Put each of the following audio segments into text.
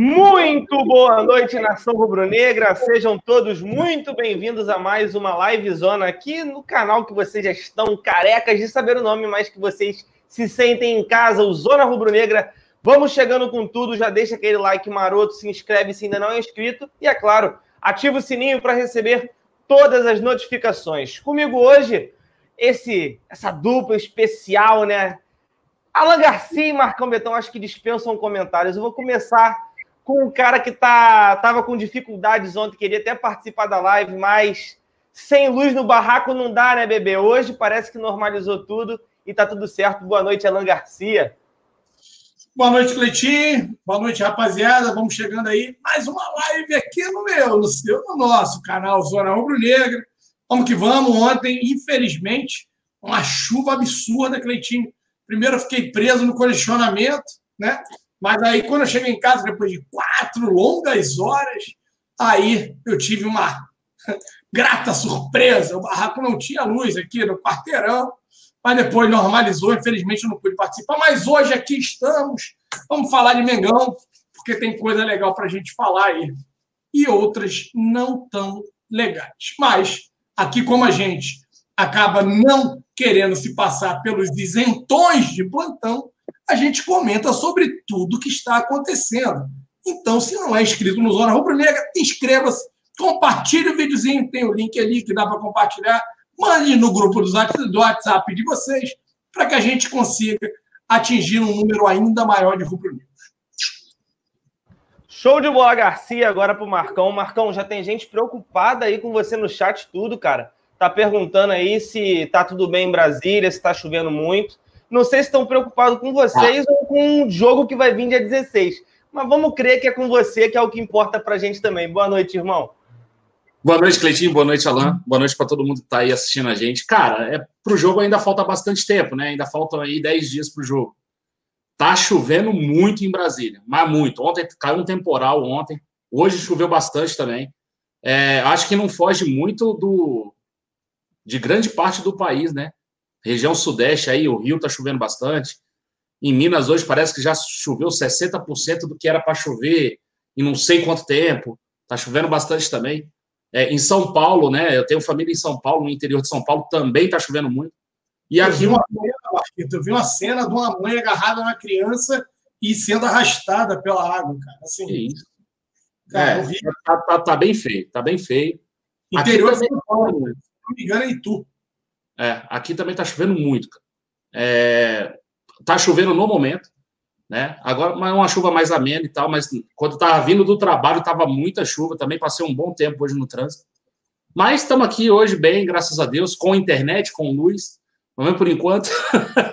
Muito boa noite, nação rubro-negra. Sejam todos muito bem-vindos a mais uma live zona aqui no canal que vocês já estão carecas de saber o nome, mas que vocês se sentem em casa, o Zona Rubro-Negra. Vamos chegando com tudo, já deixa aquele like maroto, se inscreve se ainda não é inscrito e, é claro, ativa o sininho para receber todas as notificações. Comigo hoje, esse essa dupla especial, né? Alan Garcia e Marcão Betão, acho que dispensam comentários. Eu vou começar com um cara que tá, tava com dificuldades ontem, queria até participar da live, mas sem luz no barraco não dá, né, bebê? Hoje parece que normalizou tudo e tá tudo certo. Boa noite, Alan Garcia. Boa noite, Cleitinho. Boa noite, rapaziada. Vamos chegando aí. Mais uma live aqui no meu, no seu, no nosso canal Zona Rubro Negra. Vamos que vamos. Ontem, infelizmente, uma chuva absurda, Cleitinho. Primeiro eu fiquei preso no condicionamento, né? Mas aí, quando eu cheguei em casa, depois de quatro longas horas, aí eu tive uma grata surpresa. O barraco não tinha luz aqui no quarteirão, mas depois normalizou. Infelizmente, eu não pude participar. Mas hoje aqui estamos. Vamos falar de Mengão, porque tem coisa legal para a gente falar aí. E outras não tão legais. Mas, aqui, como a gente acaba não querendo se passar pelos isentões de plantão, a gente comenta sobre tudo que está acontecendo. Então, se não é inscrito no Zona Rubro Negra, inscreva-se, compartilhe o videozinho, tem o link ali que dá para compartilhar, mande no grupo do WhatsApp de vocês, para que a gente consiga atingir um número ainda maior de rubro-negros. Show de bola, Garcia, agora para o Marcão. Marcão, já tem gente preocupada aí com você no chat, tudo, cara. Tá perguntando aí se tá tudo bem em Brasília, se tá chovendo muito. Não sei se estão preocupados com vocês ah. ou com o jogo que vai vir dia 16. Mas vamos crer que é com você, que é o que importa para a gente também. Boa noite, irmão. Boa noite, Cleitinho. Boa noite, Alan. Boa noite para todo mundo que está aí assistindo a gente. Cara, é, para o jogo ainda falta bastante tempo, né? Ainda faltam aí 10 dias para o jogo. Tá chovendo muito em Brasília, mas muito. Ontem caiu um temporal ontem. Hoje choveu bastante também. É, acho que não foge muito do de grande parte do país, né? Região Sudeste aí, o Rio está chovendo bastante. Em Minas hoje parece que já choveu 60% do que era para chover em não sei quanto tempo. Está chovendo bastante também. É, em São Paulo, né? Eu tenho família em São Paulo, no interior de São Paulo, também está chovendo muito. E aqui uma, eu vi uma cena de uma mãe agarrada na criança e sendo arrastada pela água, cara. Assim, isso. Cara, é, tá, tá, tá, bem feio, tá bem feio. Interior de São Paulo, se não me engano, é Itu. É, aqui também está chovendo muito. Está é, tá chovendo no momento, né? Agora é uma chuva mais amena e tal, mas quando estava vindo do trabalho estava muita chuva. Também passei um bom tempo hoje no trânsito. Mas estamos aqui hoje bem, graças a Deus, com internet, com luz. Pelo por enquanto.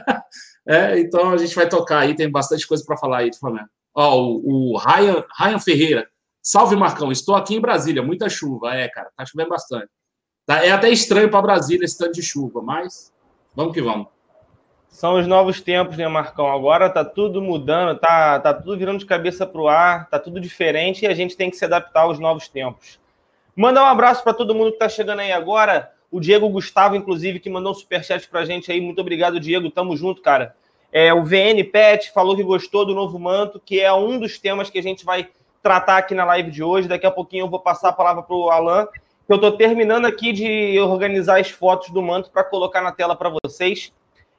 é, então a gente vai tocar aí, tem bastante coisa para falar aí do Flamengo. Ó, o, o Ryan, Ryan Ferreira. Salve, Marcão. Estou aqui em Brasília, muita chuva. É, cara, tá chovendo bastante. Tá, é até estranho para Brasília esse tanto de chuva, mas vamos que vamos. São os novos tempos, né, Marcão? Agora tá tudo mudando, tá, tá tudo virando de cabeça para o ar, tá tudo diferente e a gente tem que se adaptar aos novos tempos. Mandar um abraço para todo mundo que está chegando aí agora. O Diego Gustavo, inclusive, que mandou um superchat para a gente aí. Muito obrigado, Diego. Tamo junto, cara. É, o VN Pet falou que gostou do novo manto, que é um dos temas que a gente vai tratar aqui na live de hoje. Daqui a pouquinho eu vou passar a palavra para o Alan eu estou terminando aqui de organizar as fotos do manto para colocar na tela para vocês.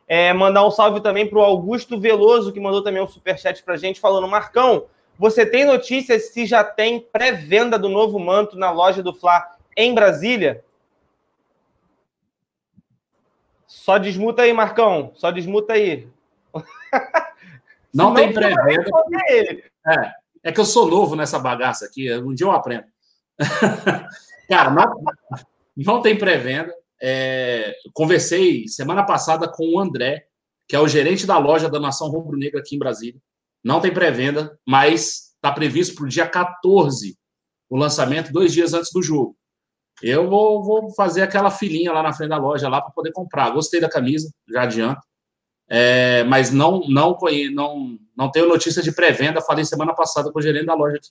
É, mandar um salve também para o Augusto Veloso, que mandou também um superchat para a gente, falando: Marcão, você tem notícias se já tem pré-venda do novo manto na loja do Fla em Brasília? Só desmuta aí, Marcão. Só desmuta aí. Não tem pré-venda. É, é que eu sou novo nessa bagaça aqui. Um dia eu aprendo. Cara, não, não tem pré-venda. É, conversei semana passada com o André, que é o gerente da loja da Nação Rubro Negra aqui em Brasília. Não tem pré-venda, mas está previsto para o dia 14 o lançamento, dois dias antes do jogo. Eu vou, vou fazer aquela filinha lá na frente da loja lá para poder comprar. Gostei da camisa, já adianto. É, mas não, não, não, não tenho notícia de pré-venda. Falei semana passada com o gerente da loja aqui.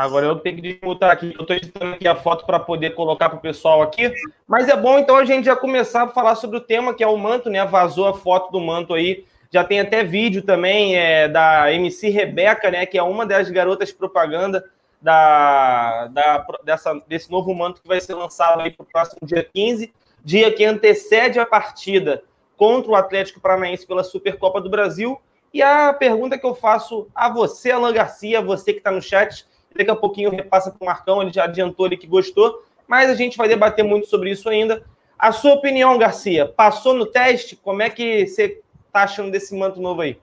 Agora eu tenho que desmutar aqui. Eu estou editando aqui a foto para poder colocar para o pessoal aqui. Mas é bom então a gente já começar a falar sobre o tema, que é o manto, né? Vazou a foto do manto aí Já tem até vídeo também é, da MC Rebeca, né? Que é uma das garotas propaganda da, da, dessa, desse novo manto que vai ser lançado aí para o próximo dia 15, dia que antecede a partida contra o Atlético Paranaense pela Supercopa do Brasil. E a pergunta que eu faço a você, Alan Garcia, você que está no chat, daqui a pouquinho repassa para o Marcão, ele já adiantou ali que gostou, mas a gente vai debater muito sobre isso ainda. A sua opinião, Garcia, passou no teste? Como é que você está achando desse manto novo aí?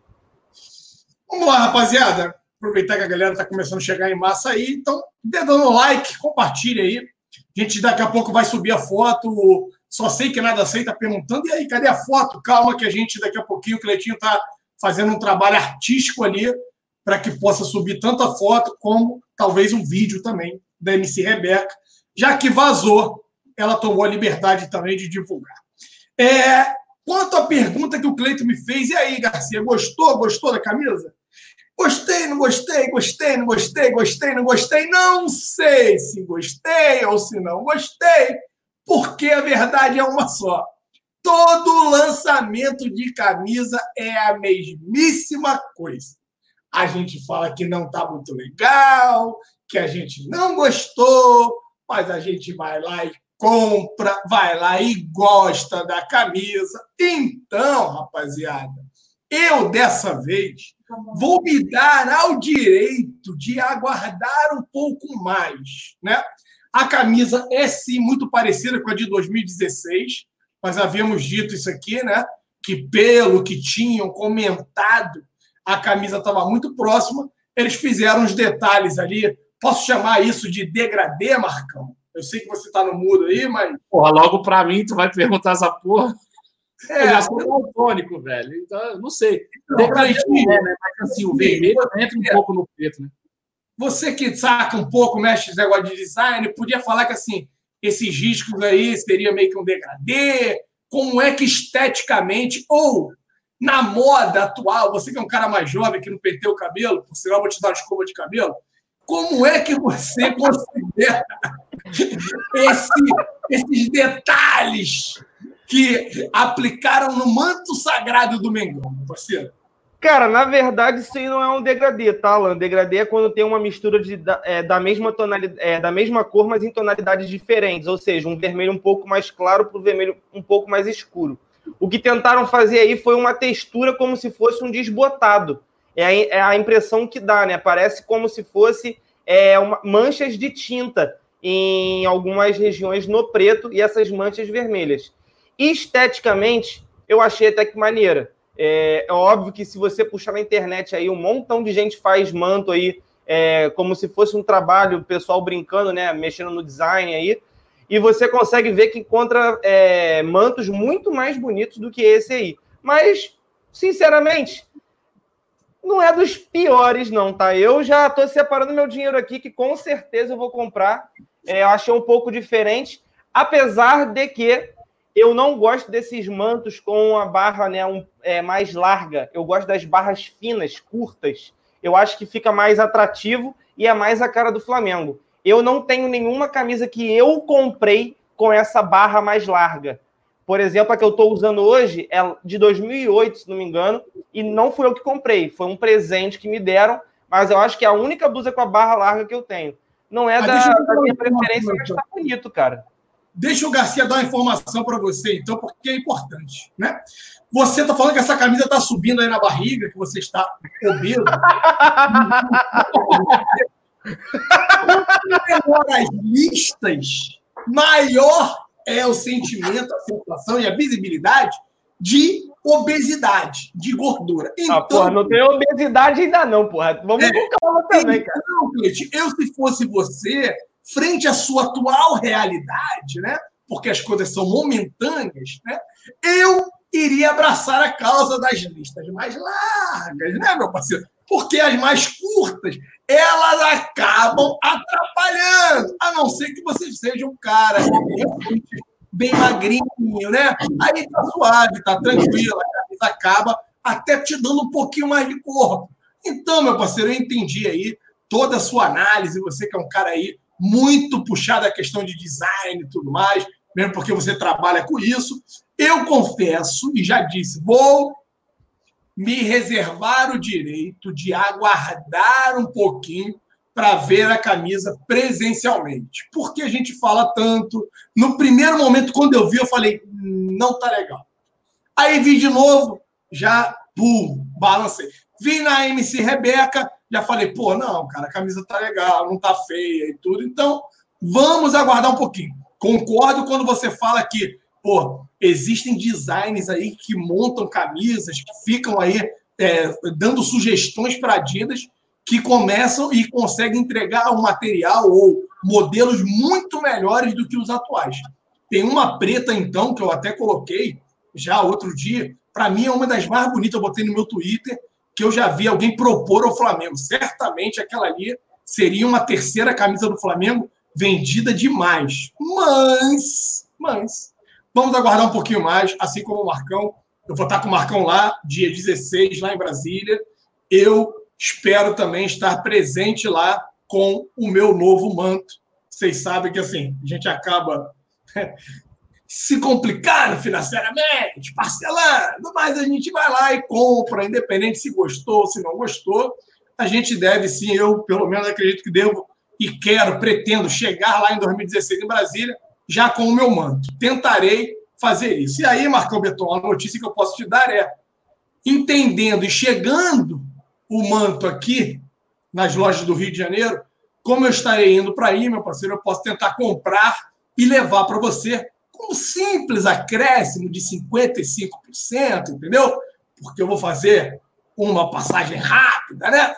Vamos lá, rapaziada aproveitar que a galera está começando a chegar em massa aí. Então, dando like, compartilha aí. A gente daqui a pouco vai subir a foto. Só sei que nada sei, tá perguntando. E aí, cadê a foto? Calma que a gente daqui a pouquinho, o Cleitinho está fazendo um trabalho artístico ali para que possa subir tanto a foto como talvez um vídeo também da MC Rebeca. Já que vazou, ela tomou a liberdade também de divulgar. É, quanto à pergunta que o Cleito me fez, e aí, Garcia, gostou? Gostou da camisa? Gostei, não gostei, gostei, não gostei, gostei, não gostei. Não sei se gostei ou se não gostei, porque a verdade é uma só. Todo lançamento de camisa é a mesmíssima coisa. A gente fala que não está muito legal, que a gente não gostou, mas a gente vai lá e compra, vai lá e gosta da camisa. Então, rapaziada, eu dessa vez vou me dar ao direito de aguardar um pouco mais. Né? A camisa é sim muito parecida com a de 2016, mas havíamos dito isso aqui, né? Que pelo que tinham comentado, a camisa estava muito próxima. Eles fizeram os detalhes ali. Posso chamar isso de degradê, Marcão? Eu sei que você está no mudo aí, mas. Porra, logo para mim, tu vai perguntar essa porra. É, eu já sou daltônico, velho. Então, não sei. Não, Decretinho, é, né? Mas assim, o vermelho entra um pouco no preto, né? Você que saca um pouco, mexe esse negócio de design, podia falar que assim, esses riscos aí seria meio que um degradê. Como é que esteticamente, ou na moda atual, você que é um cara mais jovem que não perdeu o cabelo, por sinal, vou te dar uma escova de cabelo. Como é que você considera esse, esses detalhes que aplicaram no manto sagrado do Mengão, parceiro? Cara, na verdade, isso aí não é um degradê, tá, Alan? Degradê é quando tem uma mistura de, é, da, mesma tonalidade, é, da mesma cor, mas em tonalidades diferentes. Ou seja, um vermelho um pouco mais claro para o vermelho um pouco mais escuro. O que tentaram fazer aí foi uma textura como se fosse um desbotado. É a, é a impressão que dá, né? Parece como se fosse é, uma, manchas de tinta em algumas regiões no preto e essas manchas vermelhas. Esteticamente, eu achei até que maneira. É, é, óbvio que se você puxar na internet aí, um montão de gente faz manto aí, é, como se fosse um trabalho, o pessoal brincando, né, mexendo no design aí, e você consegue ver que encontra é, mantos muito mais bonitos do que esse aí. Mas, sinceramente, não é dos piores, não, tá? Eu já estou separando meu dinheiro aqui, que com certeza eu vou comprar. É, eu achei um pouco diferente, apesar de que eu não gosto desses mantos com a barra né, um, é, mais larga. Eu gosto das barras finas, curtas. Eu acho que fica mais atrativo e é mais a cara do Flamengo. Eu não tenho nenhuma camisa que eu comprei com essa barra mais larga. Por exemplo, a que eu estou usando hoje é de 2008, se não me engano, e não fui eu que comprei. Foi um presente que me deram, mas eu acho que é a única blusa com a barra larga que eu tenho. Não é da, da minha preferência, mas está bonito, cara. Deixa o Garcia dar uma informação para você, então, porque é importante. Né? Você está falando que essa camisa está subindo aí na barriga, que você está obeso. Quanto as listas, maior é o sentimento, a sensação e a visibilidade de obesidade, de gordura. Então, ah, porra, não tem obesidade ainda não, porra. Vamos é, com calma também, cara. Então, eu, se fosse você, frente à sua atual realidade, né? Porque as coisas são momentâneas, né? Eu iria abraçar a causa das listas mais largas, né, meu parceiro? Porque as mais curtas, elas acabam atrapalhando, a não ser que você seja um cara bem magrinho, né? Aí tá suave, tá tranquilo, a camisa acaba até te dando um pouquinho mais de corpo. Então, meu parceiro, eu entendi aí toda a sua análise, você que é um cara aí muito puxado a questão de design e tudo mais, mesmo porque você trabalha com isso. Eu confesso, e já disse, vou me reservar o direito de aguardar um pouquinho para ver a camisa presencialmente. Porque a gente fala tanto. No primeiro momento, quando eu vi, eu falei, não tá legal. Aí vi de novo, já, pum, balancei. Vi na MC Rebeca, já falei, pô, não, cara, a camisa tá legal, não tá feia e tudo. Então, vamos aguardar um pouquinho. Concordo quando você fala que, pô, existem designs aí que montam camisas, que ficam aí é, dando sugestões para Adidas, que começam e conseguem entregar um material ou modelos muito melhores do que os atuais. Tem uma preta, então, que eu até coloquei já outro dia, para mim é uma das mais bonitas, eu botei no meu Twitter, que eu já vi alguém propor ao Flamengo. Certamente aquela ali seria uma terceira camisa do Flamengo vendida demais. Mas, mas, vamos aguardar um pouquinho mais, assim como o Marcão. Eu vou estar com o Marcão lá, dia 16, lá em Brasília. Eu espero também estar presente lá com o meu novo manto. Vocês sabem que assim, a gente acaba se complicando financeiramente, parcelando, mas a gente vai lá e compra, independente se gostou, se não gostou. A gente deve sim, eu pelo menos acredito que devo e quero, pretendo chegar lá em 2016 em Brasília, já com o meu manto. Tentarei fazer isso. E aí, Marcão Beton, a notícia que eu posso te dar é: entendendo e chegando o manto aqui nas lojas do Rio de Janeiro, como eu estarei indo para aí, meu parceiro, eu posso tentar comprar e levar para você com um simples acréscimo de 55%, entendeu? Porque eu vou fazer uma passagem rápida, né?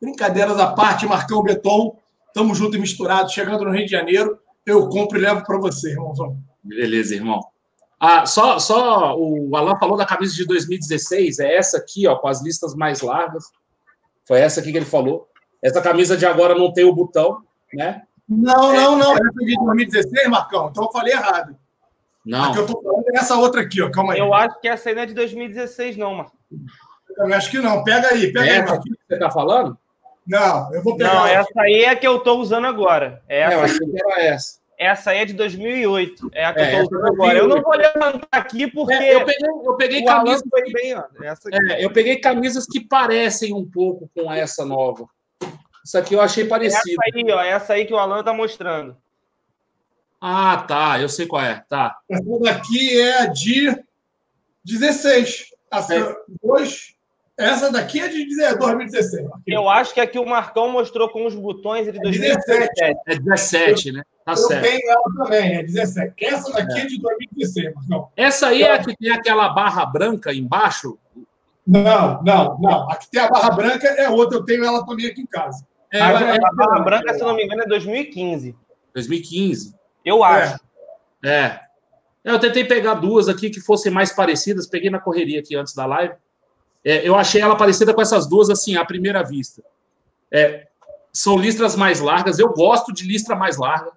Brincadeiras à parte, Marcão Beton, estamos juntos e misturados, chegando no Rio de Janeiro, eu compro e levo para você, irmãozão. Beleza, irmão. Ah, só, só o Alan falou da camisa de 2016, é essa aqui, ó, com as listas mais largas. Foi essa aqui que ele falou. Essa camisa de agora não tem o botão, né? Não, não, não. Essa de 2016, Marcão. Então eu falei errado. Não. A que eu tô falando é essa outra aqui, ó. Calma aí. Eu acho que essa aí não é de 2016, não, mano. Eu acho que não. Pega aí, pega é aí, que você tá falando? Não, eu vou pegar. Não, essa aí é a que eu tô usando agora. É essa, é, eu achei que era essa. Essa aí é de 2008. É a que é, eu tô usando agora. Eu não vou levantar aqui porque. É, eu peguei, eu peguei camisas. Bem, é, eu peguei camisas que parecem um pouco com essa nova. Isso aqui eu achei parecido. Essa aí, ó, essa aí que o Alan tá mostrando. Ah, tá. Eu sei qual é. Tá. Essa daqui é a de 16. A é. dois, essa daqui é de 2016. Eu acho que aqui o Marcão mostrou com os botões de 2017. É 17, né? Tá eu certo. tenho ela também, é 17. Essa daqui é, é de 2016, Marcão. Essa aí é a que tem aquela barra branca embaixo? Não, não, não. A que tem a barra branca é outra, eu tenho ela também aqui em casa. É, a, é, a barra branca, se não me engano, é 2015. 2015. Eu acho. É. é. Eu tentei pegar duas aqui que fossem mais parecidas, peguei na correria aqui antes da live. É, eu achei ela parecida com essas duas, assim, à primeira vista. É, são listras mais largas. Eu gosto de listra mais larga.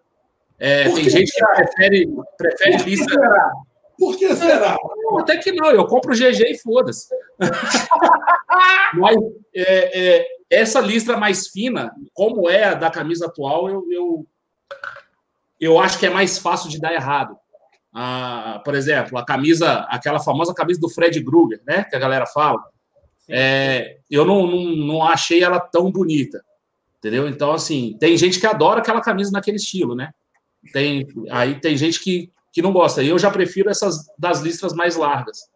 É, tem gente que prefere, prefere Por listra. Será? Por que será? Não, até que não, eu compro GG e foda-se. Mas é, é, essa listra mais fina, como é a da camisa atual, eu, eu, eu acho que é mais fácil de dar errado. Ah, por exemplo, a camisa, aquela famosa camisa do Fred Krueger, né? Que a galera fala. É, eu não, não, não achei ela tão bonita. Entendeu? Então, assim, tem gente que adora aquela camisa naquele estilo, né? Tem, aí tem gente que, que não gosta. Eu já prefiro essas das listras mais largas.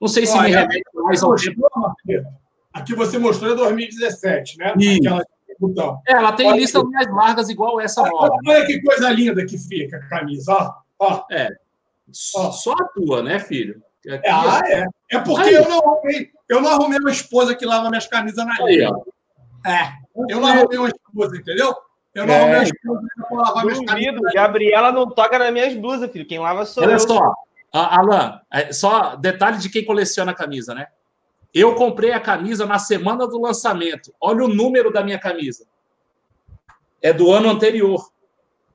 Não sei se Olha, me remete mais ao tempo. Aqui você mostrou em 2017, né? Aquela botão. É, ela tem Olha listas mais largas igual essa nova. Olha que coisa linda que fica a camisa, ó. ó. É. Ó. Só a tua, né, filho? Aqui, ah, é. É porque eu não, arrumei, eu não arrumei uma esposa que lava minhas camisas na linha. É. Eu não arrumei uma esposa, entendeu? Eu não é. arrumei uma esposa para lavar minhas camisas. Gabriela não toca nas minhas blusas, filho. Quem lava sou Olha eu. Olha só, Alan, é, só detalhe de quem coleciona a camisa, né? Eu comprei a camisa na semana do lançamento. Olha o número da minha camisa. É do ano anterior.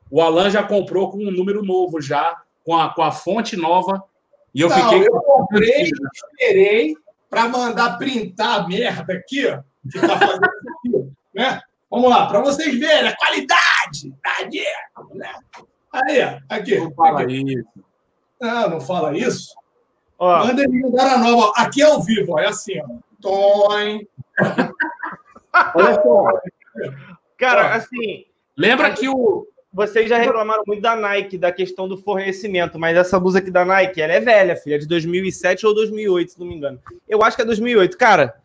O Alan já comprou com um número novo já, com a, com a fonte nova. E eu não, fiquei. Eu comprei, esperei para mandar printar a merda aqui, ó, que tá fazendo aqui, né? Vamos lá, para vocês verem a qualidade da merda, né? Aí, ó, aqui. Não fala aqui. isso. Não, não fala isso. Ó, Manda ele mandar a nova. Aqui é ao vivo, ó, é assim, ó. Tom. Olha só. Cara, assim. Lembra que o. Vocês já reclamaram muito da Nike, da questão do fornecimento, mas essa blusa aqui da Nike, ela é velha, filha, é de 2007 ou 2008, se não me engano. Eu acho que é 2008. Cara,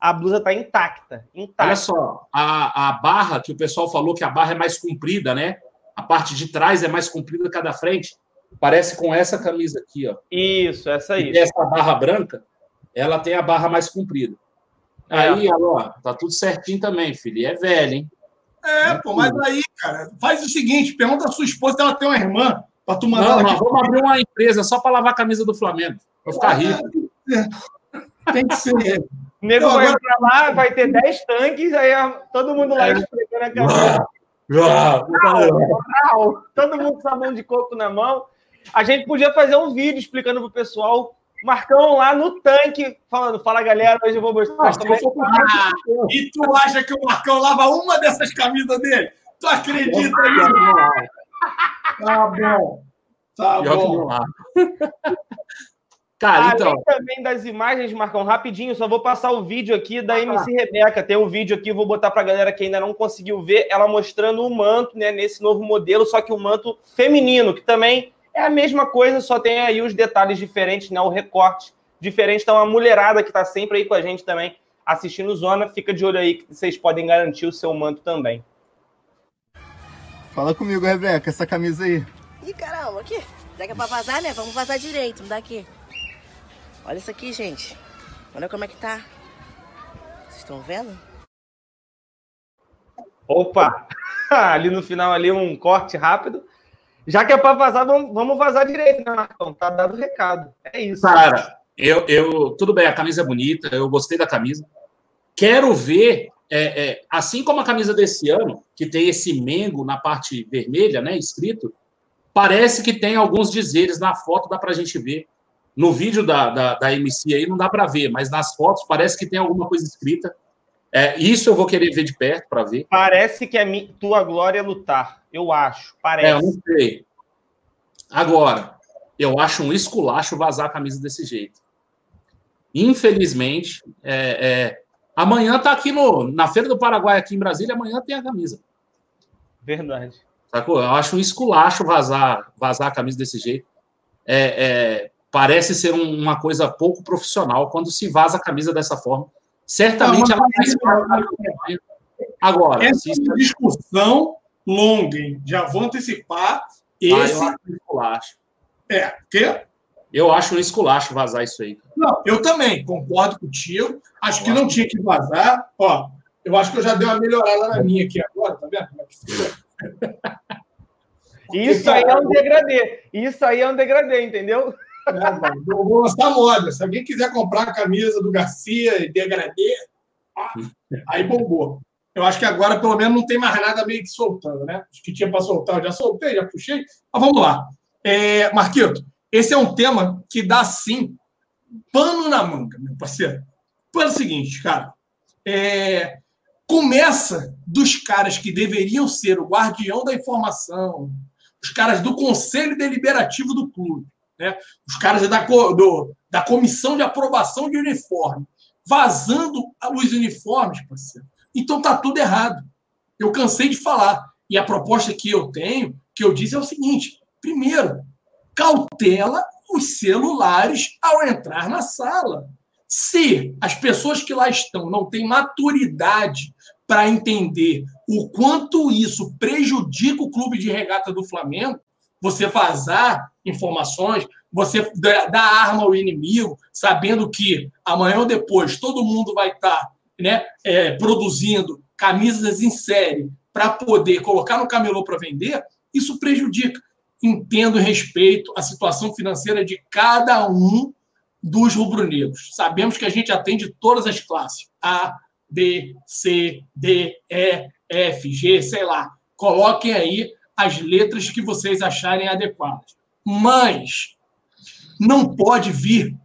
a blusa tá intacta, intacta. Olha só, a, a barra que o pessoal falou que a barra é mais comprida, né? A parte de trás é mais comprida que a da frente. Parece com essa camisa aqui, ó. Isso, essa aí. E essa barra branca, ela tem a barra mais comprida. É. Aí, ó, tá tudo certinho também, filho. E é velho, hein? É, pô, mas aí, cara, faz o seguinte: pergunta a sua esposa se ela tem uma irmã pra tu mandar. Não, nós vamos abrir uma empresa só para lavar a camisa do Flamengo, pra ficar rico. É, tem que ser. O nego então, vai agora... pra lá, vai ter 10 tanques, aí todo mundo lá é. esfregando a camisa. todo mundo com sabão de coco na mão. A gente podia fazer um vídeo explicando pro pessoal Marcão lá no tanque, falando, fala galera, hoje eu vou mostrar como é que ah, E tu acha que o Marcão lava uma dessas camisas dele? Tu acredita nisso? Tá bom. Tá bom. Cara, então... Além também das imagens, Marcão, rapidinho, só vou passar o vídeo aqui da ah, MC Rebeca. Tem um vídeo aqui, vou botar pra galera que ainda não conseguiu ver, ela mostrando o manto, né, nesse novo modelo, só que o manto feminino, que também é a mesma coisa, só tem aí os detalhes diferentes, né? O recorte diferente. Então, a mulherada que está sempre aí com a gente também assistindo Zona, fica de olho aí que vocês podem garantir o seu manto também. Fala comigo, Rebeca, essa camisa aí. Ih, caramba, aqui. Já que é pra vazar, né? Vamos vazar direito, me dá aqui. Olha isso aqui, gente. Olha como é que tá. Vocês estão vendo? Opa! ali no final, ali um corte rápido. Já que é para vazar, vamos, vazar direito, né, Marcão? Tá dado o recado. É isso. Cara, eu, eu. Tudo bem, a camisa é bonita, eu gostei da camisa. Quero ver, é, é, assim como a camisa desse ano, que tem esse Mengo na parte vermelha, né? Escrito, parece que tem alguns dizeres na foto, dá para a gente ver. No vídeo da, da, da MC aí não dá para ver, mas nas fotos parece que tem alguma coisa escrita. É, isso eu vou querer ver de perto para ver. Parece que é tua glória lutar. Eu acho. Parece. É, eu não sei. Agora, eu acho um esculacho vazar a camisa desse jeito. Infelizmente, é, é, amanhã tá aqui no, na Feira do Paraguai, aqui em Brasília, amanhã tem a camisa. Verdade. Sacou? Eu acho um esculacho vazar, vazar a camisa desse jeito. É, é parece ser um, uma coisa pouco profissional quando se vaza a camisa dessa forma. Certamente não, ela vai Agora, essa se... discussão longa, hein? já vou antecipar. Esse... Ah, eu esculacho. É, quê? Eu acho um esculacho vazar isso aí. Não, eu também, concordo contigo. Acho eu que acho não tinha que vazar. Ó, eu acho que eu já dei uma melhorada na minha aqui agora, tá vendo? Isso aí é um degradê. Isso aí é um degradê, entendeu? É, eu vou lançar moda. Se alguém quiser comprar a camisa do Garcia e degradê, aí bombou. Eu acho que agora, pelo menos, não tem mais nada meio que soltando, né? Acho que tinha para soltar, eu já soltei, já puxei. Mas vamos lá. É, Marquito, esse é um tema que dá, sim, pano na manga, meu parceiro. Pelo seguinte, cara. É, começa dos caras que deveriam ser o guardião da informação, os caras do conselho deliberativo do clube, né? os caras da, do, da comissão de aprovação de uniforme, vazando os uniformes, parceiro. Então tá tudo errado. Eu cansei de falar. E a proposta que eu tenho, que eu disse é o seguinte: primeiro, cautela os celulares ao entrar na sala. Se as pessoas que lá estão não têm maturidade para entender o quanto isso prejudica o clube de regata do Flamengo, você vazar informações, você dar arma ao inimigo, sabendo que amanhã ou depois todo mundo vai estar né, é, produzindo camisas em série para poder colocar no camelô para vender, isso prejudica. Entendo e respeito a situação financeira de cada um dos rubro-negros. Sabemos que a gente atende todas as classes. A, B, C, D, E, F, G, sei lá. Coloquem aí as letras que vocês acharem adequadas. Mas não pode vir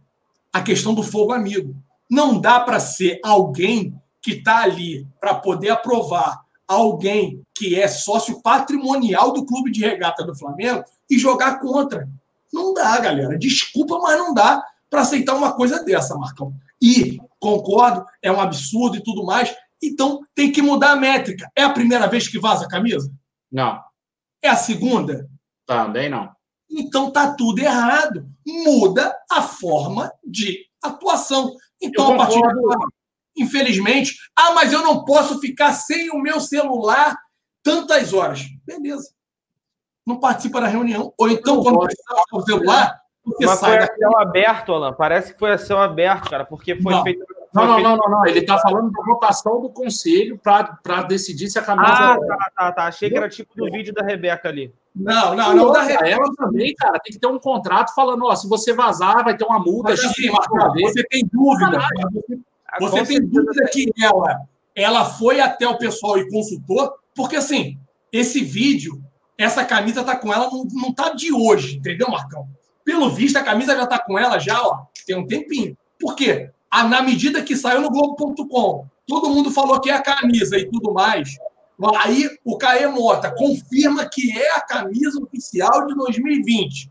a questão do fogo amigo. Não dá para ser alguém que está ali para poder aprovar alguém que é sócio patrimonial do clube de regata do Flamengo e jogar contra. Não dá, galera. Desculpa, mas não dá para aceitar uma coisa dessa, Marcão. E, concordo, é um absurdo e tudo mais. Então, tem que mudar a métrica. É a primeira vez que vaza a camisa? Não. É a segunda? Também não. Então tá tudo errado. Muda a forma de atuação. Então, a partir de agora, infelizmente, ah, mas eu não posso ficar sem o meu celular tantas horas. Beleza. Não participa da reunião. Ou então, quando precisar o celular, você mas sai. Foi a céu aberto, Alan. Parece que foi a céu aberto, cara, porque foi não. feito. Não, não, não, não, não, Ele está falando da votação do conselho para decidir se a camisa. Ah, tá, tá, tá. Achei que era tipo do vídeo da Rebeca ali. Não, não, não. Da Rebeca. Ela também, cara, tem que ter um contrato falando: ó, se você vazar, vai ter uma multa. Mas, assim, você tem dúvida. Você, você tem dúvida que ela, ela foi até o pessoal e consultou, porque assim, esse vídeo, essa camisa tá com ela, não, não tá de hoje, entendeu, Marcão? Pelo visto, a camisa já tá com ela já, ó, tem um tempinho. Por quê? Na medida que saiu no Globo.com, todo mundo falou que é a camisa e tudo mais. Aí o Caê Mota confirma que é a camisa oficial de 2020.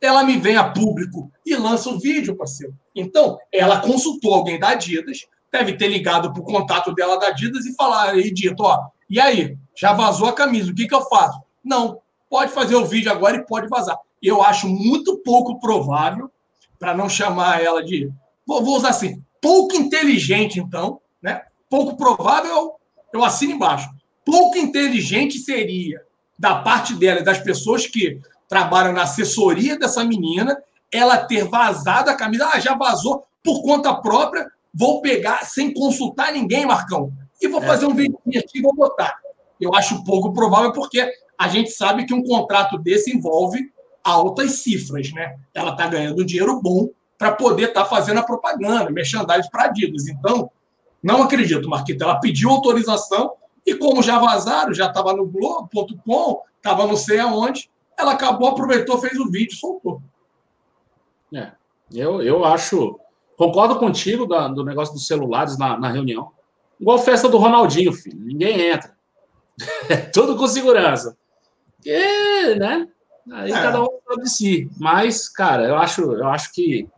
Ela me vem a público e lança um vídeo, parceiro. Então, ela consultou alguém da Adidas, deve ter ligado para o contato dela da Adidas e falar aí, dito, ó, e aí, já vazou a camisa, o que, que eu faço? Não, pode fazer o vídeo agora e pode vazar. Eu acho muito pouco provável, para não chamar ela de vou, vou usar assim, pouco inteligente, então, né? Pouco provável, eu assino embaixo. Pouco inteligente seria da parte dela e das pessoas que trabalham na assessoria dessa menina, ela ter vazado a camisa. Ah, já vazou por conta própria, vou pegar sem consultar ninguém, Marcão, e vou é. fazer um vídeo aqui e vou botar. Eu acho pouco provável, porque a gente sabe que um contrato desse envolve altas cifras, né? Ela está ganhando um dinheiro bom para poder estar tá fazendo a propaganda, merchandising para Adidas. Então, não acredito, Marquita. Ela pediu autorização e, como já vazaram, já estava no Globo.com, estava não sei aonde, ela acabou, aproveitou, fez o vídeo soltou. É, eu, eu acho. Concordo contigo da, do negócio dos celulares na, na reunião. Igual festa do Ronaldinho, filho. Ninguém entra. É tudo com segurança. E, né? Aí é. cada um sabe de si. Mas, cara, eu acho, eu acho que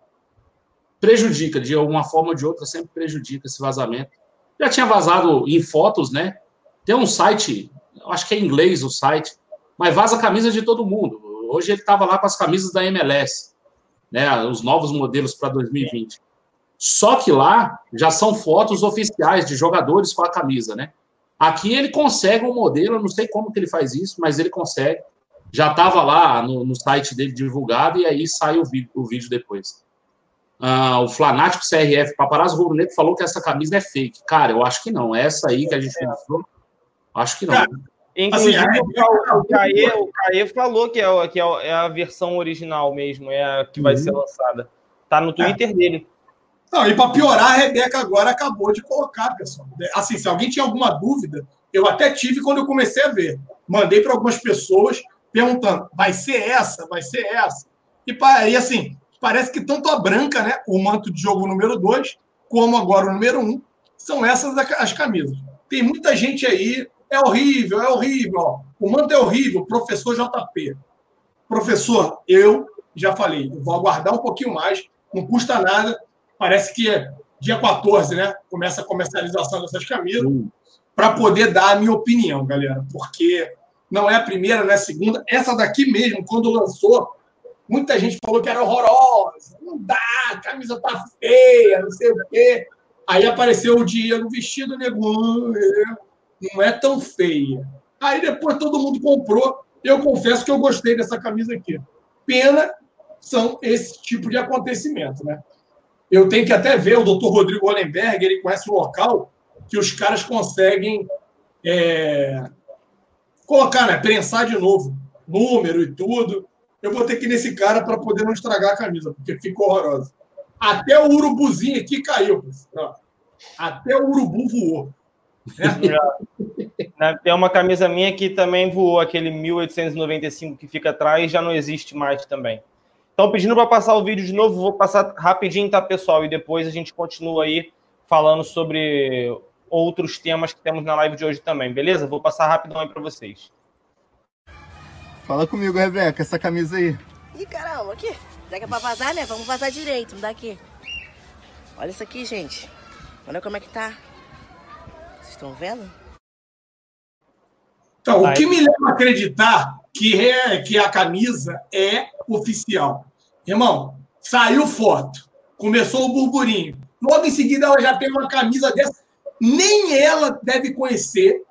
prejudica, de alguma forma ou de outra, sempre prejudica esse vazamento. Já tinha vazado em fotos, né? Tem um site, acho que é inglês o site, mas vaza a camisa de todo mundo. Hoje ele estava lá com as camisas da MLS, né? Os novos modelos para 2020. Só que lá já são fotos oficiais de jogadores com a camisa, né? Aqui ele consegue um modelo, eu não sei como que ele faz isso, mas ele consegue. Já estava lá no, no, site dele divulgado e aí sai o vídeo, o vídeo depois. Uh, o Flanático CRF, Paparazzo Rubro Negro, falou que essa camisa é fake. Cara, eu acho que não. Essa aí que a gente mostrou, acho que não. Inclusive, assim, o, o, Caê, o Caê falou que é, que é a versão original mesmo, é a que vai uhum. ser lançada. Tá no Twitter é. dele. Não, e para piorar, a Rebeca agora acabou de colocar, pessoal. Assim, se alguém tinha alguma dúvida, eu até tive quando eu comecei a ver. Mandei para algumas pessoas perguntando: vai ser essa? Vai ser essa? E, e assim, Parece que tanto a branca, né, o manto de jogo número 2, como agora o número 1, um, são essas as camisas. Tem muita gente aí, é horrível, é horrível. Ó. O manto é horrível, professor JP. Professor, eu já falei, eu vou aguardar um pouquinho mais, não custa nada. Parece que é dia 14, né? Começa a comercialização dessas camisas, para poder dar a minha opinião, galera, porque não é a primeira, não é a segunda. Essa daqui mesmo, quando lançou, Muita gente falou que era horrorosa. Não dá, a camisa tá feia, não sei o quê. Aí apareceu o Diego vestido, nego, não é tão feia. Aí depois todo mundo comprou. Eu confesso que eu gostei dessa camisa aqui. Pena são esse tipo de acontecimento, né? Eu tenho que até ver o doutor Rodrigo Hollenberg, ele conhece o local que os caras conseguem é, colocar, né? Prensar de novo número e tudo eu vou ter que ir nesse cara para poder não estragar a camisa, porque ficou horrorosa. Até o urubuzinho aqui caiu. Até o urubu voou. Né? Tem uma camisa minha que também voou, aquele 1895 que fica atrás, já não existe mais também. Então, pedindo para passar o vídeo de novo, vou passar rapidinho, tá, pessoal? E depois a gente continua aí falando sobre outros temas que temos na live de hoje também, beleza? Vou passar rapidão aí para vocês. Fala comigo, Rebeca, essa camisa aí. Ih, caramba, aqui. Já que é pra vazar, né? Vamos vazar direito, me dá aqui. Olha isso aqui, gente. Olha como é que tá. Vocês estão vendo? Então, o que me leva a acreditar que, é, que a camisa é oficial? Irmão, saiu foto, começou o burburinho. Logo em seguida, ela já tem uma camisa dessa. Nem ela deve conhecer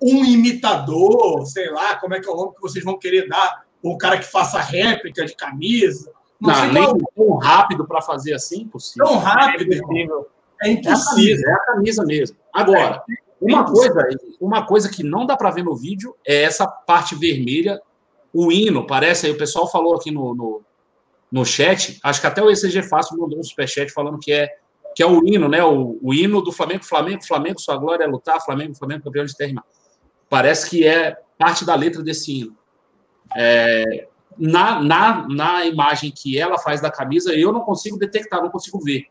um imitador, sei lá, como é que é o nome que vocês vão querer dar, ou um cara que faça réplica de camisa. Não, não nem qual... tão rápido para fazer assim, impossível. Tão rápido, é impossível. É impossível. É a camisa, é mesmo. Agora, é, uma coisa, uma coisa que não dá para ver no vídeo é essa parte vermelha, o hino, parece aí, o pessoal falou aqui no, no, no chat, acho que até o ECG Fácil mandou um superchat falando que é que é o hino, né? O, o hino do Flamengo, Flamengo, Flamengo, sua glória é lutar, Flamengo, Flamengo, campeão de terra. Parece que é parte da letra desse hino. É, na, na, na imagem que ela faz da camisa, eu não consigo detectar, não consigo ver.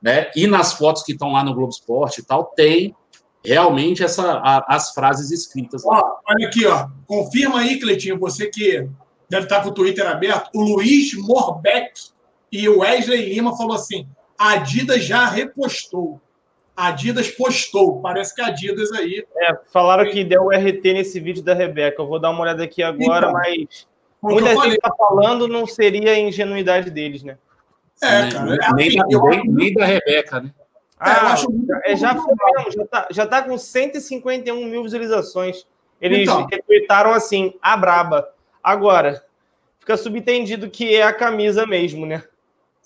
Né? E nas fotos que estão lá no Globo Esporte e tal, tem realmente essa, a, as frases escritas. Ó, olha aqui, ó. Confirma aí, Cleitinho, você que deve estar com o Twitter aberto. O Luiz Morbeck e o Wesley Lima falou assim: a Adidas já repostou. A Adidas postou. Parece que a Adidas aí. É, falaram que deu o RT nesse vídeo da Rebeca. Eu vou dar uma olhada aqui agora, então, mas muita gente está falando, não seria a ingenuidade deles, né? É, cara. É nem, assim, da, nem, nem da Rebeca, né? Ah, é, já foi mesmo, já tá, já tá com 151 mil visualizações. Eles então. retweetaram assim, a braba. Agora, fica subentendido que é a camisa mesmo, né?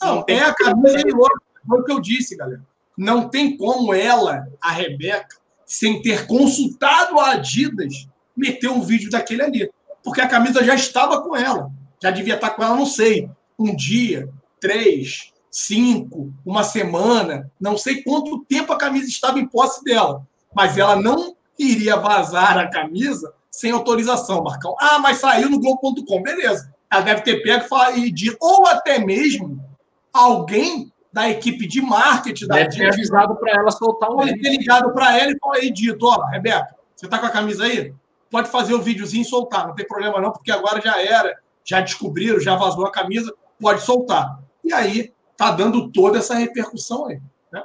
Não, não é a camisa e outra. Foi o que eu disse, galera. Não tem como ela, a Rebeca, sem ter consultado a Adidas, meter um vídeo daquele ali. Porque a camisa já estava com ela. Já devia estar com ela, não sei, um dia, três, cinco, uma semana, não sei quanto tempo a camisa estava em posse dela, mas ela não iria vazar a camisa sem autorização, Marcão. Ah, mas saiu no Globo.com, beleza. Ela deve ter pego e de ou até mesmo alguém da equipe de marketing da Deve ter avisado para ela soltar o Deve ter ligado para ela e falou aí, dito, ó, Rebeca, você tá com a camisa aí? Pode fazer o videozinho e soltar, não tem problema não, porque agora já era, já descobriram, já vazou a camisa, pode soltar. E aí tá dando toda essa repercussão aí. Né?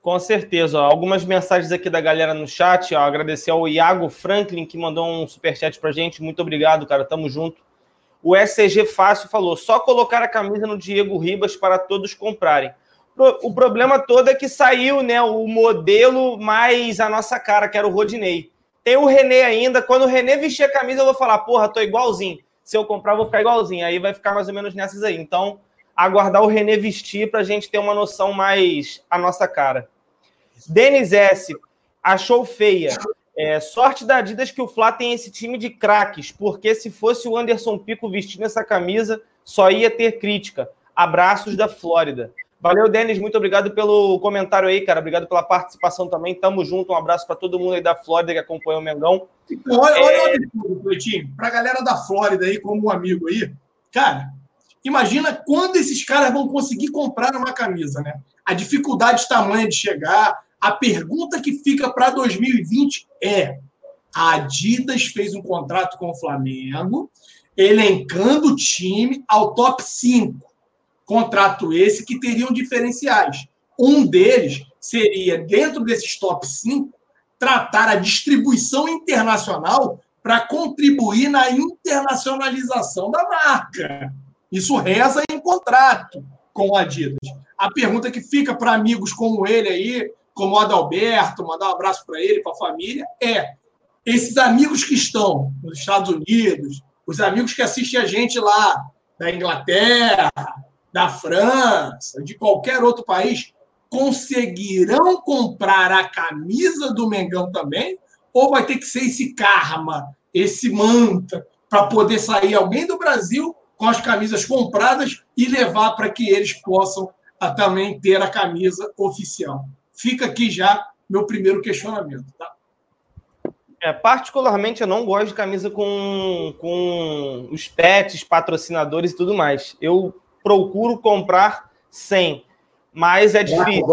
Com certeza. Ó. Algumas mensagens aqui da galera no chat. Ó. Agradecer ao Iago Franklin, que mandou um superchat pra gente. Muito obrigado, cara. Tamo junto. O SCG Fácil falou: só colocar a camisa no Diego Ribas para todos comprarem. O problema todo é que saiu né, o modelo mais a nossa cara, que era o Rodinei. Tem o René ainda. Quando o René vestir a camisa, eu vou falar: porra, tô igualzinho. Se eu comprar, vou ficar igualzinho. Aí vai ficar mais ou menos nessas aí. Então, aguardar o René vestir para a gente ter uma noção mais a nossa cara. Denis S. achou feia. É, sorte da Adidas que o Flá tem esse time de craques, porque se fosse o Anderson Pico vestindo essa camisa, só ia ter crítica. Abraços da Flórida. Valeu, Denis. Muito obrigado pelo comentário aí, cara. Obrigado pela participação também. Tamo junto. Um abraço para todo mundo aí da Flórida que acompanha o Mengão. Então, olha, é... olha, olha, Para a galera da Flórida aí, como um amigo aí, cara, Imagina quando esses caras vão conseguir comprar uma camisa, né? A dificuldade tamanha de chegar. A pergunta que fica para 2020 é: a Adidas fez um contrato com o Flamengo, elencando o time ao top 5. Contrato esse que teriam diferenciais. Um deles seria, dentro desses top 5, tratar a distribuição internacional para contribuir na internacionalização da marca. Isso reza em contrato com a Adidas. A pergunta que fica para amigos como ele aí, como o Adalberto, mandar um abraço para ele, para a família, é: esses amigos que estão nos Estados Unidos, os amigos que assistem a gente lá da Inglaterra, da França, de qualquer outro país, conseguirão comprar a camisa do Mengão também? Ou vai ter que ser esse karma, esse manta, para poder sair alguém do Brasil com as camisas compradas e levar para que eles possam ah, também ter a camisa oficial. Fica aqui já meu primeiro questionamento. Tá? É, particularmente, eu não gosto de camisa com, com os pets, patrocinadores e tudo mais. Eu procuro comprar sem, mas é difícil.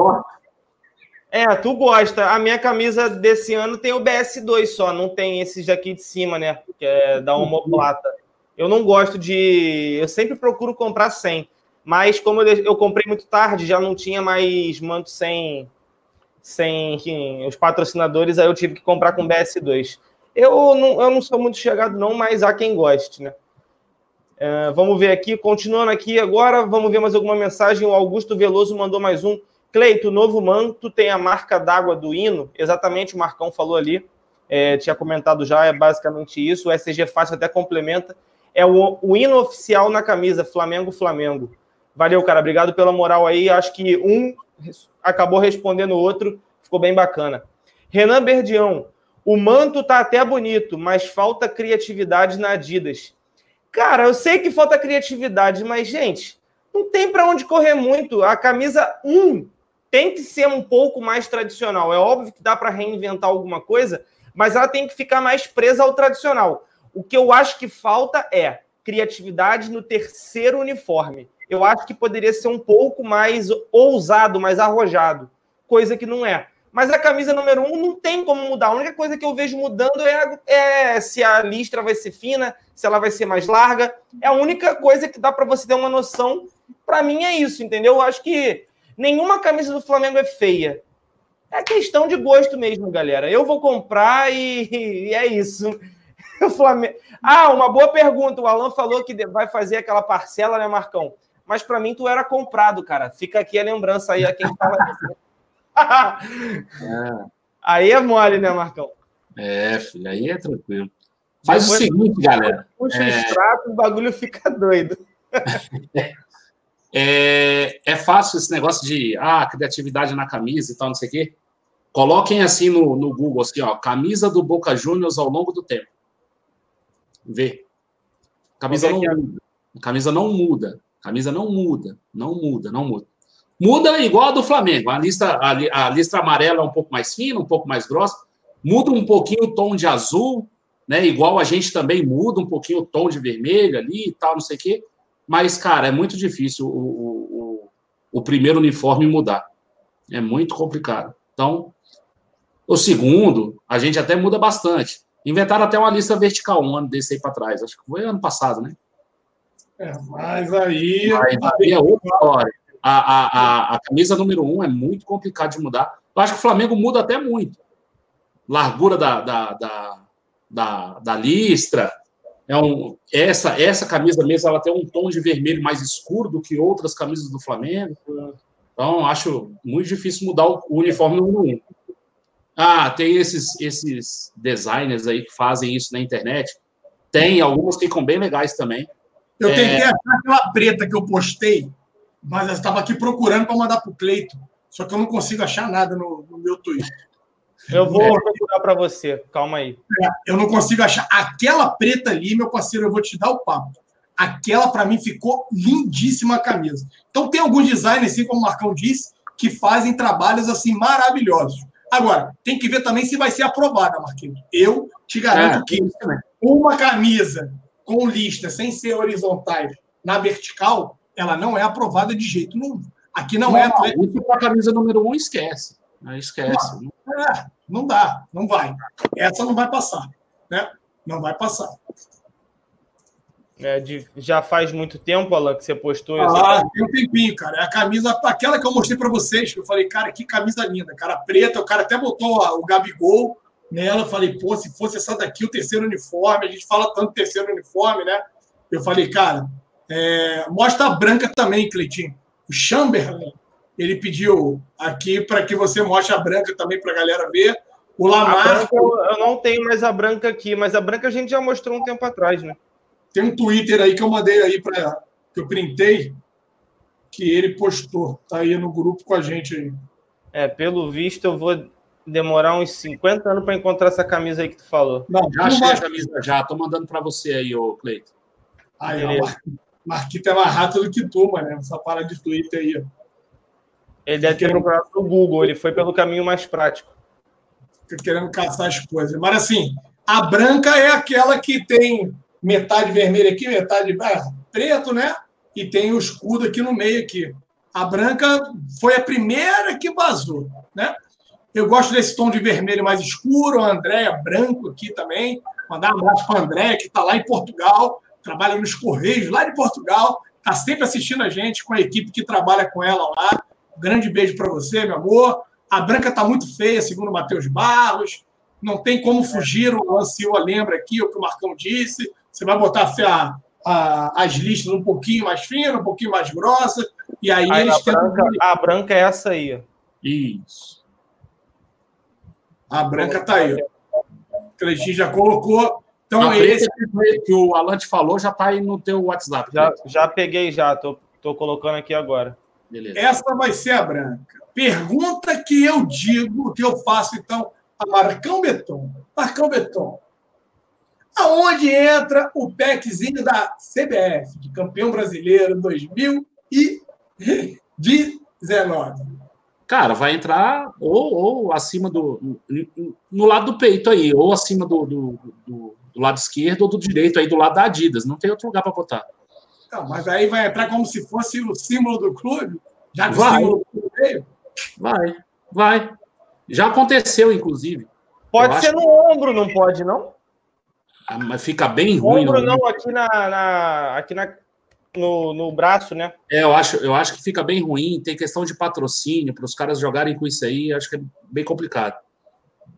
É, tu gosta. A minha camisa desse ano tem o BS2 só, não tem esses daqui de cima, né? Que é da homoplata. Eu não gosto de. Eu sempre procuro comprar 100. Mas como eu, eu comprei muito tarde, já não tinha mais manto sem, sem os patrocinadores, aí eu tive que comprar com BS2. Eu não, eu não sou muito chegado, não, mas há quem goste, né? É, vamos ver aqui, continuando aqui agora, vamos ver mais alguma mensagem. O Augusto Veloso mandou mais um. Cleito, novo manto tem a marca d'água do hino. Exatamente, o Marcão falou ali. É, tinha comentado já, é basicamente isso. O SG Fácil até complementa. É o, o hino oficial na camisa, Flamengo, Flamengo. Valeu, cara. Obrigado pela moral aí. Acho que um acabou respondendo o outro. Ficou bem bacana. Renan Berdião. O manto tá até bonito, mas falta criatividade na Adidas. Cara, eu sei que falta criatividade, mas, gente, não tem para onde correr muito. A camisa 1 tem que ser um pouco mais tradicional. É óbvio que dá para reinventar alguma coisa, mas ela tem que ficar mais presa ao tradicional. O que eu acho que falta é criatividade no terceiro uniforme. Eu acho que poderia ser um pouco mais ousado, mais arrojado, coisa que não é. Mas a camisa número um não tem como mudar. A única coisa que eu vejo mudando é, é se a listra vai ser fina, se ela vai ser mais larga. É a única coisa que dá para você ter uma noção. Para mim é isso, entendeu? Eu acho que nenhuma camisa do Flamengo é feia. É questão de gosto mesmo, galera. Eu vou comprar e, e é isso. O Flamengo... Ah, uma boa pergunta. O Alan falou que vai fazer aquela parcela, né, Marcão? Mas para mim tu era comprado, cara. Fica aqui a lembrança aí a quem fala isso é. Aí é mole, né, Marcão? É, filho, aí é tranquilo. Faz Depois, o seguinte, galera. Puxa é... o extrato, o bagulho fica doido. é, é fácil esse negócio de ah, criatividade na camisa e tal, não sei o quê. Coloquem assim no, no Google, assim, ó, camisa do Boca Juniors ao longo do tempo. Vê. Camisa não muda. Camisa não muda. Camisa não muda. Não muda, não muda. Muda igual a do Flamengo. A lista, a, a lista amarela é um pouco mais fina, um pouco mais grossa. Muda um pouquinho o tom de azul, né? Igual a gente também muda um pouquinho o tom de vermelho ali e tal, não sei o quê. Mas, cara, é muito difícil o, o, o primeiro uniforme mudar. É muito complicado. Então, o segundo, a gente até muda bastante. Inventaram até uma lista vertical um ano desse aí para trás. Acho que foi ano passado, né? É, mas aí. Mas aí é outra história a, a, a, camisa número um é muito complicado de mudar. Eu acho que o Flamengo muda até muito. Largura da, da, da, da, da listra. É um, essa, essa camisa mesmo ela tem um tom de vermelho mais escuro do que outras camisas do Flamengo. Então, acho muito difícil mudar o, uniforme número um. Ah, tem esses, esses designers aí que fazem isso na internet. Tem, algumas ficam bem legais também. Eu tentei é... achar aquela preta que eu postei mas eu estava aqui procurando para mandar para o Cleito. Só que eu não consigo achar nada no, no meu Twitter. Eu vou é. procurar para você, calma aí. É, eu não consigo achar. Aquela preta ali, meu parceiro, eu vou te dar o papo. Aquela, para mim, ficou lindíssima a camisa. Então, tem alguns designers, assim como o Marcão disse, que fazem trabalhos assim maravilhosos. Agora, tem que ver também se vai ser aprovada, Marquinhos. Eu te garanto é, que uma camisa com lista sem ser horizontais na vertical ela não é aprovada de jeito nenhum. Aqui não, não é atleta. Isso para a camisa número um, esquece. Esquece. Não, é, não dá, não vai. Essa não vai passar. Né? Não vai passar. É, de, já faz muito tempo, Alan, que você postou isso. Ah, tem um tempinho, cara. É a camisa, aquela que eu mostrei para vocês, que eu falei, cara, que camisa linda. Cara preta, o cara até botou o Gabigol nela. Eu falei, pô, se fosse essa daqui, o terceiro uniforme, a gente fala tanto terceiro uniforme, né? Eu falei, cara, é, mostra a branca também, Cleitinho. O Chamberlain, ele pediu aqui para que você mostre a branca também para a galera ver. O Lamar. eu não tenho mais a branca aqui, mas a branca a gente já mostrou um tempo atrás, né? Tem um Twitter aí que eu mandei aí para que eu printei, que ele postou. Tá aí no grupo com a gente aí. É, pelo visto, eu vou demorar uns 50 anos para encontrar essa camisa aí que tu falou. Não, já achei vai... a camisa já. Tô mandando para você aí, ô Cleito. Aí, ó, Marquito é mais rápido do que tu, mano. Essa parada de Twitter aí. Ele deve ter procurado no Google, ele foi pelo caminho mais prático. Fica querendo caçar as coisas. Mas assim, a branca é aquela que tem metade vermelha aqui, metade é, preto, né? E tem o escudo aqui no meio aqui. A branca foi a primeira que vazou, né? Eu gosto desse tom de vermelho mais escuro, a Andréia branco aqui também. Mandar um abraço para a Andréia, que está lá em Portugal trabalha nos Correios, lá de Portugal, está sempre assistindo a gente, com a equipe que trabalha com ela lá. Um grande beijo para você, meu amor. A Branca está muito feia, segundo o Matheus Barros. Não tem como fugir, o Lancioa lembra aqui o que o Marcão disse. Você vai botar a, a, as listas um pouquinho mais finas, um pouquinho mais grossas, e aí, aí eles a branca, a branca é essa aí. Isso. A branca está aí. O Cleitinho já colocou. Então, a esse que o Alan te falou já está aí no teu WhatsApp. Já, já peguei, já. Tô, tô colocando aqui agora. Beleza. Essa vai ser a branca. Pergunta que eu digo, que eu faço, então, a Marcão Beton. Marcão Beton. Aonde entra o PECzinho da CBF, de campeão brasileiro 2019? Cara, vai entrar ou, ou acima do. no lado do peito aí, ou acima do, do, do, do lado esquerdo ou do direito aí, do lado da Adidas. Não tem outro lugar para botar. Não, mas aí vai entrar como se fosse o símbolo do clube? Já que vai. símbolo do clube veio? Vai, vai. Já aconteceu, inclusive. Pode Eu ser no ombro, não pode, não? Ah, mas fica bem ruim. Ombro não, aqui, na, na, aqui na, no, no braço, né? É, eu acho, eu acho que fica bem ruim. Tem questão de patrocínio para os caras jogarem com isso aí. Acho que é bem complicado.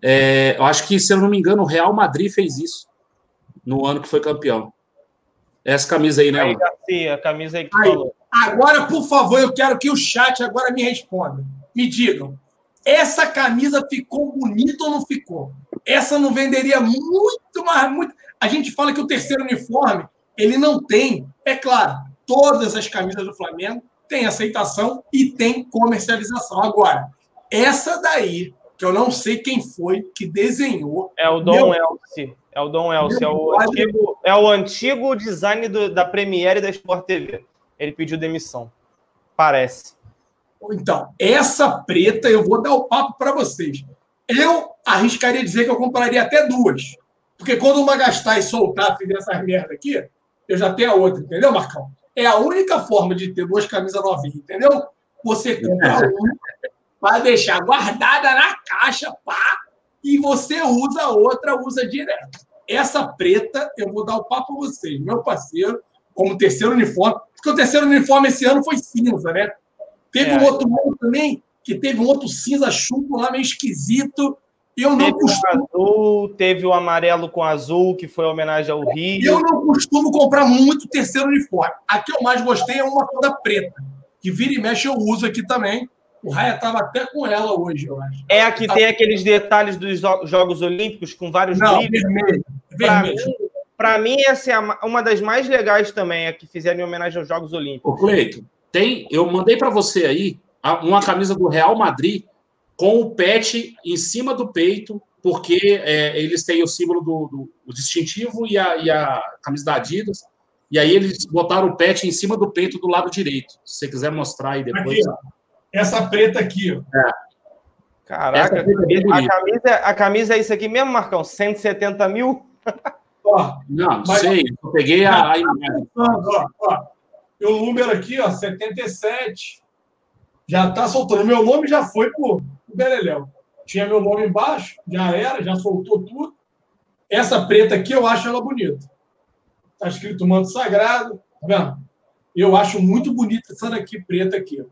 É, eu acho que, se eu não me engano, o Real Madrid fez isso no ano que foi campeão. Essa camisa aí, né? Aí, Garcia, a camisa aí que aí, falou. Agora, por favor, eu quero que o chat agora me responda. Me digam, essa camisa ficou bonita ou não ficou? Essa não venderia muito mais. Muito... A gente fala que o terceiro uniforme ele não tem. É claro, todas as camisas do Flamengo têm aceitação e tem comercialização. Agora, essa daí, que eu não sei quem foi que desenhou. É o Dom meu... Elci. É o Dom Elci. É o antigo, é o antigo design do, da Premiere e da Sport TV. Ele pediu demissão. Parece. Então, essa preta eu vou dar o papo para vocês. Eu arriscaria dizer que eu compraria até duas. Porque quando uma gastar e soltar, fizer essas merda aqui, eu já tenho a outra, entendeu, Marcão? É a única forma de ter duas camisas novinhas, entendeu? Você compra uma, vai deixar guardada na caixa, pá, e você usa a outra, usa direto. Essa preta, eu vou dar o papo para vocês, meu parceiro, como terceiro uniforme, porque o terceiro uniforme esse ano foi cinza, né? Teve é. um outro ano também, que teve um outro cinza chumbo lá meio esquisito. Eu não teve costumo. O azul, teve o amarelo com azul, que foi homenagem ao Rio. Eu não costumo comprar muito terceiro uniforme. A que eu mais gostei é uma toda preta, que vira e mexe eu uso aqui também. O Raia estava até com ela hoje, eu acho. É a que tá... tem aqueles detalhes dos Jogos Olímpicos com vários não, brilhos. Vermelho. vermelho. Para mim, mim, essa é uma das mais legais também, a que fizeram em homenagem aos Jogos Olímpicos. Ô, Cleito, tem, eu mandei para você aí uma camisa do Real Madrid com o pet em cima do peito, porque é, eles têm o símbolo do, do o distintivo e a, e a, camisa da Adidas. E aí eles botaram o pet em cima do peito do lado direito. Se você quiser mostrar aí depois. Aqui, Essa preta aqui, ó. É. Caraca, é a, camisa, a camisa é isso aqui mesmo, Marcão? 170 mil? Ó, não, não mas, sei. Eu peguei a, a imagem. Ó, ó. Meu número aqui, ó, 77. Já tá soltando. Meu nome já foi pro, pro Beleléu. Tinha meu nome embaixo, já era, já soltou tudo. Essa preta aqui, eu acho ela bonita. Tá escrito manto sagrado, tá vendo? Eu acho muito bonita essa daqui, preta aqui.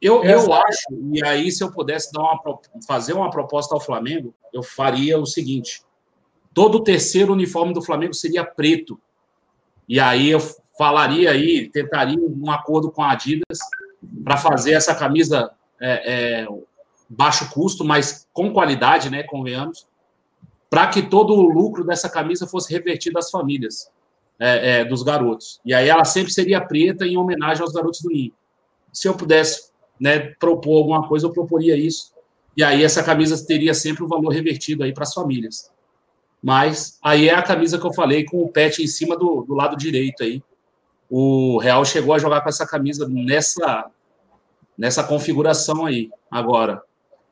Eu, essa... eu acho, e aí se eu pudesse dar uma, fazer uma proposta ao Flamengo, eu faria o seguinte: todo o terceiro uniforme do Flamengo seria preto. E aí eu falaria aí, tentaria um acordo com a Adidas para fazer essa camisa é, é, baixo custo, mas com qualidade, né? Convenhamos, para que todo o lucro dessa camisa fosse revertido às famílias é, é, dos garotos. E aí ela sempre seria preta em homenagem aos garotos do Ninho. Se eu pudesse né, propor alguma coisa, eu proporia isso. E aí essa camisa teria sempre o valor revertido aí para as famílias. Mas aí é a camisa que eu falei com o pet em cima do, do lado direito aí, o Real chegou a jogar com essa camisa nessa, nessa configuração aí. Agora,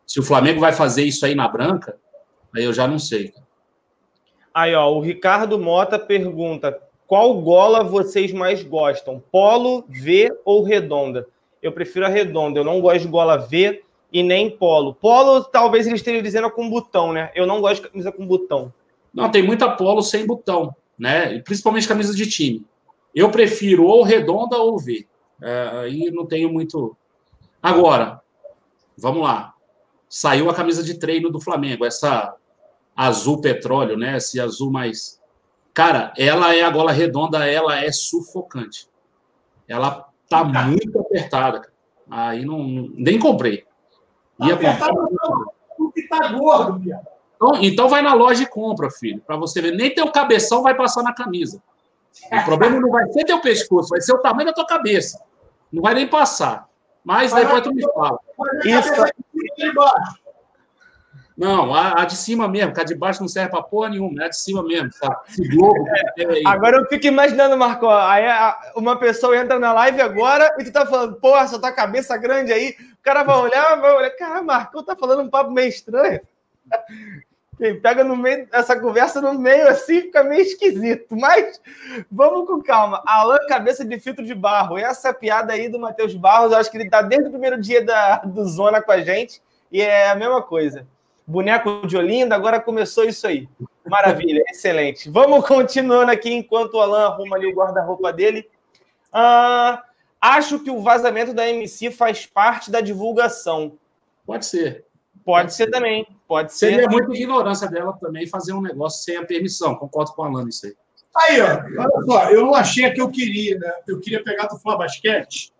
se o Flamengo vai fazer isso aí na branca, aí eu já não sei. Aí, ó, o Ricardo Mota pergunta: qual gola vocês mais gostam? Polo, V ou redonda? Eu prefiro a redonda, eu não gosto de gola V e nem polo. Polo, talvez ele esteja dizendo com botão, né? Eu não gosto de camisa com botão. Não, tem muita polo sem botão, né? Principalmente camisa de time. Eu prefiro ou redonda ou V. É, aí não tenho muito. Agora, vamos lá. Saiu a camisa de treino do Flamengo, essa azul petróleo, né? Esse azul mais. Cara, ela é a gola redonda, ela é sufocante. Ela tá muito apertada. Aí não, nem comprei. Ia comprar. Tu que tá gordo, viado. Então, então vai na loja e compra, filho, para você ver. Nem teu cabeção vai passar na camisa. O problema não vai ser teu pescoço, vai ser o tamanho da tua cabeça. Não vai nem passar. Mas depois tu me fala. Isso. Não, a, a, de cima mesmo, que a de baixo não serve para porra nenhuma, é a de cima mesmo, tá? Esse globo. É, agora eu fico imaginando, Marco, aí uma pessoa entra na live agora e tu tá falando, porra, essa tua cabeça grande aí, o cara vai olhar, vai olhar, cara, Marco, tá falando um papo meio estranho. Quem pega no meio, essa conversa no meio assim fica meio esquisito. Mas vamos com calma. Alan, cabeça de filtro de barro. Essa piada aí do Matheus Barros, eu acho que ele tá desde o primeiro dia da, do Zona com a gente. E é a mesma coisa. Boneco de Olinda, agora começou isso aí. Maravilha, excelente. Vamos continuando aqui enquanto o Alan arruma ali o guarda-roupa dele. Uh, acho que o vazamento da MC faz parte da divulgação. Pode ser. Pode ser também, pode ser. Seria muita ignorância dela também fazer um negócio sem a permissão, concordo com a Alana isso aí. Aí, ó, olha só, eu não achei a que eu queria, né? Eu queria pegar do Flá Basquete.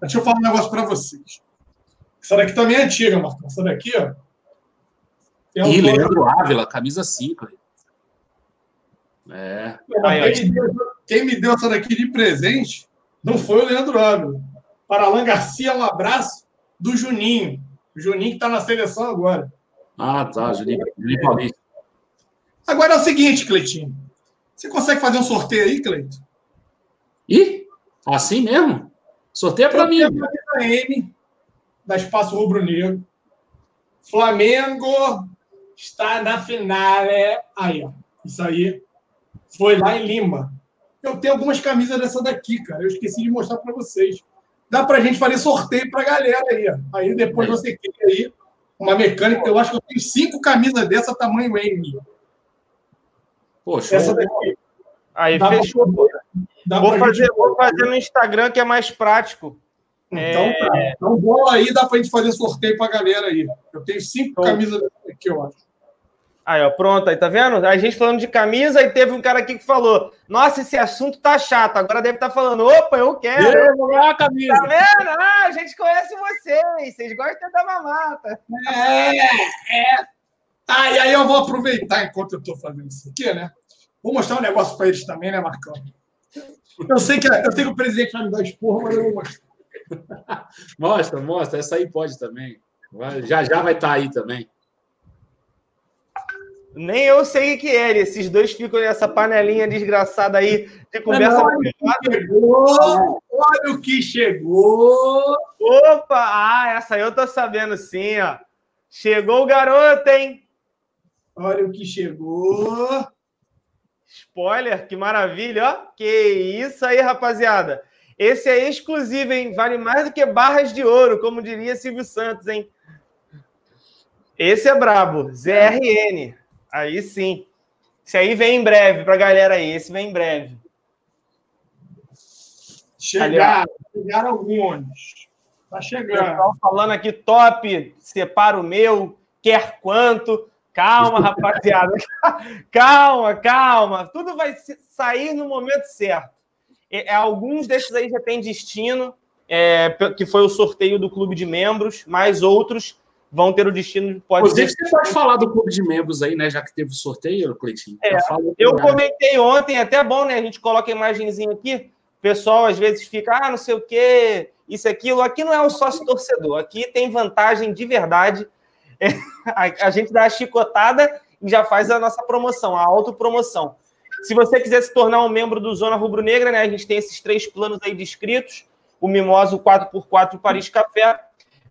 Deixa eu falar um negócio para vocês. Essa daqui também é antiga, Marcão. Essa daqui, ó. É um Ih, Leandro Ávila, camisa 5. É. Aí, quem, me deu, quem, me deu, essa daqui de presente não foi o Leandro Ávila. Para Alan Garcia, um abraço do Juninho. O Juninho que está na seleção agora. Ah, tá. Juninho, Juninho Paulista. Agora é o seguinte, Cleitinho. Você consegue fazer um sorteio aí, Cleito? Ih, assim mesmo? Sorteio para mim. A M da Espaço Rubro Negro. Flamengo está na final. É... Aí, ó. Isso aí foi lá em Lima. Eu tenho algumas camisas dessa daqui, cara. Eu esqueci de mostrar para vocês dá para a gente fazer sorteio para a galera aí. Aí depois é. você cria aí uma mecânica. Eu acho que eu tenho cinco camisas dessa tamanho M. Poxa, essa daqui. Aí dá fechou. Pra, vou, fazer, vou fazer no Instagram que é mais prático. Então, é... tá. então bola aí, dá para a gente fazer sorteio para a galera aí. Eu tenho cinco então... camisas aqui, eu acho. Aí, ó, pronto, aí tá vendo? A gente falando de camisa e teve um cara aqui que falou: Nossa, esse assunto tá chato. Agora deve estar tá falando: Opa, eu quero. Eu vou ganhar a camisa. Tá vendo? Ah, a gente conhece vocês. Vocês gostam da mamata. É, é. Ah, e aí eu vou aproveitar enquanto eu tô fazendo isso aqui, né? Vou mostrar um negócio para eles também, né, Marcão? Eu sei, que, eu sei que o presidente vai me dar esporro, mas eu vou mostrar. Mostra, mostra. Essa aí pode também. Já já vai estar tá aí também. Nem eu sei o que é. Esses dois ficam nessa panelinha desgraçada aí de conversa. Olha o que chegou! Olha o que chegou! Opa! Ah, essa eu tô sabendo sim, ó. Chegou o garoto, hein? Olha o que chegou! Spoiler, que maravilha, ó. Que isso aí, rapaziada. Esse é exclusivo, hein? Vale mais do que barras de ouro, como diria Silvio Santos, hein? Esse é brabo. ZRN. Aí sim. Esse aí vem em breve para a galera aí. Esse vem em breve. Chegaram, chegaram alguns. Tá chegando. falando aqui, top, separa o meu, quer quanto. Calma, rapaziada. calma, calma. Tudo vai sair no momento certo. É, alguns desses aí já tem destino, é, que foi o sorteio do clube de membros, mas outros vão ter o destino. Pode Inclusive, você pode falar do clube de membros aí, né? Já que teve o sorteio, Cleitinho. É, eu comentei ontem, é até bom, né? A gente coloca a imagenzinha aqui. O pessoal às vezes fica, ah, não sei o quê, isso, aquilo. Aqui não é o sócio torcedor, aqui tem vantagem de verdade. É, a, a gente dá a chicotada e já faz a nossa promoção, a autopromoção. Se você quiser se tornar um membro do Zona Rubro Negra, né? A gente tem esses três planos aí descritos: o Mimoso 4x4 Paris Café,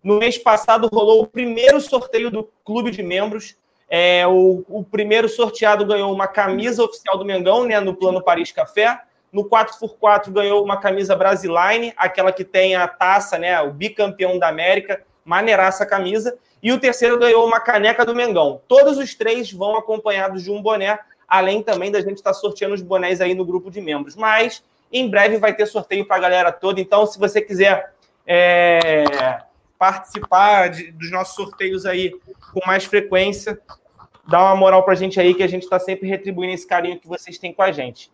no mês passado rolou o primeiro sorteio do clube de membros. É, o, o, primeiro sorteado ganhou uma camisa oficial do Mengão, né, no plano Paris Café. No 4x4 ganhou uma camisa Brasiline, aquela que tem a taça, né, o bicampeão da América, maneiraça camisa. E o terceiro ganhou uma caneca do Mengão. Todos os três vão acompanhados de um boné, além também da gente estar sorteando os bonés aí no grupo de membros. Mas Em breve vai ter sorteio para a galera toda. Então, se você quiser é, participar de, dos nossos sorteios aí com mais frequência, dá uma moral para a gente aí, que a gente está sempre retribuindo esse carinho que vocês têm com a gente.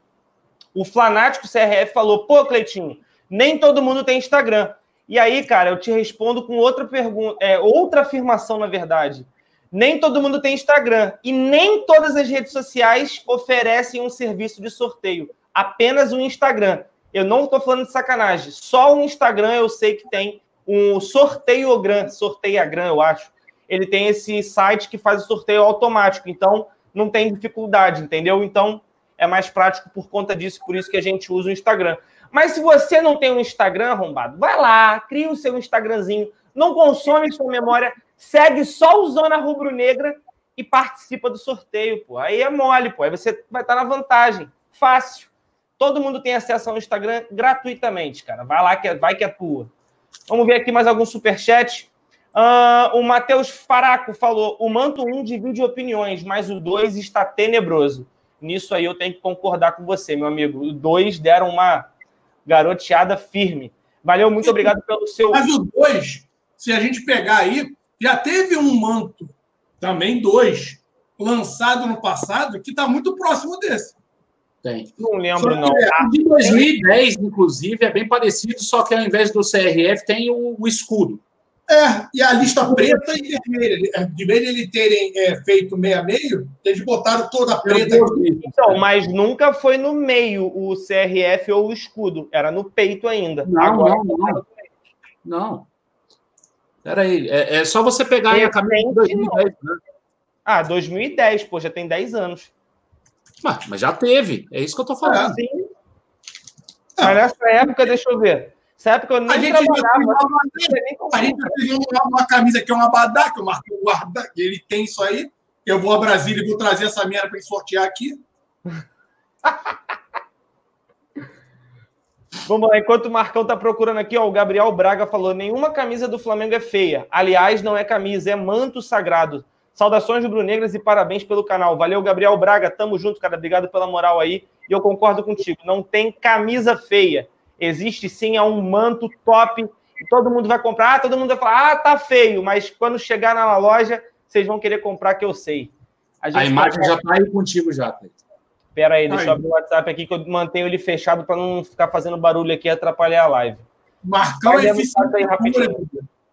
O Flanático CRF falou: pô, Cleitinho, nem todo mundo tem Instagram. E aí, cara, eu te respondo com outra pergunta, é, outra afirmação, na verdade. Nem todo mundo tem Instagram e nem todas as redes sociais oferecem um serviço de sorteio. Apenas o Instagram. Eu não estou falando de sacanagem. Só o Instagram eu sei que tem um sorteiogram, sorteiagram, eu acho. Ele tem esse site que faz o sorteio automático. Então, não tem dificuldade, entendeu? Então, é mais prático por conta disso, por isso que a gente usa o Instagram. Mas se você não tem um Instagram arrombado, vai lá, cria o seu Instagramzinho, não consome sua memória, segue só o Zona Rubro Negra e participa do sorteio, pô. Aí é mole, pô. Aí você vai estar na vantagem. Fácil. Todo mundo tem acesso ao Instagram gratuitamente, cara. Vai lá que é, vai que é tua. Vamos ver aqui mais algum superchat. Uh, o Matheus Faraco falou: o manto 1 divide opiniões, mas o 2 está tenebroso. Nisso aí eu tenho que concordar com você, meu amigo. O 2 deram uma garoteada firme. Valeu, muito obrigado pelo seu. Mas o 2, se a gente pegar aí, já teve um manto, também dois, lançado no passado, que está muito próximo desse. Tem. Não lembro, não. O de 2010, inclusive, é bem parecido, só que ao invés do CRF tem o, o escudo. É, e a lista preta e vermelha. De vez de ele terem é, feito meia meio, eles botaram toda a preta. Então, mas nunca foi no meio o CRF ou o escudo. Era no peito ainda. Não, Agora, não, não. Não. Peraí, é, é só você pegar aí a camisa de 2010, né? Ah, 2010, pô, já tem 10 anos. Mas, mas já teve, é isso que eu tô falando. Ah, sim. Mas nessa época, deixa eu ver. Nessa época eu nem a gente trabalhava. Uma, a gente tem uma, camisa que é uma abadá, que eu marquei guarda, ele tem isso aí. Eu vou a Brasília e vou trazer essa merda para ele sortear aqui. Vamos lá, enquanto o Marcão tá procurando aqui, ó, o Gabriel Braga falou: nenhuma camisa do Flamengo é feia. Aliás, não é camisa, é manto sagrado. Saudações rubro-negras e parabéns pelo canal. Valeu, Gabriel Braga. Tamo junto, cara. Obrigado pela moral aí. E eu concordo contigo. Não tem camisa feia. Existe sim é um manto top. E todo mundo vai comprar. Ah, todo mundo vai falar, ah, tá feio. Mas quando chegar na loja, vocês vão querer comprar, que eu sei. A, a imagem já tá aí contigo já, Cleiton. Pera aí, deixa aí. eu abrir o WhatsApp aqui que eu mantenho ele fechado para não ficar fazendo barulho aqui e atrapalhar a live. Marcão eficiência pura.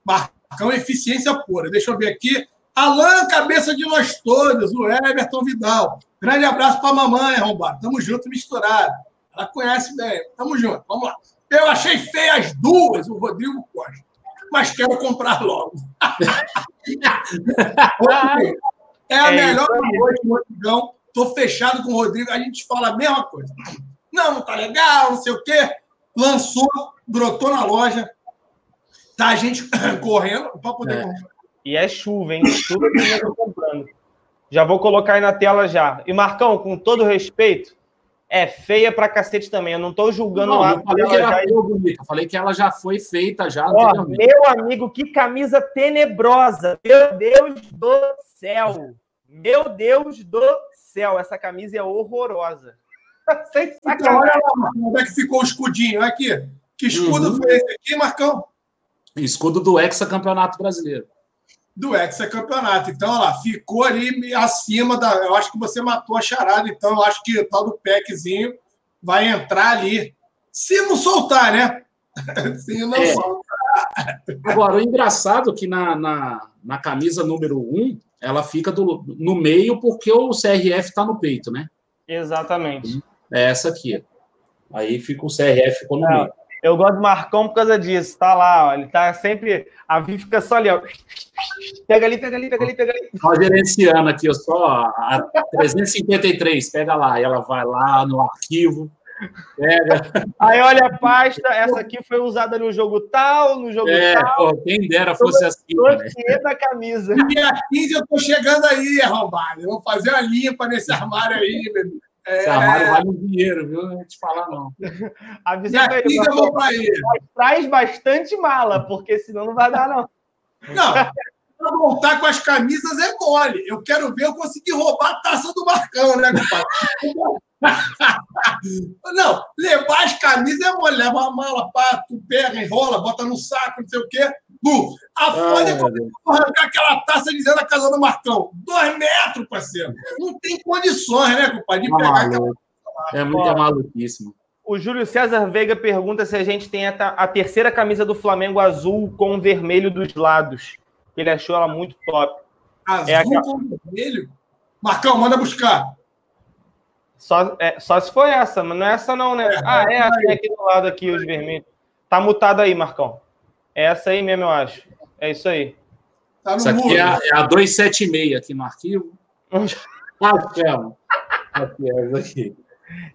Marcão eficiência pura. Deixa eu ver aqui. Alan, cabeça de nós todos, o Everton Vidal. Grande abraço para a mamãe, arrombado. Tamo junto, misturado. Ela conhece bem. Tamo junto. Vamos lá. Eu achei feia as duas, o Rodrigo Costa. Mas quero comprar logo. é a é melhor noite, Rodrigão Tô fechado com o Rodrigo, a gente fala a mesma coisa. Não, não tá legal, não sei o quê. Lançou, brotou na loja. Tá a gente correndo para poder é. comprar. E é chuva, hein? Chuva que eu tô comprando. Já vou colocar aí na tela já. E Marcão, com todo respeito, é feia pra cacete também. Eu não tô julgando não, lá. Eu falei que era já... bonita. Eu falei que ela já foi feita já. Ó, meu amigo, que camisa tenebrosa. Meu Deus do céu. Meu Deus do céu, essa camisa é horrorosa. Sem então, olha lá, como é que ficou o escudinho. Aqui. Que escudo uhum. foi esse aqui, Marcão? Escudo do Hexacampeonato Brasileiro. Do Hexacampeonato. Então, olha lá, ficou ali acima da. Eu acho que você matou a charada, então eu acho que o tal do PECzinho vai entrar ali. Se não soltar, né? Se não é. soltar. Agora, o engraçado é que na, na, na camisa número 1, um, ela fica do, no meio porque o CRF está no peito, né? Exatamente. É essa aqui. Aí fica o CRF ficou no meio. Eu gosto do Marcão por causa disso. Tá lá, ó, ele tá sempre. A Vi fica só ali, ó. Pega ali, pega ali, pega ali, pega ali. Só gerenciando aqui, ó, só a 353, pega lá. E ela vai lá no arquivo. Pega. Aí olha a pasta, essa aqui foi usada no jogo tal, no jogo é, tal. Pô, quem dera fosse assim. Né? da camisa. Dia 15 eu tô chegando aí, arrombado. Eu vou fazer uma limpa nesse armário aí, meu é... Esse armário vale um dinheiro, viu? Não vou te falar, não. Avisa pra ele, eu vou pra ele. Traz bastante mala, porque senão não vai dar, não. Não, para voltar com as camisas é mole. Eu quero ver eu conseguir roubar a taça do Marcão, né, compadre? não, levar as camisas é mole, leva uma mala, pá, tu pega, enrola, bota no saco, não sei o quê. Bu, a foda é quando arrancar aquela taça dizendo a casa do Marcão. Dois metros, parceiro. Não tem condições, né, compadre? De pegar maluco. aquela. É muita maluquíssimo. O Júlio César Veiga pergunta se a gente tem a, a terceira camisa do Flamengo azul com vermelho dos lados. Ele achou ela muito top. Azul É aquela- com vermelho. Marcão, manda buscar. Só, é, só se for essa, mas não é essa não, né? Ah, é essa aqui do lado aqui, os vermelhos. Tá mutado aí, Marcão. É essa aí mesmo, eu acho. É isso aí. Tá no Isso aqui é a, é a 276 aqui no arquivo. Ah, é.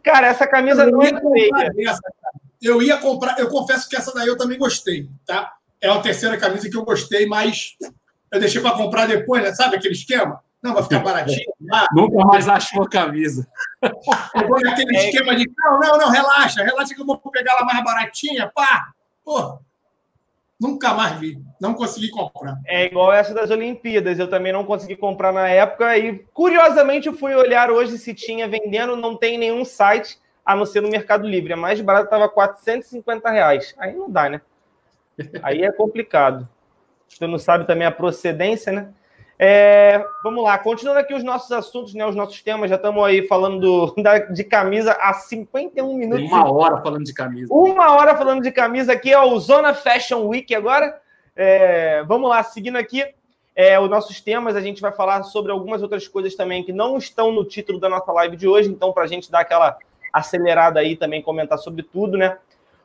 Cara, essa camisa Eu não é feia. essa. Eu ia comprar, eu confesso que essa daí eu também gostei, tá? É a terceira camisa que eu gostei, mas eu deixei para comprar depois, né? Sabe aquele esquema? Não, vai ficar baratinho. Ah, Nunca mais achou a camisa. eu vou naquele É. esquema de não, não, não, relaxa, relaxa que eu vou pegar ela mais baratinha, pá. Pô, nunca mais vi, não consegui comprar. É igual essa das Olimpíadas. Eu também não consegui comprar na época. E, curiosamente, eu fui olhar hoje se tinha vendendo. Não tem em nenhum site, a não ser no Mercado Livre. A mais barata estava 450 reais. Aí não dá, né? Aí é complicado. Você não sabe também a procedência, né? É, vamos lá, continuando aqui os nossos assuntos, né? Os nossos temas. Já estamos aí falando do- da- de camisa há 51 minutos. Uma hora falando de camisa. Uma hora falando de camisa aqui, é o Zona Fashion Week agora. É, vamos lá, seguindo aqui é, os nossos temas, a gente vai falar sobre algumas outras coisas também que não estão no título da nossa live de hoje, então, para a gente dar aquela acelerada aí também, comentar sobre tudo, né?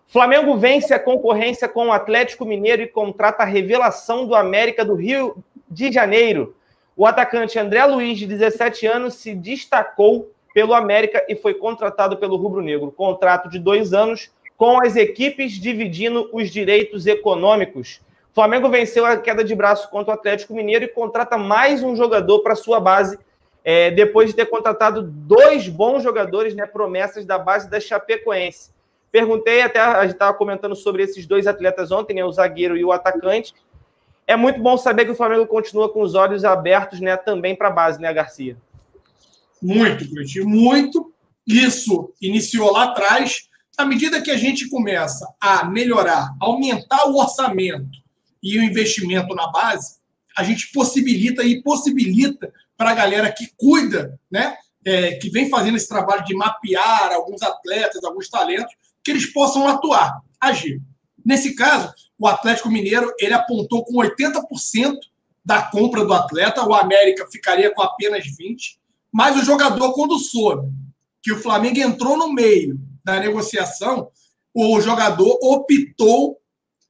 Flamengo vence a concorrência com o Atlético Mineiro e contrata a revelação do América do Rio de Janeiro. O atacante André Luiz, de 17 anos, se destacou pelo América e foi contratado pelo Rubro Negro. Contrato de dois anos, com as equipes dividindo os direitos econômicos. Flamengo venceu a queda de braço contra o Atlético Mineiro e contrata mais um jogador para sua base, é, depois de ter contratado dois bons jogadores, né, promessas da base da Chapecoense. Perguntei, até a gente estava comentando sobre esses dois atletas ontem, né, o zagueiro e o atacante. É muito bom saber que o Flamengo continua com os olhos abertos né, também para a base, né, Garcia? Muito, Cleitinho, muito. Isso iniciou lá atrás. À medida que a gente começa a melhorar, aumentar o orçamento e o investimento na base, a gente possibilita e possibilita para a galera que cuida, né, é, que vem fazendo esse trabalho de mapear alguns atletas, alguns talentos, que eles possam atuar, agir. Nesse caso, o Atlético Mineiro ele apontou com 80% da compra do atleta, o América ficaria com apenas 20%, mas o jogador, quando soube que o Flamengo entrou no meio da negociação, o jogador optou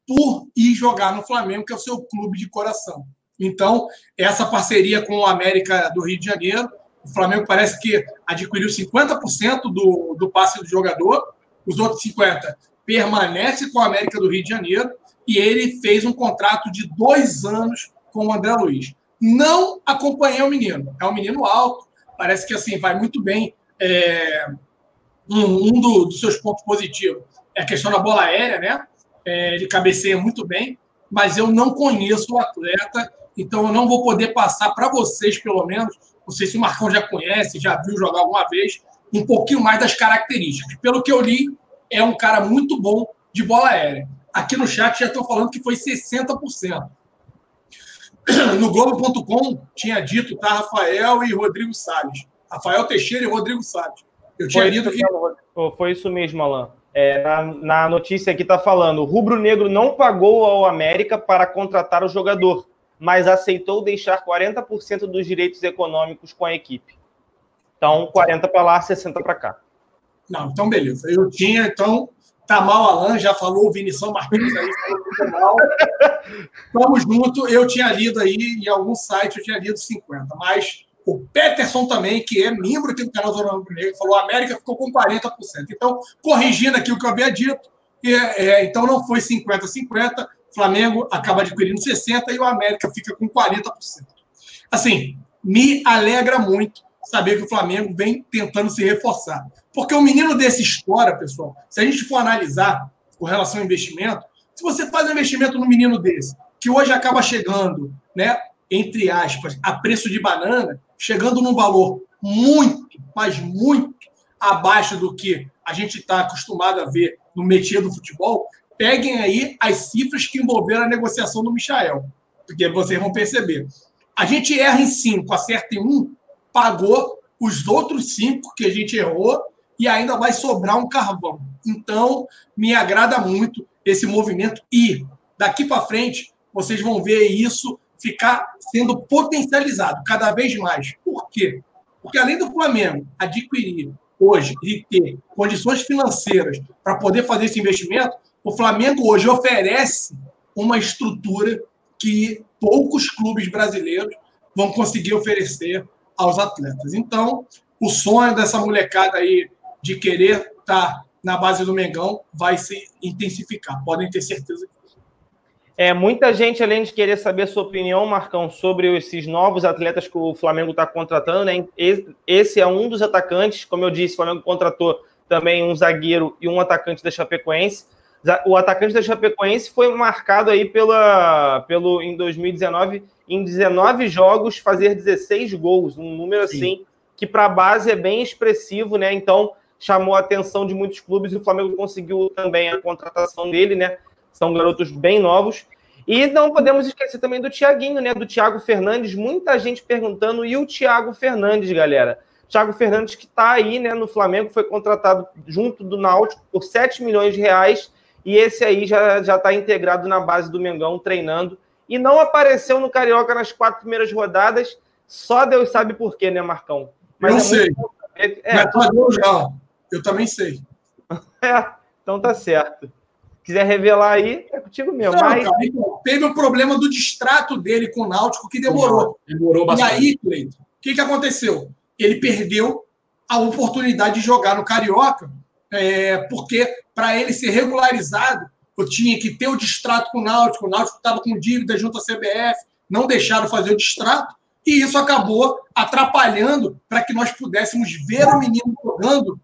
por ir jogar no Flamengo, que é o seu clube de coração. Então, essa parceria com o América do Rio de Janeiro, o Flamengo parece que adquiriu 50% do, do passe do jogador, os outros 50% permanece com o América do Rio de Janeiro, e ele fez um contrato de dois anos com o André Luiz. Não acompanhei o menino, é um menino alto, parece que assim vai muito bem. É, um, um do, dos seus pontos positivos é a questão da bola aérea, né? É, ele cabeceia muito bem, mas eu não conheço o atleta, então eu não vou poder passar para vocês, pelo menos. Não sei se o Marcão já conhece, já viu jogar alguma vez, um pouquinho mais das características. Pelo que eu li, é um cara muito bom de bola aérea. Aqui no chat já estou falando que foi 60%. No Globo.com tinha dito, tá? Rafael e Rodrigo Salles. Rafael Teixeira e Rodrigo Salles. Eu tinha Foi lido que. mesmo, foi isso mesmo, Alan. É, na, na notícia aqui está falando: o Rubro Negro não pagou ao América para contratar o jogador, mas aceitou deixar 40% dos direitos econômicos com a equipe. Então, 40 para lá, 60 para cá. Não, então beleza. Eu tinha, então, tá mal, Alan, já falou, Vinição Martins aí falou mal. Tamo junto. Eu tinha lido aí, em algum site, eu tinha lido 50, mas o Peterson também, que é membro do canal Zona Rubro Negro, falou a América ficou com 40%. Então, corrigindo aqui o que eu havia dito, é, é, então não foi 50-50, Flamengo acaba adquirindo 60% e o América fica com 40%. Assim, me alegra muito saber que o Flamengo vem tentando se reforçar. Porque o menino desse história, pessoal, se a gente for analisar com relação ao investimento, se você faz um investimento no menino desse, que hoje acaba chegando, né, entre aspas, a preço de banana, chegando num valor muito, mas muito abaixo do que a gente está acostumado a ver no métier do futebol, peguem aí as cifras que envolveram a negociação do Michael, porque vocês vão perceber. A gente erra em cinco, acerta em um, pagou os outros cinco que a gente errou e ainda vai sobrar um carvão. Então, me agrada muito esse movimento e daqui para frente vocês vão ver isso ficar sendo potencializado cada vez mais. Por quê? Porque além do Flamengo adquirir hoje e ter condições financeiras para poder fazer esse investimento, o Flamengo hoje oferece uma estrutura que poucos clubes brasileiros vão conseguir oferecer aos atletas. Então, o sonho dessa molecada aí de querer estar na base do Mengão vai se intensificar, podem ter certeza disso. É, muita gente, além de querer saber sua opinião, Marcão, sobre esses novos atletas que o Flamengo está contratando, né? Esse é um dos atacantes, como eu disse, o Flamengo contratou também um zagueiro e um atacante da Chapecoense. O atacante da Chapecoense foi marcado aí pela, pelo, em 2019, em 19 jogos, fazer 16 gols, um número Sim. assim que para a base é bem expressivo, né? Então chamou a atenção de muitos clubes e o Flamengo conseguiu também a contratação dele, né? São garotos bem novos. E não podemos esquecer também do Tiaguinho, né? Do Thiago Fernandes. Muita gente perguntando, e o Thiago Fernandes, galera? Thiago Fernandes que está aí, né, no Flamengo, foi contratado junto do Náutico por 7 milhões de reais e esse aí já está integrado na base do Mengão, treinando. E não apareceu no Carioca nas quatro primeiras rodadas. Só Deus sabe por quê, né, Marcão? Mas eu é sei. É, é, Mas tá já. Eu também sei. É, então tá certo. Quiser revelar aí, é contigo mesmo. Não, Mas... cara, então, teve o um problema do distrato dele com o Náutico que demorou. Demorou bastante. E aí, Cleiton, o que, que aconteceu? Ele perdeu a oportunidade de jogar no Carioca é, porque para ele ser regularizado, eu tinha que ter o distrato com o Náutico, o Náutico estava com dívida junto à CBF, não deixaram fazer o distrato, e isso acabou atrapalhando para que nós pudéssemos ver o menino jogando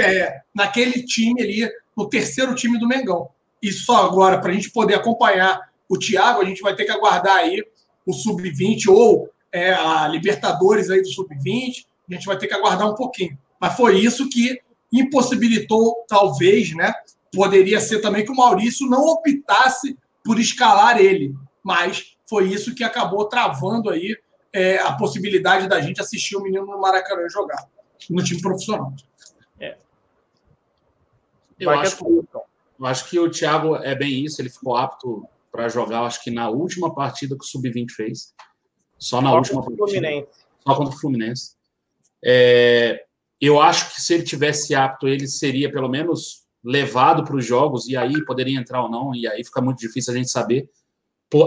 é, naquele time ali, no terceiro time do Mengão. E só agora, para a gente poder acompanhar o Thiago, a gente vai ter que aguardar aí o Sub-20 ou é, a Libertadores aí do Sub-20, a gente vai ter que aguardar um pouquinho. Mas foi isso que impossibilitou, talvez, né? Poderia ser também que o Maurício não optasse por escalar ele, mas foi isso que acabou travando aí é, a possibilidade da gente assistir o menino no Maracanã jogar no time profissional. É. Eu, acho que, eu acho que o Thiago é bem isso, ele ficou apto para jogar, acho que na última partida que o Sub-20 fez. Só na só última partida. Fluminense. Só contra o Fluminense. É, eu acho que se ele tivesse apto, ele seria pelo menos levado para os jogos e aí poderia entrar ou não, e aí fica muito difícil a gente saber.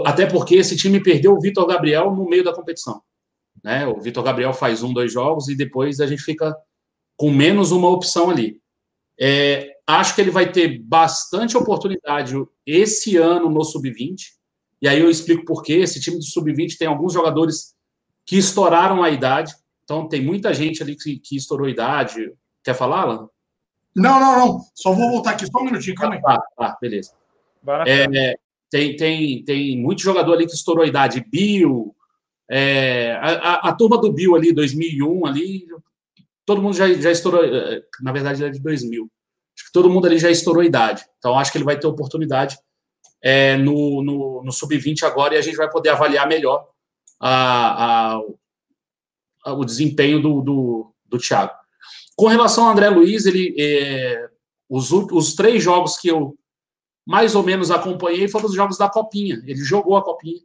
Até porque esse time perdeu o Vitor Gabriel no meio da competição. Né? O Vitor Gabriel faz um, dois jogos e depois a gente fica com menos uma opção ali. É, acho que ele vai ter bastante oportunidade esse ano no Sub-20. E aí eu explico por quê. Esse time do Sub-20 tem alguns jogadores que estouraram a idade. Então, tem muita gente ali que, que estourou idade. Quer falar, Alan? Não, não, não. Só vou voltar aqui só um minutinho, calma aí. Tá, tá, beleza. É, tem, tem, tem muito jogador ali que estourou a idade. Bill, é, a, a, a, turma do Bill ali, 2001, ali, todo mundo já, já estourou. É, na verdade, é de 2000. Acho que todo mundo ali já estourou a idade. Então, acho que ele vai ter oportunidade é, no, no, no Sub-20 agora e a gente vai poder avaliar melhor a, a, o desempenho do, do, do Thiago. Com relação ao André Luiz, ele, é, os, os três jogos que eu mais ou menos acompanhei foram os jogos da Copinha. Ele jogou a Copinha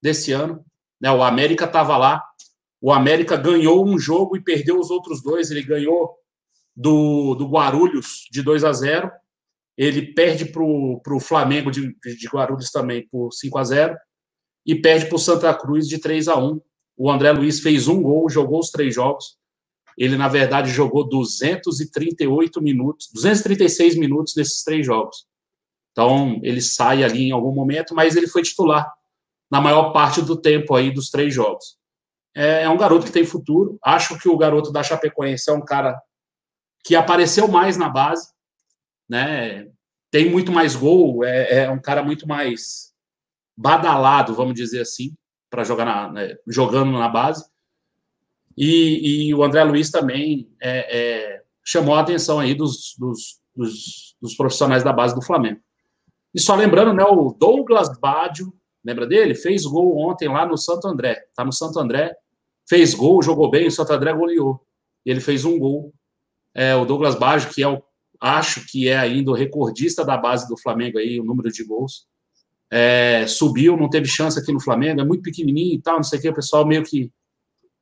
desse ano. Né? O América estava lá. O América ganhou um jogo e perdeu os outros dois. Ele ganhou do, do Guarulhos de 2 a 0. Ele perde para o Flamengo de, de Guarulhos também por 5 a 0 e perde para o Santa Cruz de 3 a 1 o André Luiz fez um gol, jogou os três jogos. Ele, na verdade, jogou 238 minutos, 236 minutos nesses três jogos. Então, ele sai ali em algum momento, mas ele foi titular na maior parte do tempo aí dos três jogos. É, é um garoto que tem futuro. Acho que o garoto da Chapecoense é um cara que apareceu mais na base, né? Tem muito mais gol, é, é um cara muito mais badalado, vamos dizer assim para jogar na, né, jogando na base. E, e, o André Luiz também é, é, chamou a atenção aí dos, dos, dos, dos profissionais da base do Flamengo. E só lembrando, né, o Douglas Badio, lembra dele? Fez gol ontem lá no Santo André. Tá no Santo André, fez gol, jogou bem, o Santo André goleou. Ele fez um gol. É, o Douglas Baggio, que é o, acho que é ainda o recordista da base do Flamengo aí, o número de gols. É, subiu, não teve chance aqui no Flamengo, é muito pequenininho e tal, não sei o que, o pessoal meio que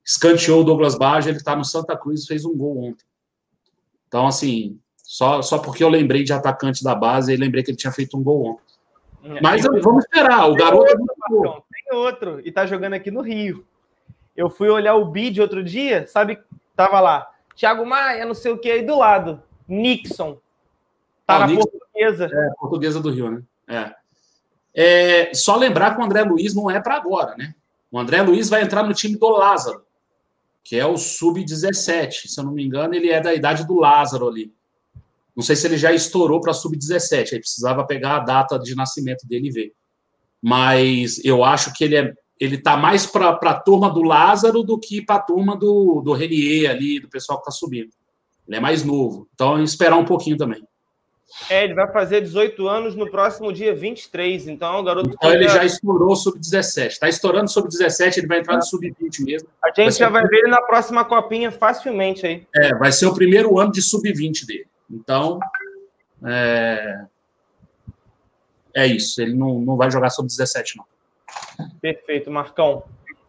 escanteou o Douglas Baggio, ele tá no Santa Cruz fez um gol ontem. Então, assim, só, só porque eu lembrei de atacante da base e lembrei que ele tinha feito um gol ontem. É, Mas vamos esperar, o garoto. Outro, tem outro, e tá jogando aqui no Rio. Eu fui olhar o bid outro dia, sabe? Tava lá, Thiago Maia, não sei o que, aí do lado, Nixon. Tá ah, na Nixon, portuguesa. É, portuguesa do Rio, né? É. é. Só lembrar que o André Luiz não é para agora, né? O André Luiz vai entrar no time do Lázaro, que é o sub-17. Se eu não me engano, ele é da idade do Lázaro ali. Não sei se ele já estourou para sub-17, aí precisava pegar a data de nascimento dele e ver. Mas eu acho que ele é ele tá mais para a turma do Lázaro do que para a turma do, do Renier ali, do pessoal que está subindo. Ele é mais novo. Então, esperar um pouquinho também. É, ele vai fazer 18 anos no próximo dia 23. Então, o garoto. Então, ele já estourou sub-17. Está estourando sub-17, ele vai entrar no sub-20 mesmo. A gente vai já vai ver ele na próxima copinha facilmente aí. É, vai ser o primeiro ano de sub-20 dele. Então, é... é isso. Ele não, não vai jogar sub-17, não. Perfeito, Marcão.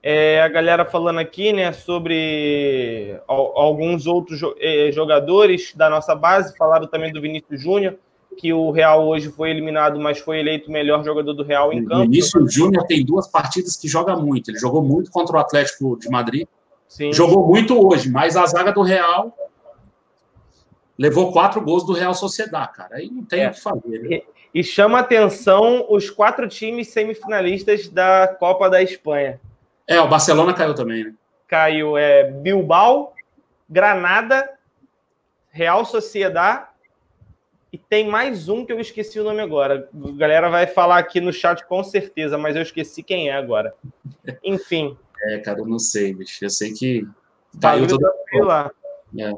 É, a galera falando aqui, né, sobre alguns outros é, jogadores da nossa base, falaram também do Vinícius Júnior, que o Real hoje foi eliminado, mas foi eleito o melhor jogador do Real em campo. O Vinícius Júnior tem duas partidas que joga muito. Ele jogou muito contra o Atlético de Madrid. Sim. Jogou muito hoje, mas a zaga do Real levou quatro gols do Real Sociedade, cara. Aí não tem é. o que fazer. Né? E chama atenção os quatro times semifinalistas da Copa da Espanha. É, o Barcelona caiu também, né? Caiu é, Bilbao, Granada, Real Sociedade e tem mais um que eu esqueci o nome agora. A galera vai falar aqui no chat com certeza, mas eu esqueci quem é agora. Enfim. É, cara, eu não sei, bicho. Eu sei que caiu todo... Tá lá. É.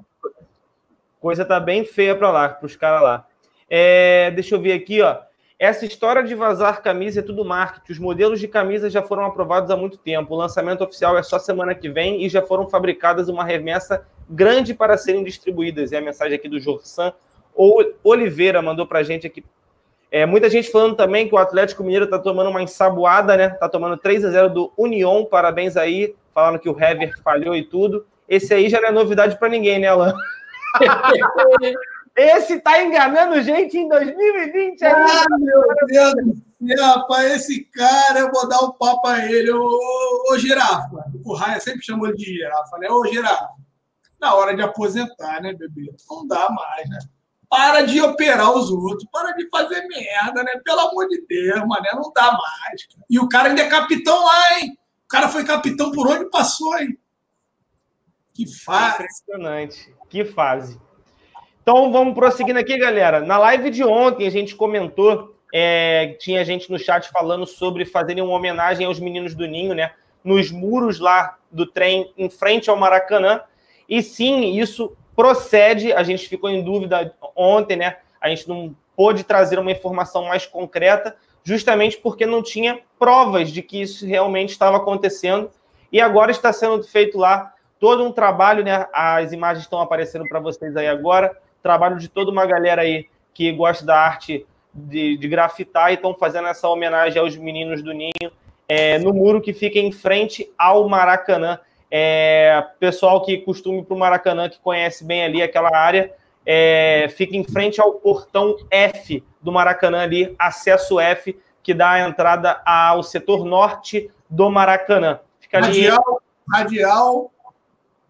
Coisa tá bem feia para lá, para os caras lá. É, deixa eu ver aqui, ó. Essa história de vazar camisa é tudo marketing. Os modelos de camisa já foram aprovados há muito tempo. O lançamento oficial é só semana que vem e já foram fabricadas uma remessa grande para serem distribuídas. É a mensagem aqui do Jorsan Oliveira mandou para a gente aqui. É, muita gente falando também que o Atlético Mineiro está tomando uma ensaboada, né? Está tomando 3 a 0 do Union. Parabéns aí. Falando que o Hever falhou e tudo. Esse aí já não é novidade para ninguém, né, Alan? Esse tá enganando gente em 2020. Ah, meu Deus do céu, rapaz, esse cara, eu vou dar um papo a ele. Ô, ô, ô girafa. O Raia sempre chamou ele de girafa, né? Ô, girafa. Na hora de aposentar, né, bebê? Não dá mais, né? Para de operar os outros, para de fazer merda, né? Pelo amor de Deus, mané, não dá mais. E o cara ainda é capitão lá, hein? O cara foi capitão por onde passou, hein? Que fase. Impressionante. Que fase. Então vamos prosseguindo aqui, galera. Na live de ontem a gente comentou, é, tinha gente no chat falando sobre fazerem uma homenagem aos meninos do Ninho, né? Nos muros lá do trem em frente ao Maracanã. E sim, isso procede. A gente ficou em dúvida ontem, né? A gente não pôde trazer uma informação mais concreta, justamente porque não tinha provas de que isso realmente estava acontecendo. E agora está sendo feito lá todo um trabalho, né? As imagens estão aparecendo para vocês aí agora trabalho de toda uma galera aí que gosta da arte de, de grafitar e estão fazendo essa homenagem aos meninos do Ninho é, no muro que fica em frente ao Maracanã. É, pessoal que costuma ir para o Maracanã, que conhece bem ali aquela área, é, fica em frente ao portão F do Maracanã ali, acesso F, que dá a entrada ao setor norte do Maracanã. Fica ali. Radial, radial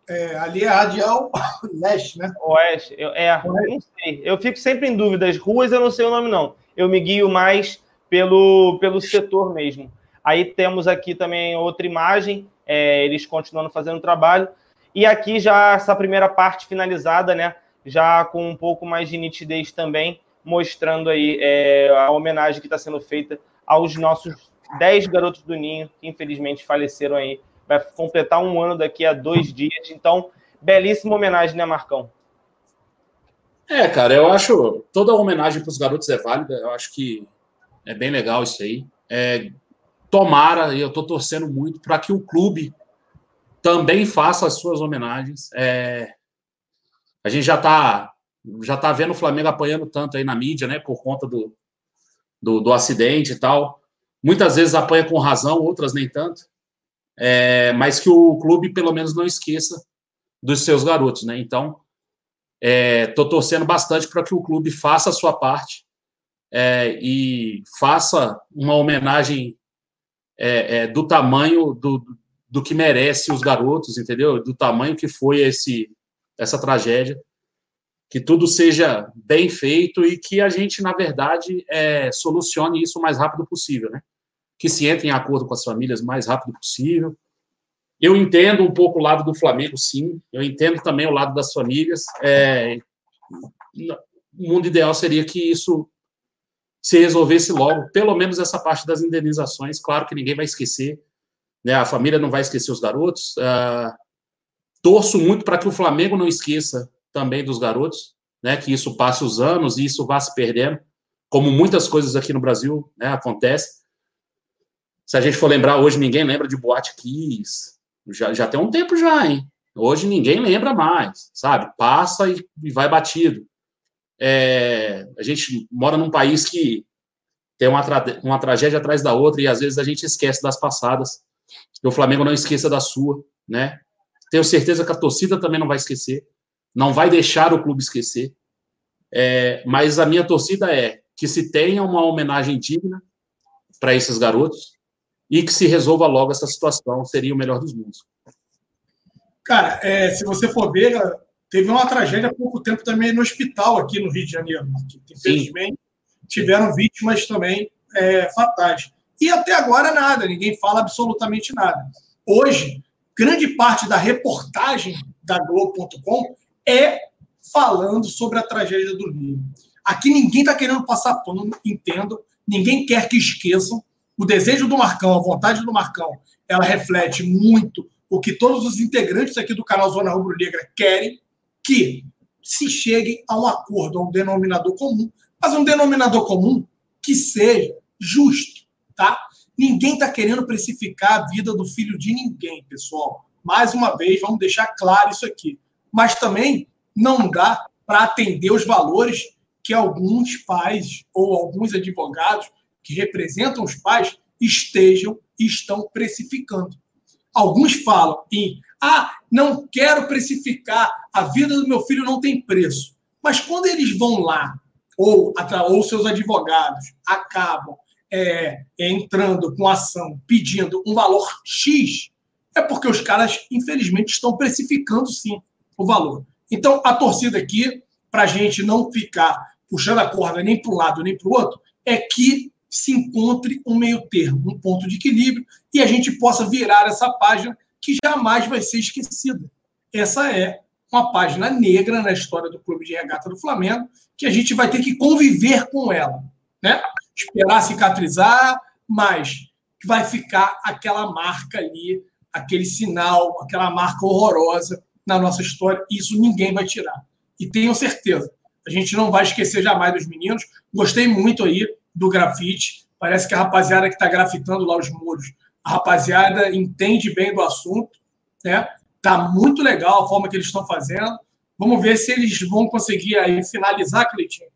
é, ali é radial leste, né? Oeste. Eu, é, eu não sei. Eu fico sempre em dúvida. As ruas eu não sei o nome, não. Eu me guio mais pelo, pelo setor mesmo. Aí temos aqui também outra imagem, é, eles continuando fazendo trabalho. E aqui já essa primeira parte finalizada, né? Já com um pouco mais de nitidez também, mostrando aí é, a homenagem que está sendo feita aos nossos 10 garotos do Ninho, que infelizmente faleceram aí vai completar um ano daqui a dois dias. Então, belíssima homenagem, né, Marcão? É, cara, eu acho toda homenagem para os garotos é válida. Eu acho que é bem legal isso aí. É, tomara, e eu estou torcendo muito para que o clube também faça as suas homenagens. É, a gente já está já tá vendo o Flamengo apanhando tanto aí na mídia, né, por conta do, do, do acidente e tal. Muitas vezes apanha com razão, outras nem tanto. É, mas que o clube pelo menos não esqueça dos seus garotos, né? Então, estou é, torcendo bastante para que o clube faça a sua parte é, e faça uma homenagem é, é, do tamanho do, do que merece os garotos, entendeu? Do tamanho que foi esse essa tragédia, que tudo seja bem feito e que a gente, na verdade, solucione isso o mais rápido possível, né? Que se entre em acordo com as famílias o mais rápido possível. Eu entendo um pouco o lado do Flamengo, sim. Eu entendo também o lado das famílias. É, o mundo ideal seria que isso se resolvesse logo, pelo menos essa parte das indenizações. Claro que ninguém vai esquecer, né? A família não vai esquecer os garotos. Uh, torço muito para que o Flamengo não esqueça também dos garotos, né? Que isso passe os anos e isso vá se perdendo, como muitas coisas aqui no Brasil, né? Acontece. Se a gente for lembrar hoje, ninguém lembra de Boate Kiss. Já, já tem um tempo já, hein? Hoje ninguém lembra mais, sabe? Passa e, e vai batido. É, a gente mora num país que tem uma, tra uma tragédia atrás da outra e às vezes a gente esquece das passadas. Que o Flamengo não esqueça da sua, né? Tenho certeza que a torcida também não vai esquecer, não vai deixar o clube esquecer. É, mas a minha torcida é que se tenha uma homenagem digna para esses garotos e que se resolva logo essa situação, seria o melhor dos mundos. Cara, é, se você for ver, Teve uma tragédia há pouco tempo também no hospital aqui no Rio de Janeiro, que infelizmente tiveram vítimas também é, fatais. E até agora nada, ninguém fala absolutamente nada. Hoje, grande parte da reportagem da Globo.com é falando sobre a tragédia do Rio. Aqui ninguém está querendo passar pano, entendo, ninguém quer que esqueçam. O desejo do Marcão, a vontade do Marcão, ela reflete muito o que todos os integrantes aqui do canal Zona Rubro Negra querem, que se chegue a um acordo, a um denominador comum, mas um denominador comum que seja justo, tá? Ninguém está querendo precificar a vida do filho de ninguém, pessoal. Mais uma vez, vamos deixar claro isso aqui. Mas também não dá para atender os valores que alguns pais ou alguns advogados que representam os pais estejam e estão precificando. Alguns falam em ah, não quero precificar, a vida do meu filho não tem preço. Mas quando eles vão lá, ou, ou seus advogados acabam é, entrando com ação pedindo um valor X, é porque os caras, infelizmente, estão precificando sim o valor. Então, a torcida aqui, para a gente não ficar puxando a corda nem para um lado nem para o outro, é que se encontre um meio termo, um ponto de equilíbrio, e a gente possa virar essa página que jamais vai ser esquecida. Essa é uma página negra na história do Clube de Regata do Flamengo, que a gente vai ter que conviver com ela. Né? Esperar cicatrizar, mas vai ficar aquela marca ali, aquele sinal, aquela marca horrorosa na nossa história. Isso ninguém vai tirar. E tenho certeza, a gente não vai esquecer jamais dos meninos. Gostei muito aí do grafite. Parece que a rapaziada que está grafitando lá os muros a rapaziada entende bem do assunto, né? Tá muito legal a forma que eles estão fazendo. Vamos ver se eles vão conseguir aí finalizar, Cleitinho.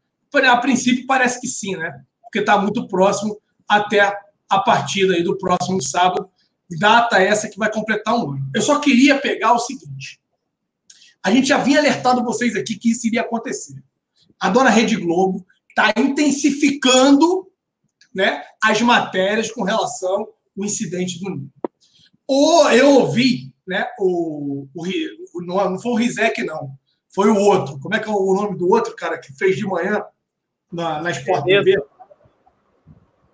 A princípio parece que sim, né? Porque está muito próximo até a partida aí do próximo sábado, data essa que vai completar um ano. Eu só queria pegar o seguinte: a gente já vinha alertando vocês aqui que isso iria acontecer. A dona Rede Globo está intensificando né, as matérias com relação o incidente do Ninho. Ou eu ouvi, né, o, o, o, não foi o Rizek, não. Foi o outro. Como é que é o nome do outro, cara, que fez de manhã na, na Sport TV?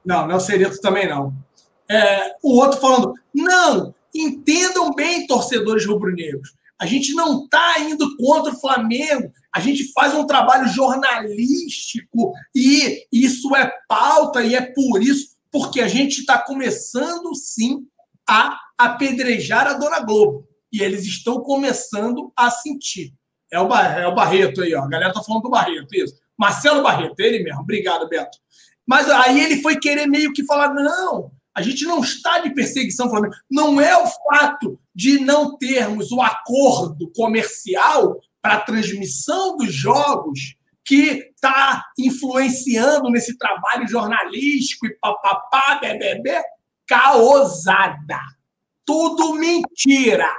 Não, não é o Sereto também, não. É, o outro falando, não, entendam bem, torcedores rubro-negros. A gente não está indo contra o Flamengo. A gente faz um trabalho jornalístico e isso é pauta e é por isso porque a gente está começando sim a apedrejar a Dona Globo. E eles estão começando a sentir. É o, é o Barreto aí, ó. A galera tá falando do Barreto, isso. Marcelo Barreto, ele mesmo. Obrigado, Beto. Mas aí ele foi querer meio que falar: não, a gente não está de perseguição Flamengo. Não é o fato de não termos o acordo comercial para a transmissão dos jogos que está influenciando nesse trabalho jornalístico e papapá, bebê, caosada. Tudo mentira.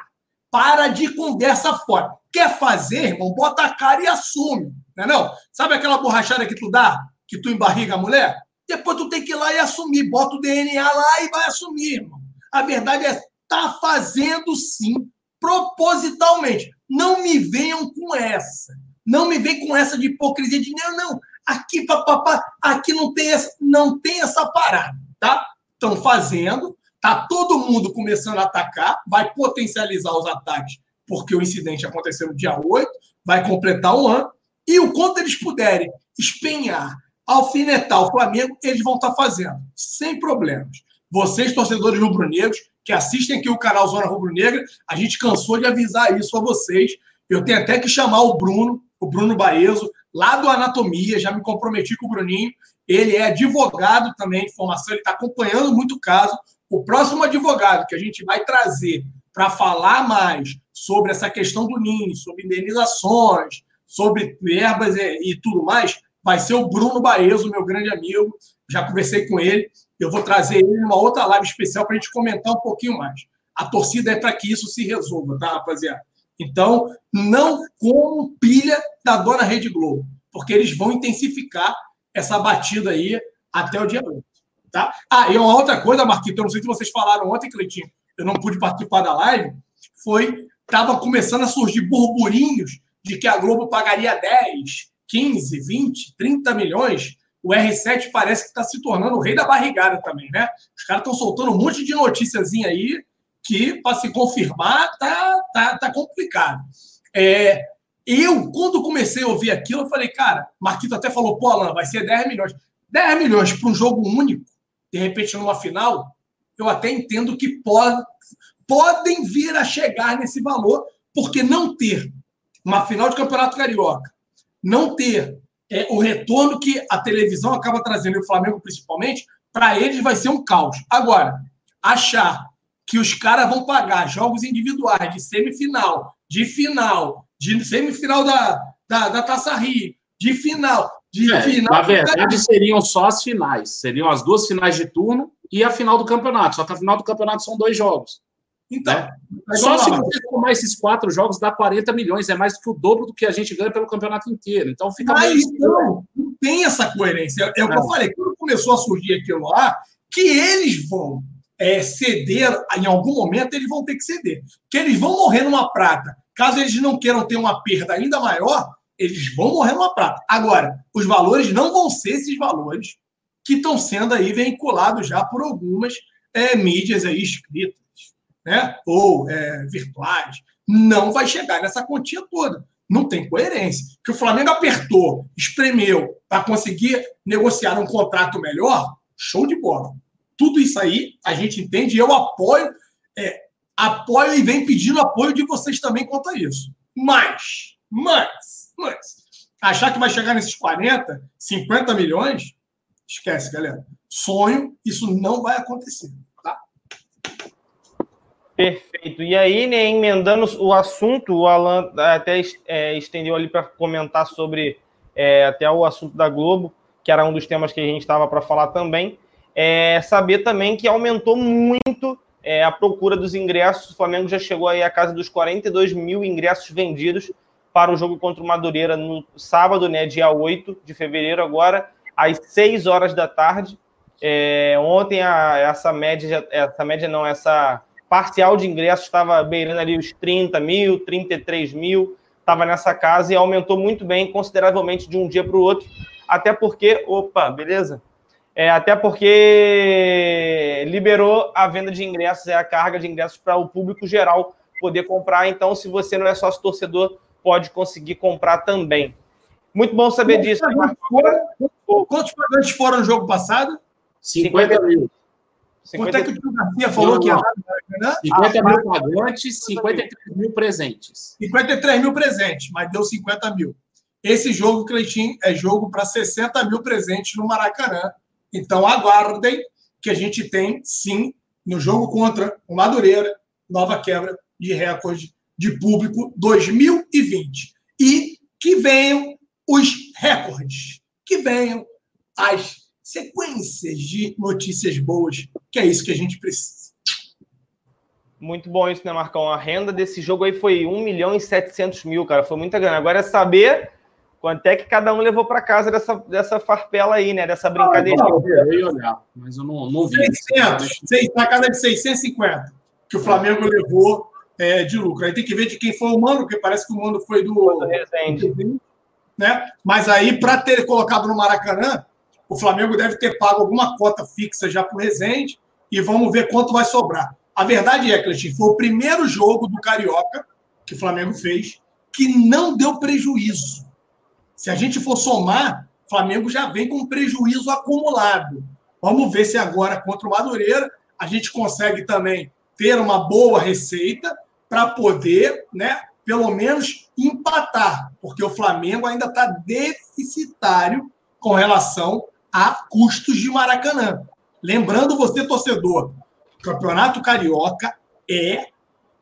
Para de conversa fora. Quer fazer, irmão? Bota a cara e assume. Não é não? Sabe aquela borrachada que tu dá, que tu embarriga a mulher? Depois tu tem que ir lá e assumir. Bota o DNA lá e vai assumir, irmão. A verdade é, tá fazendo sim, propositalmente. Não me venham com essa. Não me vem com essa de hipocrisia de não, não. Aqui, papapá, aqui não tem essa, não tem essa parada, tá? Estão fazendo, tá todo mundo começando a atacar, vai potencializar os ataques, porque o incidente aconteceu no dia 8, vai completar um ano, e o quanto eles puderem espenhar, alfinetar o Flamengo, eles vão estar tá fazendo, sem problemas. Vocês, torcedores rubro-negros, que assistem aqui o canal Zona Rubro-Negra, a gente cansou de avisar isso a vocês. Eu tenho até que chamar o Bruno, o Bruno Baezo, lá do Anatomia, já me comprometi com o Bruninho. Ele é advogado também de formação, ele está acompanhando muito o caso. O próximo advogado que a gente vai trazer para falar mais sobre essa questão do NIN, sobre indenizações, sobre verbas e, e tudo mais, vai ser o Bruno Baezo, meu grande amigo. Já conversei com ele. Eu vou trazer ele numa outra live especial para a gente comentar um pouquinho mais. A torcida é para que isso se resolva, tá, rapaziada? Então, não como pilha da dona Rede Globo, porque eles vão intensificar essa batida aí até o dia 8. Tá? Ah, e uma outra coisa, Marquito, eu não sei se vocês falaram ontem, Cleitinho, eu não pude participar da live, foi, estava começando a surgir burburinhos de que a Globo pagaria 10, 15, 20, 30 milhões. O R7 parece que está se tornando o rei da barrigada também, né? Os caras estão soltando um monte de noticiazinha aí que, para se confirmar, tá, tá, tá complicado. É, eu, quando comecei a ouvir aquilo, eu falei, cara, Marquito até falou, pô, Alan, vai ser 10 milhões. 10 milhões para um jogo único, de repente numa final, eu até entendo que pode, podem vir a chegar nesse valor, porque não ter uma final de campeonato carioca, não ter é, o retorno que a televisão acaba trazendo, e o Flamengo principalmente, para eles vai ser um caos. Agora, achar que os caras vão pagar jogos individuais de semifinal, de final, de semifinal da, da, da Taça Rio, de final, de é, final. Na verdade, seriam só as finais. Seriam as duas finais de turno e a final do campeonato. Só que a final do campeonato são dois jogos. Então, né? só se você tomar esses quatro jogos dá 40 milhões, é mais do que o dobro do que a gente ganha pelo campeonato inteiro. Então fica Mas meio... não, não tem essa coerência. É, é o que eu falei, quando começou a surgir aquilo lá, que eles vão é, ceder, em algum momento eles vão ter que ceder. Que eles vão morrer numa prata. Caso eles não queiram ter uma perda ainda maior, eles vão morrer numa prata. Agora, os valores não vão ser esses valores que estão sendo aí vinculados já por algumas é, mídias aí escritas, né? ou é, virtuais. Não vai chegar nessa quantia toda. Não tem coerência. Que o Flamengo apertou, espremeu para conseguir negociar um contrato melhor, show de bola. Tudo isso aí a gente entende eu apoio, é, apoio e venho pedindo apoio de vocês também quanto a isso. Mas, mas, mas, achar que vai chegar nesses 40, 50 milhões, esquece, galera. Sonho, isso não vai acontecer. Perfeito. E aí, né, emendando o assunto, o Alan até é, estendeu ali para comentar sobre é, até o assunto da Globo, que era um dos temas que a gente estava para falar também é, saber também que aumentou muito é, a procura dos ingressos. O Flamengo já chegou aí a casa dos 42 mil ingressos vendidos para o jogo contra o Madureira no sábado, né, dia 8 de fevereiro, agora, às 6 horas da tarde. É, ontem a, essa média, essa média não, essa parcial de ingressos estava beirando ali os 30 mil, 33 mil, estava nessa casa e aumentou muito bem, consideravelmente, de um dia para o outro, até porque, opa, beleza? É, até porque liberou a venda de ingressos, é a carga de ingressos para o público geral poder comprar. Então, se você não é sócio torcedor, pode conseguir comprar também. Muito bom saber quantos disso. Foram, quantos pagantes foram no jogo passado? 50 mil. Quanto é que o Tio Garcia falou que ia dar? 50 mil pagantes, 53 mil presentes. 53 mil presentes, mas deu 50 mil. Esse jogo, Cleitinho, é jogo para 60 mil presentes no Maracanã. Então aguardem que a gente tem, sim, no jogo contra o Madureira, nova quebra de recorde de público 2020. E que venham os recordes, que venham as sequências de notícias boas, que é isso que a gente precisa. Muito bom isso, né, Marcão? A renda desse jogo aí foi 1 milhão e 700 mil, cara. Foi muita grana. Agora é saber quanto é que cada um levou para casa dessa, dessa farpela aí, né? Dessa brincadeira. Ah, eu ia olhar, mas eu não, não vi. 600, na casa de 650, que o Flamengo levou é, de lucro. Aí tem que ver de quem foi o mano, porque parece que o mano foi do. do Resende. Né? Mas aí, para ter colocado no Maracanã, o Flamengo deve ter pago alguma cota fixa já para o Resende e vamos ver quanto vai sobrar. A verdade é, Cleitinho, foi o primeiro jogo do Carioca que o Flamengo fez que não deu prejuízo. Se a gente for somar, o Flamengo já vem com prejuízo acumulado. Vamos ver se agora contra o Madureira a gente consegue também ter uma boa receita para poder, né, pelo menos empatar, porque o Flamengo ainda está deficitário com relação a custos de Maracanã. Lembrando você, torcedor, o Campeonato Carioca é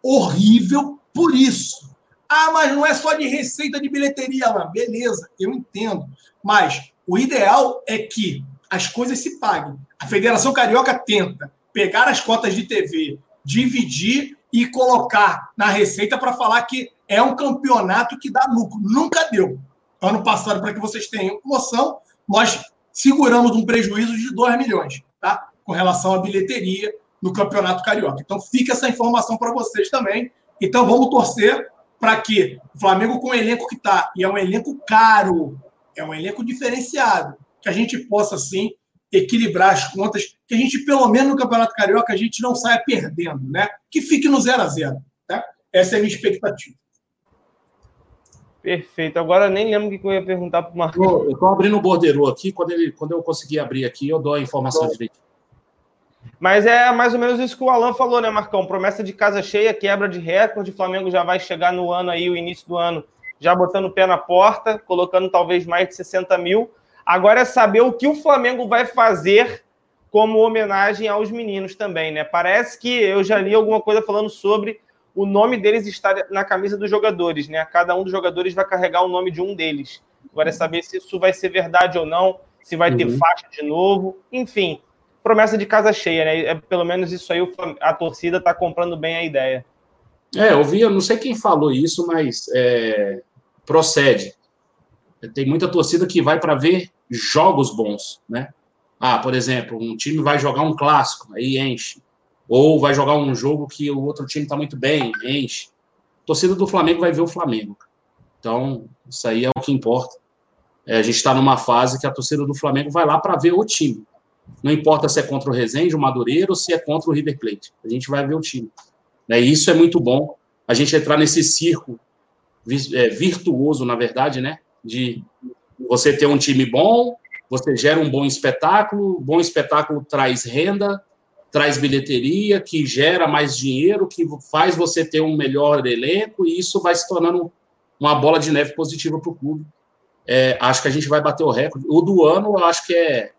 horrível por isso. Ah, mas não é só de receita de bilheteria, mano. Beleza, eu entendo. Mas o ideal é que as coisas se paguem. A Federação Carioca tenta pegar as cotas de TV, dividir e colocar na receita para falar que é um campeonato que dá lucro. Nunca deu. Ano passado, para que vocês tenham noção, nós seguramos um prejuízo de 2 milhões, tá? Com relação à bilheteria no Campeonato Carioca. Então, fica essa informação para vocês também. Então, vamos torcer para que o Flamengo, com o elenco que está, e é um elenco caro, é um elenco diferenciado, que a gente possa, sim, equilibrar as contas, que a gente, pelo menos no Campeonato Carioca, a gente não saia perdendo, né? Que fique no 0 a 0 tá? Essa é a minha expectativa. Perfeito. Agora nem lembro o que eu ia perguntar para o Marcos. Eu estou abrindo o borderô aqui. Quando, ele, quando eu conseguir abrir aqui, eu dou a informação direito. Mas é mais ou menos isso que o Alan falou, né, Marcão? Promessa de casa cheia, quebra de recorde. O Flamengo já vai chegar no ano aí, o início do ano, já botando o pé na porta, colocando talvez mais de 60 mil. Agora é saber o que o Flamengo vai fazer como homenagem aos meninos também, né? Parece que eu já li alguma coisa falando sobre o nome deles estar na camisa dos jogadores, né? Cada um dos jogadores vai carregar o nome de um deles. Agora é saber se isso vai ser verdade ou não, se vai uhum. ter faixa de novo, enfim promessa de casa cheia, né? É, pelo menos isso aí a torcida está comprando bem a ideia. É, eu vi, eu não sei quem falou isso, mas é, procede. Tem muita torcida que vai para ver jogos bons, né? Ah, por exemplo, um time vai jogar um clássico, aí enche. Ou vai jogar um jogo que o outro time está muito bem, enche. A torcida do Flamengo vai ver o Flamengo. Então, isso aí é o que importa. É, a gente está numa fase que a torcida do Flamengo vai lá para ver o time. Não importa se é contra o Resende, o Madureira ou se é contra o River Plate. A gente vai ver o time. Né? E isso é muito bom. A gente entrar nesse circo é, virtuoso, na verdade, né? De você ter um time bom, você gera um bom espetáculo, bom espetáculo traz renda, traz bilheteria, que gera mais dinheiro, que faz você ter um melhor elenco, e isso vai se tornando uma bola de neve positiva para o clube. É, acho que a gente vai bater o recorde. O do ano, eu acho que é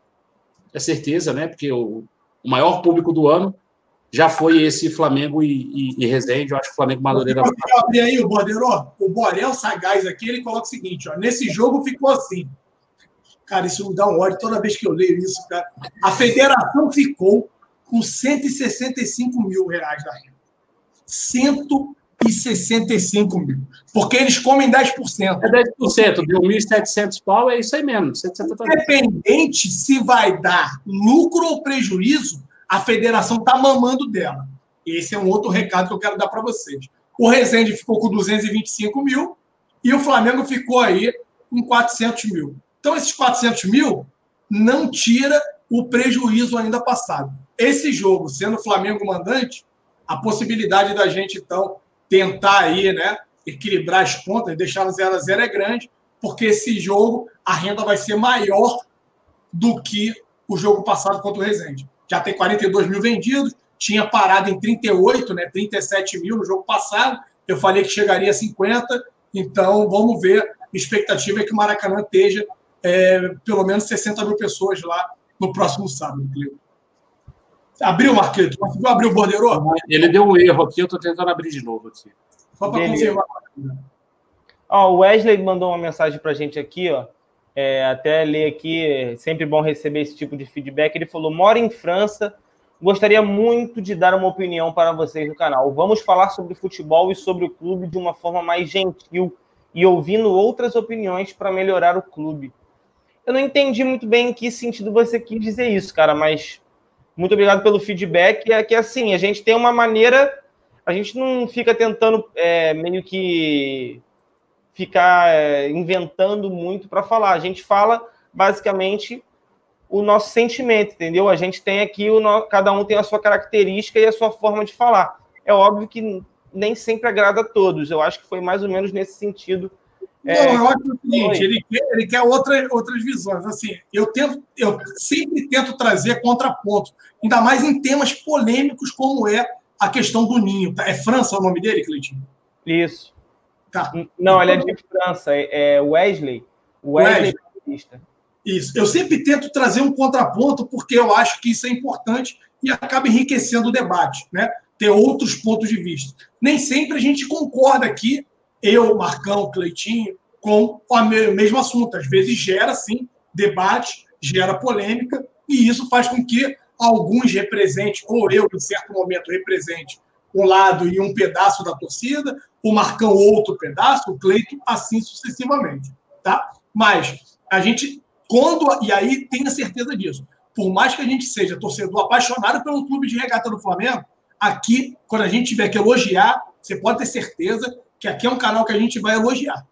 é certeza, né? Porque o, o maior público do ano já foi esse Flamengo e, e, e Resende. Eu acho que o Flamengo Madureira. Eu abrir aí o Bordeiro, o Borel Sagaz aqui, ele coloca o seguinte: ó, nesse jogo ficou assim. Cara, isso me dá um ódio toda vez que eu leio isso, cara. A federação ficou com 165 mil reais da renda. 165 mil. Porque eles comem 10%. É 10%, deu 1.700 pau, é isso aí mesmo. Independente se vai dar lucro ou prejuízo, a federação está mamando dela. Esse é um outro recado que eu quero dar para vocês. O Rezende ficou com 225 mil e o Flamengo ficou aí com 400 mil. Então, esses 400 mil não tira o prejuízo ainda passado. Esse jogo, sendo o Flamengo mandante, a possibilidade da gente, então, tentar aí, né, equilibrar as contas, deixar no 0 a 0 é grande, porque esse jogo a renda vai ser maior do que o jogo passado contra o Resende. já tem 42 mil vendidos, tinha parado em 38, né, 37 mil no jogo passado. Eu falei que chegaria a 50, então vamos ver. A expectativa é que o Maracanã esteja é, pelo menos 60 mil pessoas lá no próximo sábado. Abriu, Marquito? Conseguiu abrir o bordeiro? Ele deu um erro aqui, eu estou tentando abrir de novo aqui. Só para confirmar. Ó, o Wesley mandou uma mensagem para a gente aqui, ó. É, até ler aqui, é sempre bom receber esse tipo de feedback. Ele falou: mora em França, gostaria muito de dar uma opinião para vocês no canal. Vamos falar sobre futebol e sobre o clube de uma forma mais gentil e ouvindo outras opiniões para melhorar o clube. Eu não entendi muito bem em que sentido você quis dizer isso, cara, mas muito obrigado pelo feedback. É que assim, a gente tem uma maneira, a gente não fica tentando é, meio que ficar é, inventando muito para falar. A gente fala basicamente o nosso sentimento, entendeu? A gente tem aqui, o no... cada um tem a sua característica e a sua forma de falar. É óbvio que nem sempre agrada a todos. Eu acho que foi mais ou menos nesse sentido. Não, é... eu acho o seguinte, ele quer, ele quer outra, outras visões. Assim, eu tento, eu sempre tento trazer contraponto, ainda mais em temas polêmicos como é a questão do ninho. É França o nome dele, Cleitinho? Isso. Tá. Não, ele é de França, é, é Wesley. Wesley. Wesley. Isso. Eu sempre tento trazer um contraponto, porque eu acho que isso é importante e acaba enriquecendo o debate, né? Ter outros pontos de vista. Nem sempre a gente concorda aqui, eu, Marcão, Cleitinho, com o mesmo assunto. Às vezes gera, sim, debate, gera polêmica, e isso faz com que alguns representem, ou eu, em certo momento, represente um lado e um pedaço da torcida, o Marcão outro pedaço, o Cleito, assim sucessivamente. Tá? Mas a gente, quando. E aí tenha certeza disso. Por mais que a gente seja torcedor apaixonado pelo clube de regata do Flamengo, aqui, quando a gente tiver que elogiar, você pode ter certeza que aqui é um canal que a gente vai elogiar.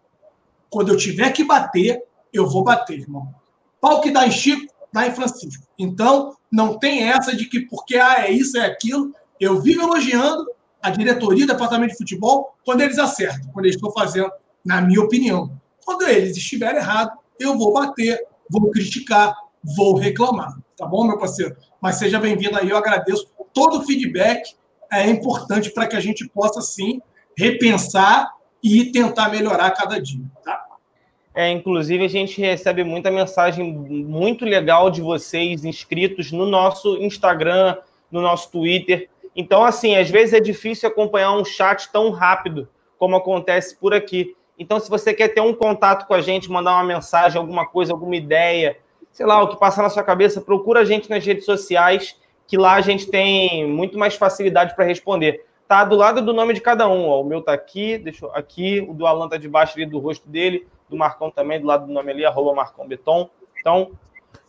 Quando eu tiver que bater, eu vou bater, irmão. Pau que dá em Chico, dá em Francisco. Então, não tem essa de que porque ah, é isso, é aquilo. Eu vivo elogiando a diretoria, o departamento de futebol, quando eles acertam, quando eles estão fazendo, na minha opinião. Quando eles estiverem errados, eu vou bater, vou criticar, vou reclamar. Tá bom, meu parceiro? Mas seja bem-vindo aí, eu agradeço. Todo feedback é importante para que a gente possa, sim, repensar e tentar melhorar cada dia, tá? É, inclusive, a gente recebe muita mensagem muito legal de vocês inscritos no nosso Instagram, no nosso Twitter. Então, assim, às vezes é difícil acompanhar um chat tão rápido como acontece por aqui. Então, se você quer ter um contato com a gente, mandar uma mensagem, alguma coisa, alguma ideia, sei lá, o que passar na sua cabeça, procura a gente nas redes sociais, que lá a gente tem muito mais facilidade para responder. Tá do lado do nome de cada um. Ó. O meu tá aqui, deixa eu, aqui, o do Alan tá debaixo ali do rosto dele, do Marcão também, do lado do nome ali, arroba Marcão Beton. Então,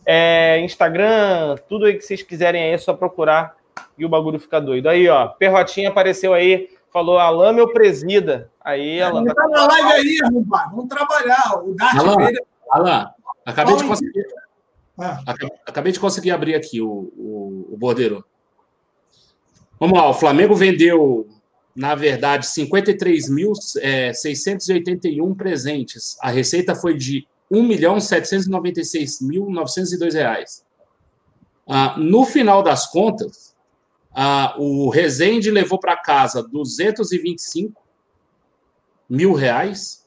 é, Instagram, tudo aí que vocês quiserem aí, é só procurar e o bagulho fica doido. Aí, ó, Perrotinha apareceu aí, falou Alain, meu presida. Aí, Alain. Tá, tá na live aí, rapaz. Vamos trabalhar. O Dart Alain, dele... Alain, acabei de conseguir. Ah. Acabei de conseguir abrir aqui o, o, o bordeiro. Vamos lá, o Flamengo vendeu, na verdade, 53.681 é, presentes. A receita foi de R$ 1.796.902. Ah, no final das contas, ah, o Rezende levou para casa 225 mil reais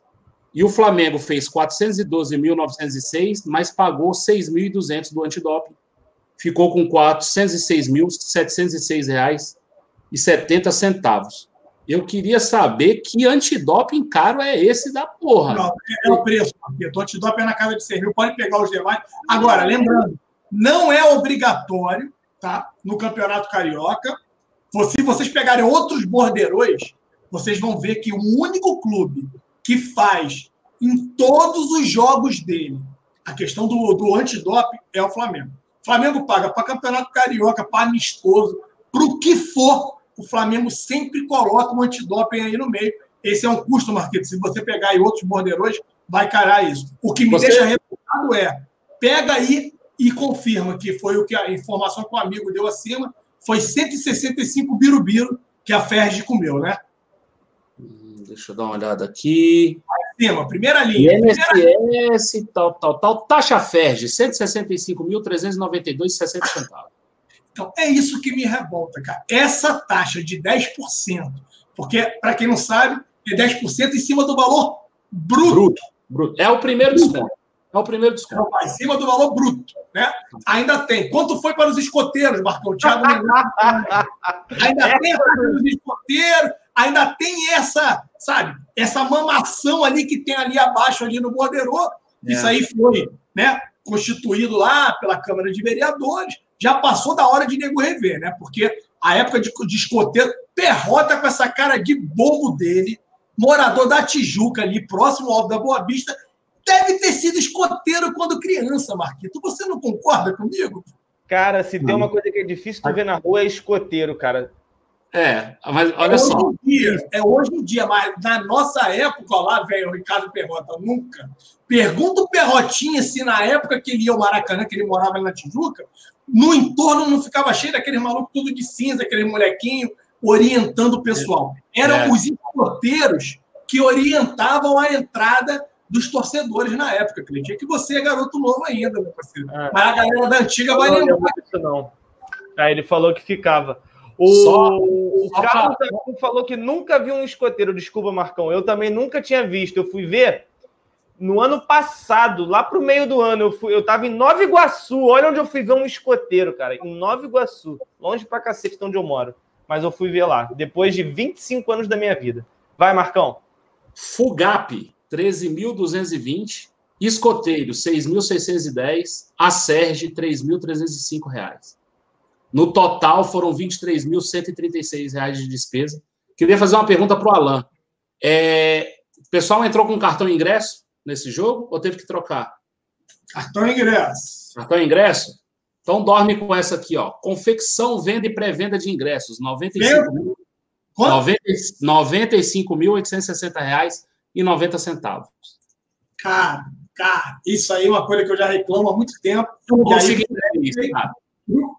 e o Flamengo fez 412.906, mas pagou 6.200 do antidoping. Ficou com 406.706 reais e 70 centavos. Eu queria saber que antidoping caro é esse da porra. Não, é o preço, o antidoping é na casa de serviço, pode pegar os demais. Agora, lembrando, não é obrigatório tá? no Campeonato Carioca. Se vocês pegarem outros borderões, vocês vão ver que o único clube que faz em todos os jogos dele a questão do, do antidoping é o Flamengo. O Flamengo paga para Campeonato Carioca, para amistoso, para o que for, o Flamengo sempre coloca um antidoping aí no meio. Esse é um custo, Marquete. Se você pegar aí outros borderões, vai carar isso. O que me você... deixa revoltado é, pega aí e confirma que foi o que a informação que o amigo deu acima, foi 165 birubiru que a Ferdi comeu, né? Hum, deixa eu dar uma olhada aqui. Acima, primeira linha. INSS, tal, tal, tal. Taxa Ferdi, 165.392,60 centavos. Então, é isso que me revolta, cara. Essa taxa de 10%, porque, para quem não sabe, é 10% em cima do valor bruto. bruto. bruto. É o primeiro desconto. É o primeiro desconto. Então, em cima do valor bruto. Né? Ainda tem. Quanto foi para os escoteiros, Marcão? Thiago Ainda tem para os escoteiros, ainda tem essa, sabe, essa mamação ali que tem ali abaixo, ali no borderô. É. Isso aí foi né, constituído lá pela Câmara de Vereadores. Já passou da hora de nego rever, né? Porque a época de, de escoteiro, perrota com essa cara de bobo dele, morador da Tijuca ali, próximo ao da Boa Vista, deve ter sido escoteiro quando criança, Marquito. Você não concorda comigo? Cara, se tem uma coisa que é difícil tu ver na rua é escoteiro, cara. É, mas olha é só. Hoje em dia, é hoje em dia, mas na nossa época, ó, lá, velho, o Ricardo Perrota, nunca. Pergunta o Perrotinha se na época que ele ia ao Maracanã, que ele morava ali na Tijuca, no entorno não ficava cheio daqueles malucos tudo de cinza, aquele molequinho orientando o pessoal. Eram é. os escoteiros que orientavam a entrada dos torcedores na época, Cleitinho. É que você é garoto novo ainda, meu parceiro. É. Mas a galera da antiga vai lembrar. Isso não. Aí ele falou que ficava. O, só, o Carlos falou que nunca viu um escoteiro. Desculpa, Marcão. Eu também nunca tinha visto. Eu fui ver no ano passado, lá pro meio do ano. Eu, fui, eu tava em Nova Iguaçu. Olha onde eu fui ver um escoteiro, cara. Em Nova Iguaçu. Longe pra cacete de onde eu moro. Mas eu fui ver lá. Depois de 25 anos da minha vida. Vai, Marcão. Fugap, 13.220. Escoteiro, 6.610. A Serge, 3.305 reais. No total, foram R$ 23.136 de despesa. Queria fazer uma pergunta para o Alan. É, o pessoal entrou com cartão ingresso nesse jogo ou teve que trocar? Cartão ingresso. Cartão ingresso? Então dorme com essa aqui, ó. Confecção, venda e pré-venda de ingressos. 95.860 reais e 90 centavos. Cara, cara, isso aí é uma coisa que eu já reclamo há muito tempo. Eu consegui isso, cara.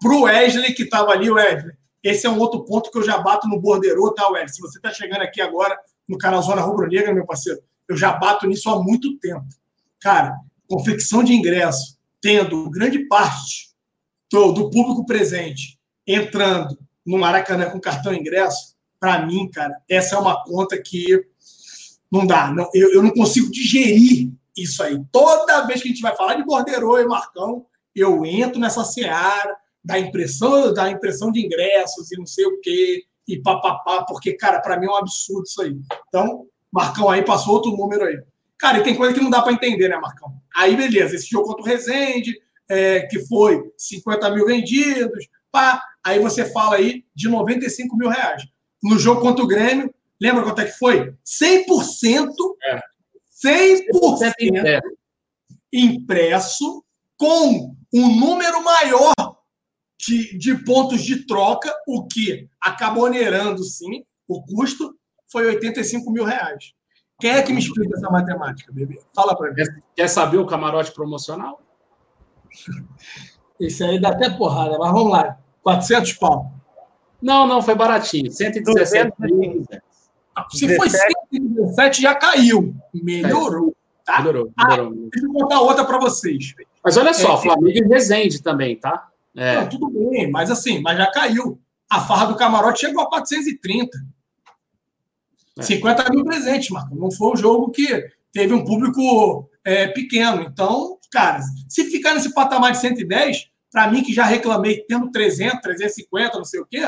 Para o Wesley, que estava ali, Wesley, esse é um outro ponto que eu já bato no borderô, tá, Wesley? Se você está chegando aqui agora no canal Zona Rubro Negra, meu parceiro, eu já bato nisso há muito tempo. Cara, confecção de ingresso, tendo grande parte do, público presente entrando no Maracanã com cartão ingresso, para mim, cara, essa é uma conta que não dá. Não, eu, eu não consigo digerir isso aí. Toda vez que a gente vai falar de borderô e Marcão, eu entro nessa seara da impressão, da impressão de ingressos e não sei o quê, e papapá, porque, cara, para mim é um absurdo isso aí. Então, Marcão aí passou outro número aí. Cara, e tem coisa que não dá para entender, né, Marcão? Aí, beleza, esse jogo contra o Rezende, é, que foi 50 mil vendidos, pá, aí você fala aí de 95 mil reais. No jogo contra o Grêmio, lembra quanto é que foi? 100%, é. 100% impresso com um número maior de, de pontos de troca, o que acabou onerando, sim, o custo foi 85 mil reais. Quem é que me explica essa matemática, bebê? Fala para mim. Quer saber o camarote promocional? Esse aí dá até porrada, mas vamos lá. 400 pau. Não, não, foi baratinho. 117 mil. Se foi 117, já caiu. Melhorou. Tá? Melhorou, melhorou. Ah, deixa eu contar outra para vocês. Mas olha só, é, Flamengo e Resende também, tá? É. Não, tudo bem, mas assim, mas já caiu. A farra do camarote chegou a 430. É. 50 mil presentes, Marco. Não foi um jogo que teve um público é, pequeno. Então, cara, se ficar nesse patamar de 110, para mim que já reclamei tendo 300, 350, não sei o quê,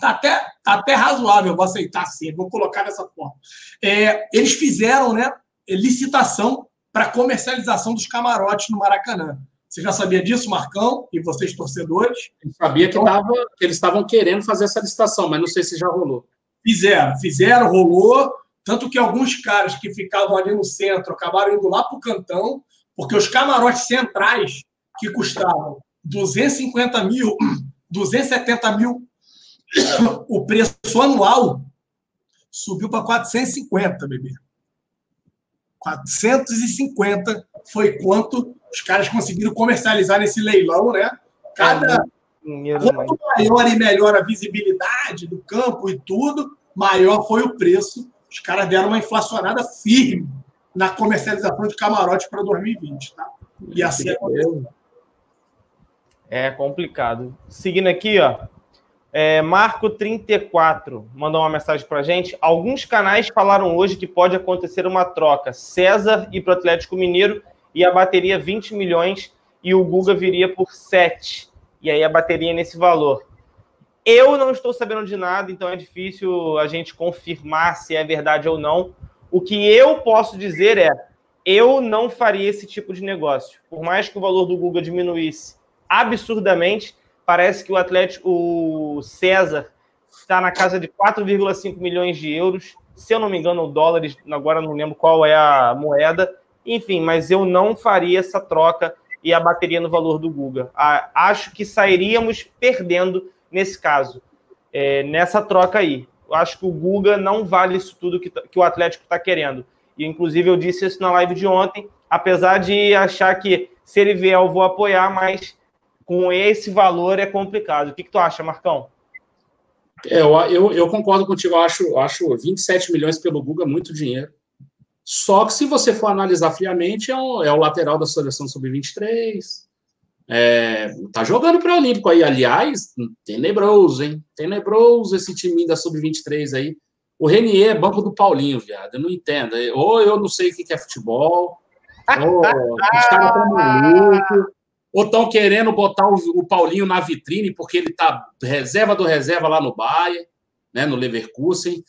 tá até, tá até razoável, vou aceitar sim, vou colocar dessa forma. É, eles fizeram, né, licitação para comercialização dos camarotes no Maracanã. Você já sabia disso, Marcão, e vocês torcedores? Eu sabia que, tava, que eles estavam querendo fazer essa licitação, mas não sei se já rolou. Fizeram, fizeram, rolou. Tanto que alguns caras que ficavam ali no centro acabaram indo lá para o cantão, porque os camarotes centrais, que custavam 250 mil, 270 mil, o preço anual subiu para 450, bebê. 450 foi quanto os caras conseguiram comercializar nesse leilão, né? Cada é, quanto maior e melhor a visibilidade do campo e tudo, maior foi o preço. Os caras deram uma inflacionada firme na comercialização de camarote para 2020, tá? E assim aconteceu. É complicado. Seguindo aqui, ó. É, Marco34 mandou uma mensagem para gente. Alguns canais falaram hoje que pode acontecer uma troca. César ir para o Atlético Mineiro e a bateria 20 milhões e o Guga viria por 7. E aí a bateria nesse valor. Eu não estou sabendo de nada, então é difícil a gente confirmar se é verdade ou não. O que eu posso dizer é: eu não faria esse tipo de negócio. Por mais que o valor do Guga diminuísse absurdamente, Parece que o Atlético, o César, está na casa de 4,5 milhões de euros. Se eu não me engano, dólares, agora não lembro qual é a moeda. Enfim, mas eu não faria essa troca e abateria no valor do Guga. Acho que sairíamos perdendo nesse caso, é, nessa troca aí. Eu acho que o Guga não vale isso tudo que, que o Atlético está querendo. E, inclusive, eu disse isso na live de ontem, apesar de achar que se ele vier, eu vou apoiar, mas com esse valor é complicado. O que, que tu acha, Marcão? É, eu, eu, eu, concordo contigo, eu acho, acho 27 milhões pelo Guga muito dinheiro. Só que se você for analisar friamente, é, um, é o lateral da seleção sub-23. É, tá jogando para o Olímpico aí, aliás, tenebroso, hein? Tenebroso esse time da sub-23 aí. O Renier é banco do Paulinho, viado. Eu não entendo. Ou eu não sei o que é futebol, ou os caras estão malucos ou estão querendo botar o, Paulinho na vitrine porque ele está reserva do reserva lá no Bahia, né, no Leverkusen.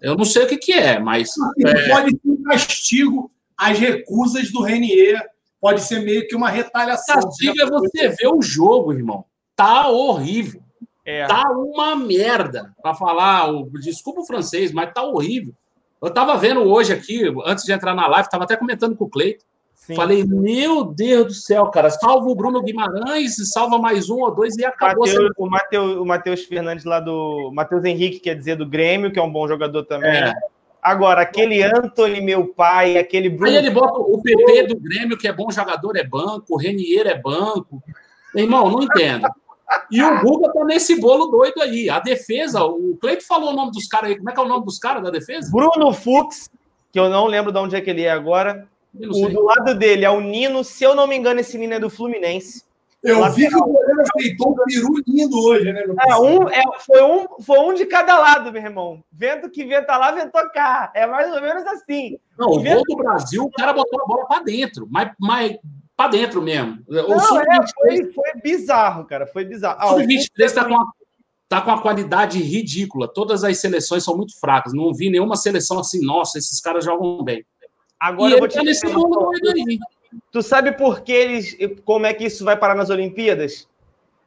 Eu não sei o que, que é, mas. É... Pode ser um castigo às recusas do Renier. Pode ser meio que uma retaliação. Castigo é você ver o jogo, irmão. Tá horrível. É. Tá uma merda. Para falar, o, desculpa o francês, mas tá horrível. Eu tava vendo hoje aqui, antes de entrar na live, tava até comentando com o Cleiton. Sim. Falei, meu Deus do céu, cara, salva o Bruno Guimarães, salva mais um ou dois e acabou. Mateus, o Matheus o Mateus Fernandes lá do. Matheus Henrique, quer dizer, do Grêmio, que é um bom jogador também. É. Agora, aquele Anthony, meu pai, aquele Bruno. Aí ele bota o PP do Grêmio, que é bom jogador, é banco, o Renier é banco. Irmão, não entendo. E o Guga tá nesse bolo doido aí. A defesa, o Cleito falou o nome dos caras aí. Como é que é o nome dos caras da defesa? Bruno Fux, que eu não lembro de onde é que ele é agora. O do lado dele é o Nino, se eu não me engano, esse Nino é do Fluminense. Eu vi que o goleiro aceitou um peru lindo hoje, né, meu é, um, é, foi, um, foi um de cada lado, meu irmão. Vento que venta lá, ventou cá. É mais ou menos assim. Não, o, vento... gol do Brasil, o cara botou a bola para dentro, mas, mas para dentro mesmo. O não, é, foi, foi, bizarro, cara. Foi bizarro. Ah, o Sub-23 está com, a, tá com a qualidade ridícula. Todas as seleções são muito fracas. Não vi nenhuma seleção assim, nossa, esses caras jogam bem. Agora e eu vou te tá nesse mundo aí. Tu sabe por que eles. Como é que isso vai parar nas Olimpíadas?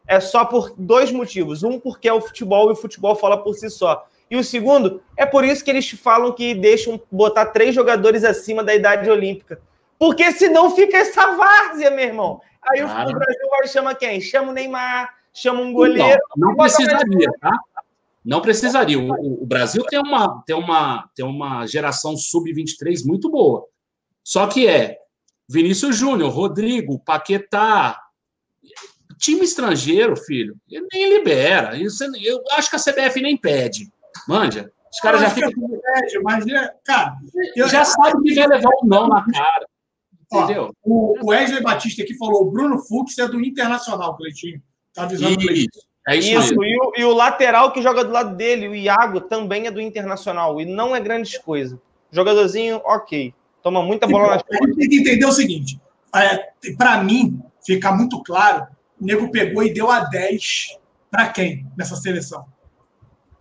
É só por dois motivos. Um, porque é o futebol e o futebol fala por si só. E o segundo, é por isso que eles falam que deixam botar três jogadores acima da idade olímpica. Porque senão fica essa várzea, meu irmão. Aí claro. o Brasil vai chama quem? Chama o Neymar, chama um goleiro. Não, não precisaria, tá? Não precisaria. O, o, Brasil tem uma, tem uma, tem uma geração sub-23 muito boa. Só que é Vinícius Júnior, Rodrigo, Paquetá. Time estrangeiro, filho, ele nem libera. Isso, eu acho que a CBF nem pede. Manja. Os caras já ficam. Pede, mas, é, cara, eu, já sabe que vai levar um não na cara. Entendeu? Ó, o, o Wesley Batista aqui falou: o Bruno Fux é do Internacional, Cleitinho. Tá avisando o Cleitinho. É isso, isso e, o, e, o, lateral que joga do lado dele, o Iago, também é do Internacional. E não é grandes coisas. Jogadorzinho, ok. Toma muita bola nas A gente tem que entender o seguinte: é, para mim, fica muito claro, o nego pegou e deu a 10 para quem nessa seleção?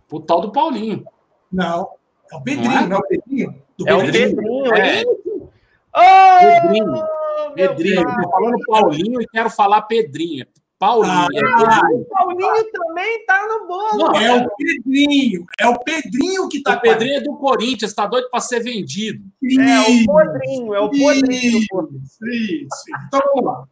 O tal do Paulinho. Não. É o Pedrinho, não é, não é o Pedrinho? Do é Pedrinho. o Pedrinho, é. Oh, Pedrinho. Pedrinho. Estou falando Paulinho e quero falar Pedrinho. Paulinho. Ah, é o Paulinho também está no bolo. Não, é o Pedrinho. É o Pedrinho que está. O Pedrinho é do Corinthians, está doido para ser vendido. É o Podrinho, é o Podrinho. Isso, isso. Então vamos lá.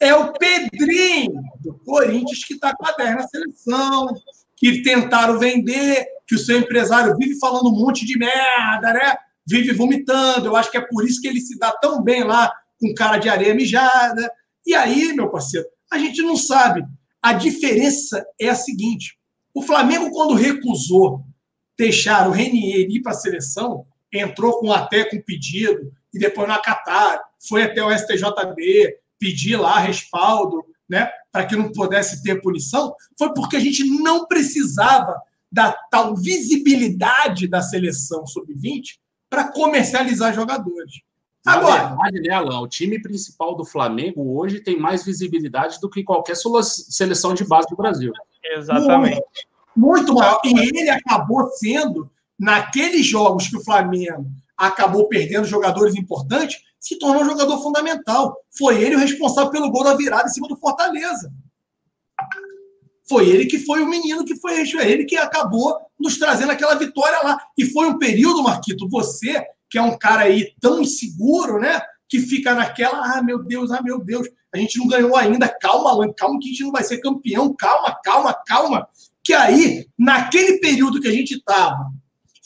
É o Pedrinho do Corinthians que está com a 10 na seleção, que tentaram vender, que o seu empresário vive falando um monte de merda, né? Vive vomitando. Eu acho que é por isso que ele se dá tão bem lá com cara de areia mijada. E aí, meu parceiro, a gente não sabe. A diferença é a seguinte: o Flamengo, quando recusou deixar o Renier ir para a seleção, entrou com até com pedido, e depois não acataram, foi até o STJD, pedir lá respaldo né, para que não pudesse ter punição, foi porque a gente não precisava da tal visibilidade da seleção sub-20 para comercializar jogadores. Agora, Na verdade, né, Alan, o time principal do Flamengo hoje tem mais visibilidade do que qualquer seleção de base do Brasil. Exatamente. Muito, muito maior. E ele acabou sendo, naqueles jogos que o Flamengo acabou perdendo jogadores importantes, se tornou um jogador fundamental. Foi ele o responsável pelo gol da virada em cima do Fortaleza. Foi ele que foi o menino que foi ele que acabou nos trazendo aquela vitória lá. E foi um período, Marquito, você, que é um cara aí tão inseguro, né? Que fica naquela, ah, meu Deus, ah, meu Deus, a gente não ganhou ainda, calma, Alan, calma que a gente não vai ser campeão, calma, calma, calma. Que aí, naquele período que a gente estava,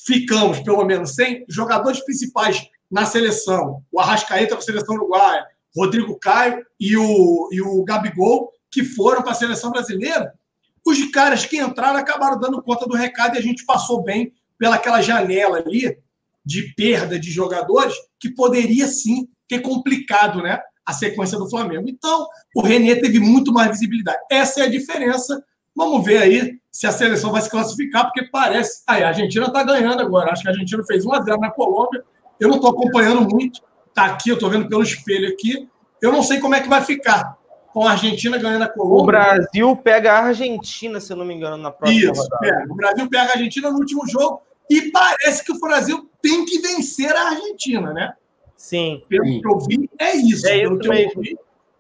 ficamos, pelo menos, sem jogadores principais na seleção. O Arrascaeta para a seleção uruguaia, Rodrigo Caio e o, e o Gabigol, que foram para a seleção brasileira. Os caras que entraram acabaram dando conta do recado e a gente passou bem pelaquela janela ali de perda de jogadores que poderia sim ter complicado né, a sequência do Flamengo. Então, o Renê teve muito mais visibilidade. Essa é a diferença. Vamos ver aí se a seleção vai se classificar, porque parece. Aí, a Argentina está ganhando agora. Acho que a Argentina fez 1x0 na Colômbia. Eu não estou acompanhando muito. Está aqui, eu estou vendo pelo espelho aqui. Eu não sei como é que vai ficar com a Argentina ganhando a Colômbia. O Brasil pega a Argentina, se eu não me engano, na próxima Isso, rodada. O Brasil pega a Argentina no último jogo e parece que o Brasil tem que vencer a Argentina, né? Sim. Pelo que eu vi, é isso. É isso mesmo. Vi,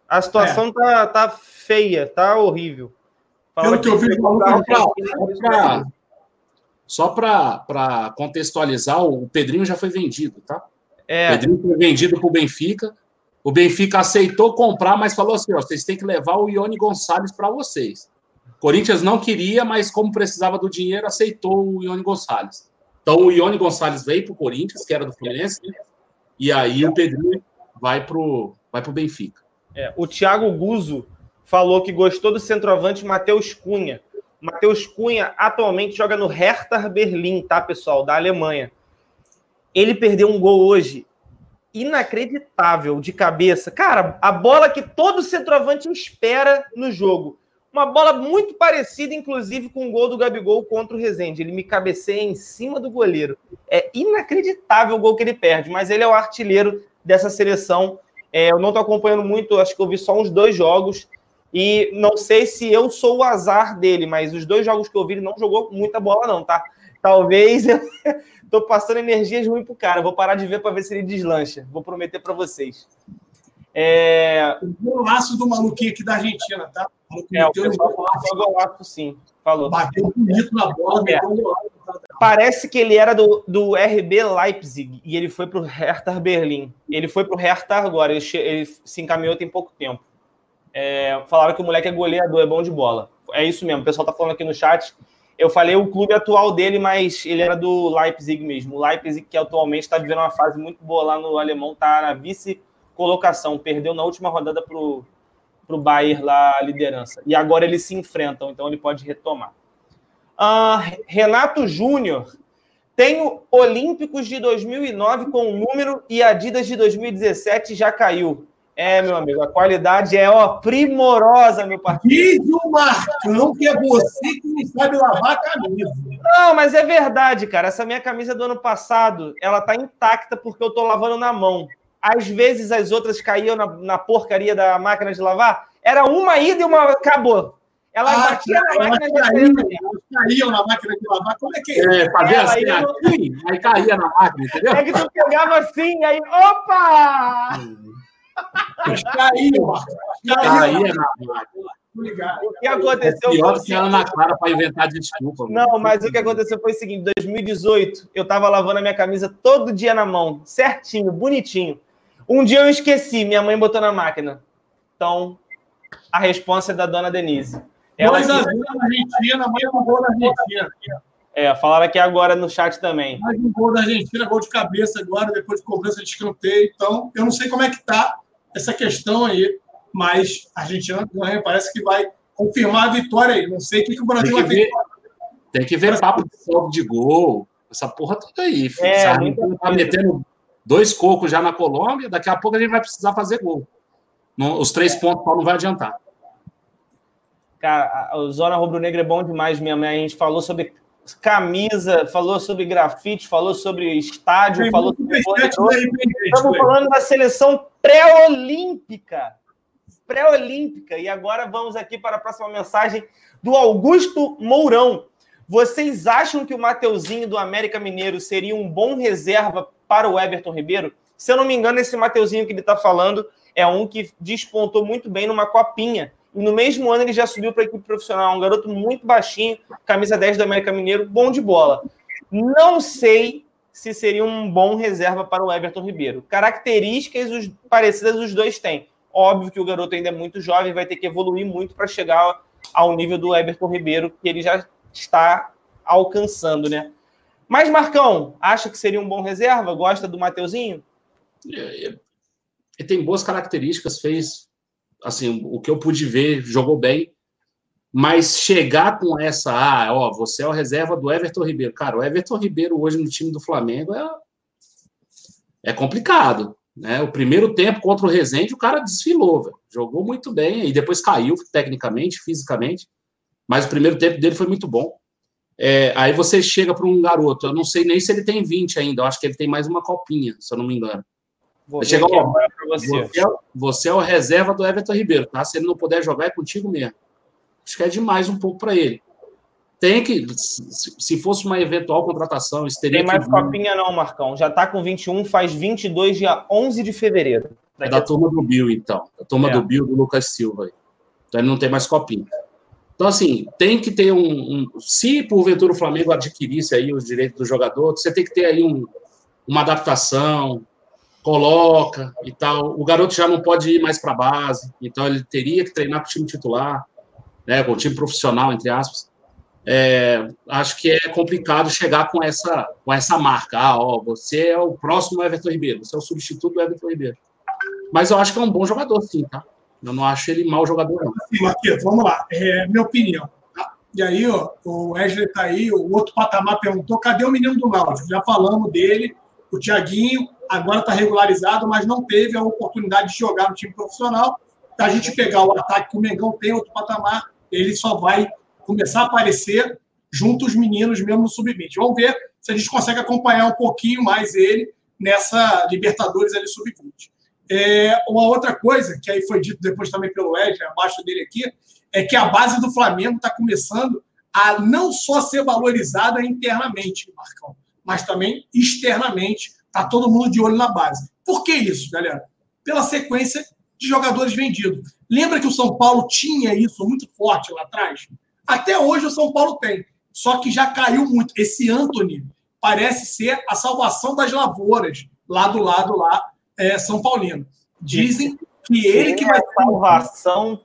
a situação é. tá, tá feia, tá horrível. Fala Pelo que eu vi, pra, só para contextualizar, o Pedrinho já foi vendido, tá? É. O Pedrinho foi vendido para o Benfica. O Benfica aceitou comprar, mas falou assim: ó, vocês têm que levar o Ione Gonçalves para vocês. Corinthians não queria, mas como precisava do dinheiro, aceitou o Ione Gonçalves. Então o Ione Gonçalves veio para o Corinthians, que era do Fluminense, e aí o Pedrinho vai para o vai pro Benfica. É, o Thiago Guzo falou que gostou do centroavante Matheus Cunha. Matheus Cunha atualmente joga no Hertha Berlim, tá, pessoal, da Alemanha. Ele perdeu um gol hoje inacreditável de cabeça. Cara, a bola que todo centroavante espera no jogo. Uma bola muito parecida, inclusive, com o gol do Gabigol contra o Rezende. Ele me cabeceia em cima do goleiro. É inacreditável o gol que ele perde, mas ele é o artilheiro dessa seleção. É, eu não estou acompanhando muito, acho que eu vi só uns dois jogos. E não sei se eu sou o azar dele, mas os dois jogos que eu vi, ele não jogou muita bola, não, tá? Talvez eu tô passando energias ruins pro cara. Vou parar de ver para ver se ele deslancha. Vou prometer para vocês. É... O golaço do maluquinho aqui da Argentina, tá? É, o pessoal falou golaço, sim. Falou. Bateu bonito na bola, é. Parece que ele era do, do RB Leipzig e ele foi para o Hertha Berlim. Ele foi para o Hertha agora, ele, ele, se encaminhou tem pouco tempo. É, falaram que o moleque é goleador, é bom de bola. É isso mesmo, o pessoal tá falando aqui no chat. Eu falei o clube atual dele, mas ele era do Leipzig mesmo. O Leipzig, que atualmente está vivendo uma fase muito boa lá no alemão, está na vice-colocação. Perdeu na última rodada para o Bayern lá a liderança. E agora eles se enfrentam, então ele pode retomar. Uh, Renato Júnior. Tenho Olímpicos de 2009 com o número e Adidas de 2017 já caiu. É, meu amigo, a qualidade é ó, primorosa, meu parceiro. Diz o Marcão que é você que não sabe lavar a camisa. Não, mas é verdade, cara. Essa minha camisa do ano passado, ela tá intacta porque eu tô lavando na mão. Às vezes as outras caíam na, na porcaria da máquina de lavar. Era uma ida e uma acabou. Ela ah, batia na máquina de lavar. caíam na máquina de lavar. Como é que é? É, fazia assim, assim, aí caía na máquina, entendeu? É que tu pegava assim, aí, opa! Caiu, Caía na O que aconteceu? É pior que Ana Clara para inventar desculpa. Não, mas o que aconteceu foi o seguinte: em 2018, eu estava lavando a minha camisa todo dia na mão, certinho, bonitinho. Um dia eu esqueci, minha mãe botou na máquina. Então, a resposta é da dona Denise. Ela Dois a zero na Argentina, mais um gol na Argentina. É, falaram aqui agora no chat também. Mais um gol da Argentina, gol de cabeça agora, depois de cobrança de escanteio. Então, eu não sei como é que tá essa questão aí, mas a Argentina ganha, parece que vai confirmar a vitória aí. Não sei o que, que o Brasil tem vai ter. Tem que ver papo de saldo de gol, essa porra toda aí. Filho. É, a gente tá metendo dois cocos já na Colômbia, daqui a pouco a gente vai precisar fazer gol. os três pontos não vai adiantar. Cara, o Zona Rubro Negra é bom demais mesmo. Né? A gente falou sobre camisa, falou sobre grafite, falou sobre estádio, Tem falou sobre. Estamos falando da seleção pré-olímpica. Pré-olímpica. E agora vamos aqui para a próxima mensagem do Augusto Mourão. Vocês acham que o Mateuzinho do América Mineiro seria um bom reserva para o Everton Ribeiro? Se eu não me engano, esse Mateuzinho que ele está falando é um que despontou muito bem numa copinha e no mesmo ano ele já subiu para a equipe profissional. Um garoto muito baixinho, camisa 10 do América Mineiro, bom de bola. Não sei se seria um bom reserva para o Everton Ribeiro. Características parecidas os dois têm. Óbvio que o garoto ainda é muito jovem, vai ter que evoluir muito para chegar ao nível do Everton Ribeiro, que ele já está alcançando, né? Mas, Marcão, acha que seria um bom reserva? Gosta do Mateuzinho? Ele tem boas características, fez assim, o que eu pude ver, jogou bem. Mas chegar com essa, ah, ó, você é o reserva do Everton Ribeiro. Cara, o Everton Ribeiro hoje no time do Flamengo é, é complicado. Né? O primeiro tempo contra o Rezende, o cara desfilou, véio. jogou muito bem, e depois caiu tecnicamente, fisicamente, mas o primeiro tempo dele foi muito bom. É, aí você chega para um garoto, eu não sei nem se ele tem 20 ainda, eu acho que ele tem mais uma copinha, se eu não me engano. Chega, ó, você. Você, é, você é o reserva do Everton Ribeiro, tá? Se ele não puder jogar, é contigo mesmo. Acho que é demais um pouco para ele. Tem que, se fosse uma eventual contratação, isso teria Tem mais que... copinha não, Marcão. Já tá com 21, faz 22 dia 11 de fevereiro. É da turma do Bill, então. Da turma é. do Bill, do Lucas Silva. Então ele não tem mais copinha. Então, assim, tem que ter um, um, Se porventura o Flamengo adquirisse aí os direitos do jogador, você tem que ter aí um, uma adaptação, coloca e tal. O garoto já não pode ir mais para a base, então ele teria que treinar com o time titular, né, com o time profissional, entre aspas. É, acho que é complicado chegar com essa, com essa marca. Ah, ó, você é o próximo Everton Ribeiro, você é o substituto do Everton Ribeiro. Mas eu acho que é um bom jogador, sim, tá? Eu não acho ele mau jogador, não. Sim, vamos lá. É, minha opinião. Tá? E aí, ó, o Wesley tá aí, o outro patamar perguntou: cadê o menino do Náutico? Já falamos dele, o Thiaguinho agora está regularizado, mas não teve a oportunidade de jogar no time profissional. A gente pegar o ataque que o Mengão tem, outro patamar, ele só vai começar a aparecer junto os meninos mesmo no sub-20. Vamos ver se a gente consegue acompanhar um pouquinho mais ele nessa Libertadores ali sub-20. É, uma outra coisa, que aí foi dito depois também pelo Ed, abaixo dele aqui, é que a base do Flamengo está começando a não só ser valorizada internamente, Marcão, mas também externamente Tá todo mundo de olho na base. Por que isso, galera? Pela sequência de jogadores vendidos. Lembra que o São Paulo tinha isso muito forte lá atrás? Até hoje o São Paulo tem. Só que já caiu muito. Esse Anthony parece ser a salvação das lavouras lá do lado lá é, São Paulino. Dizem que ele que vai salvação.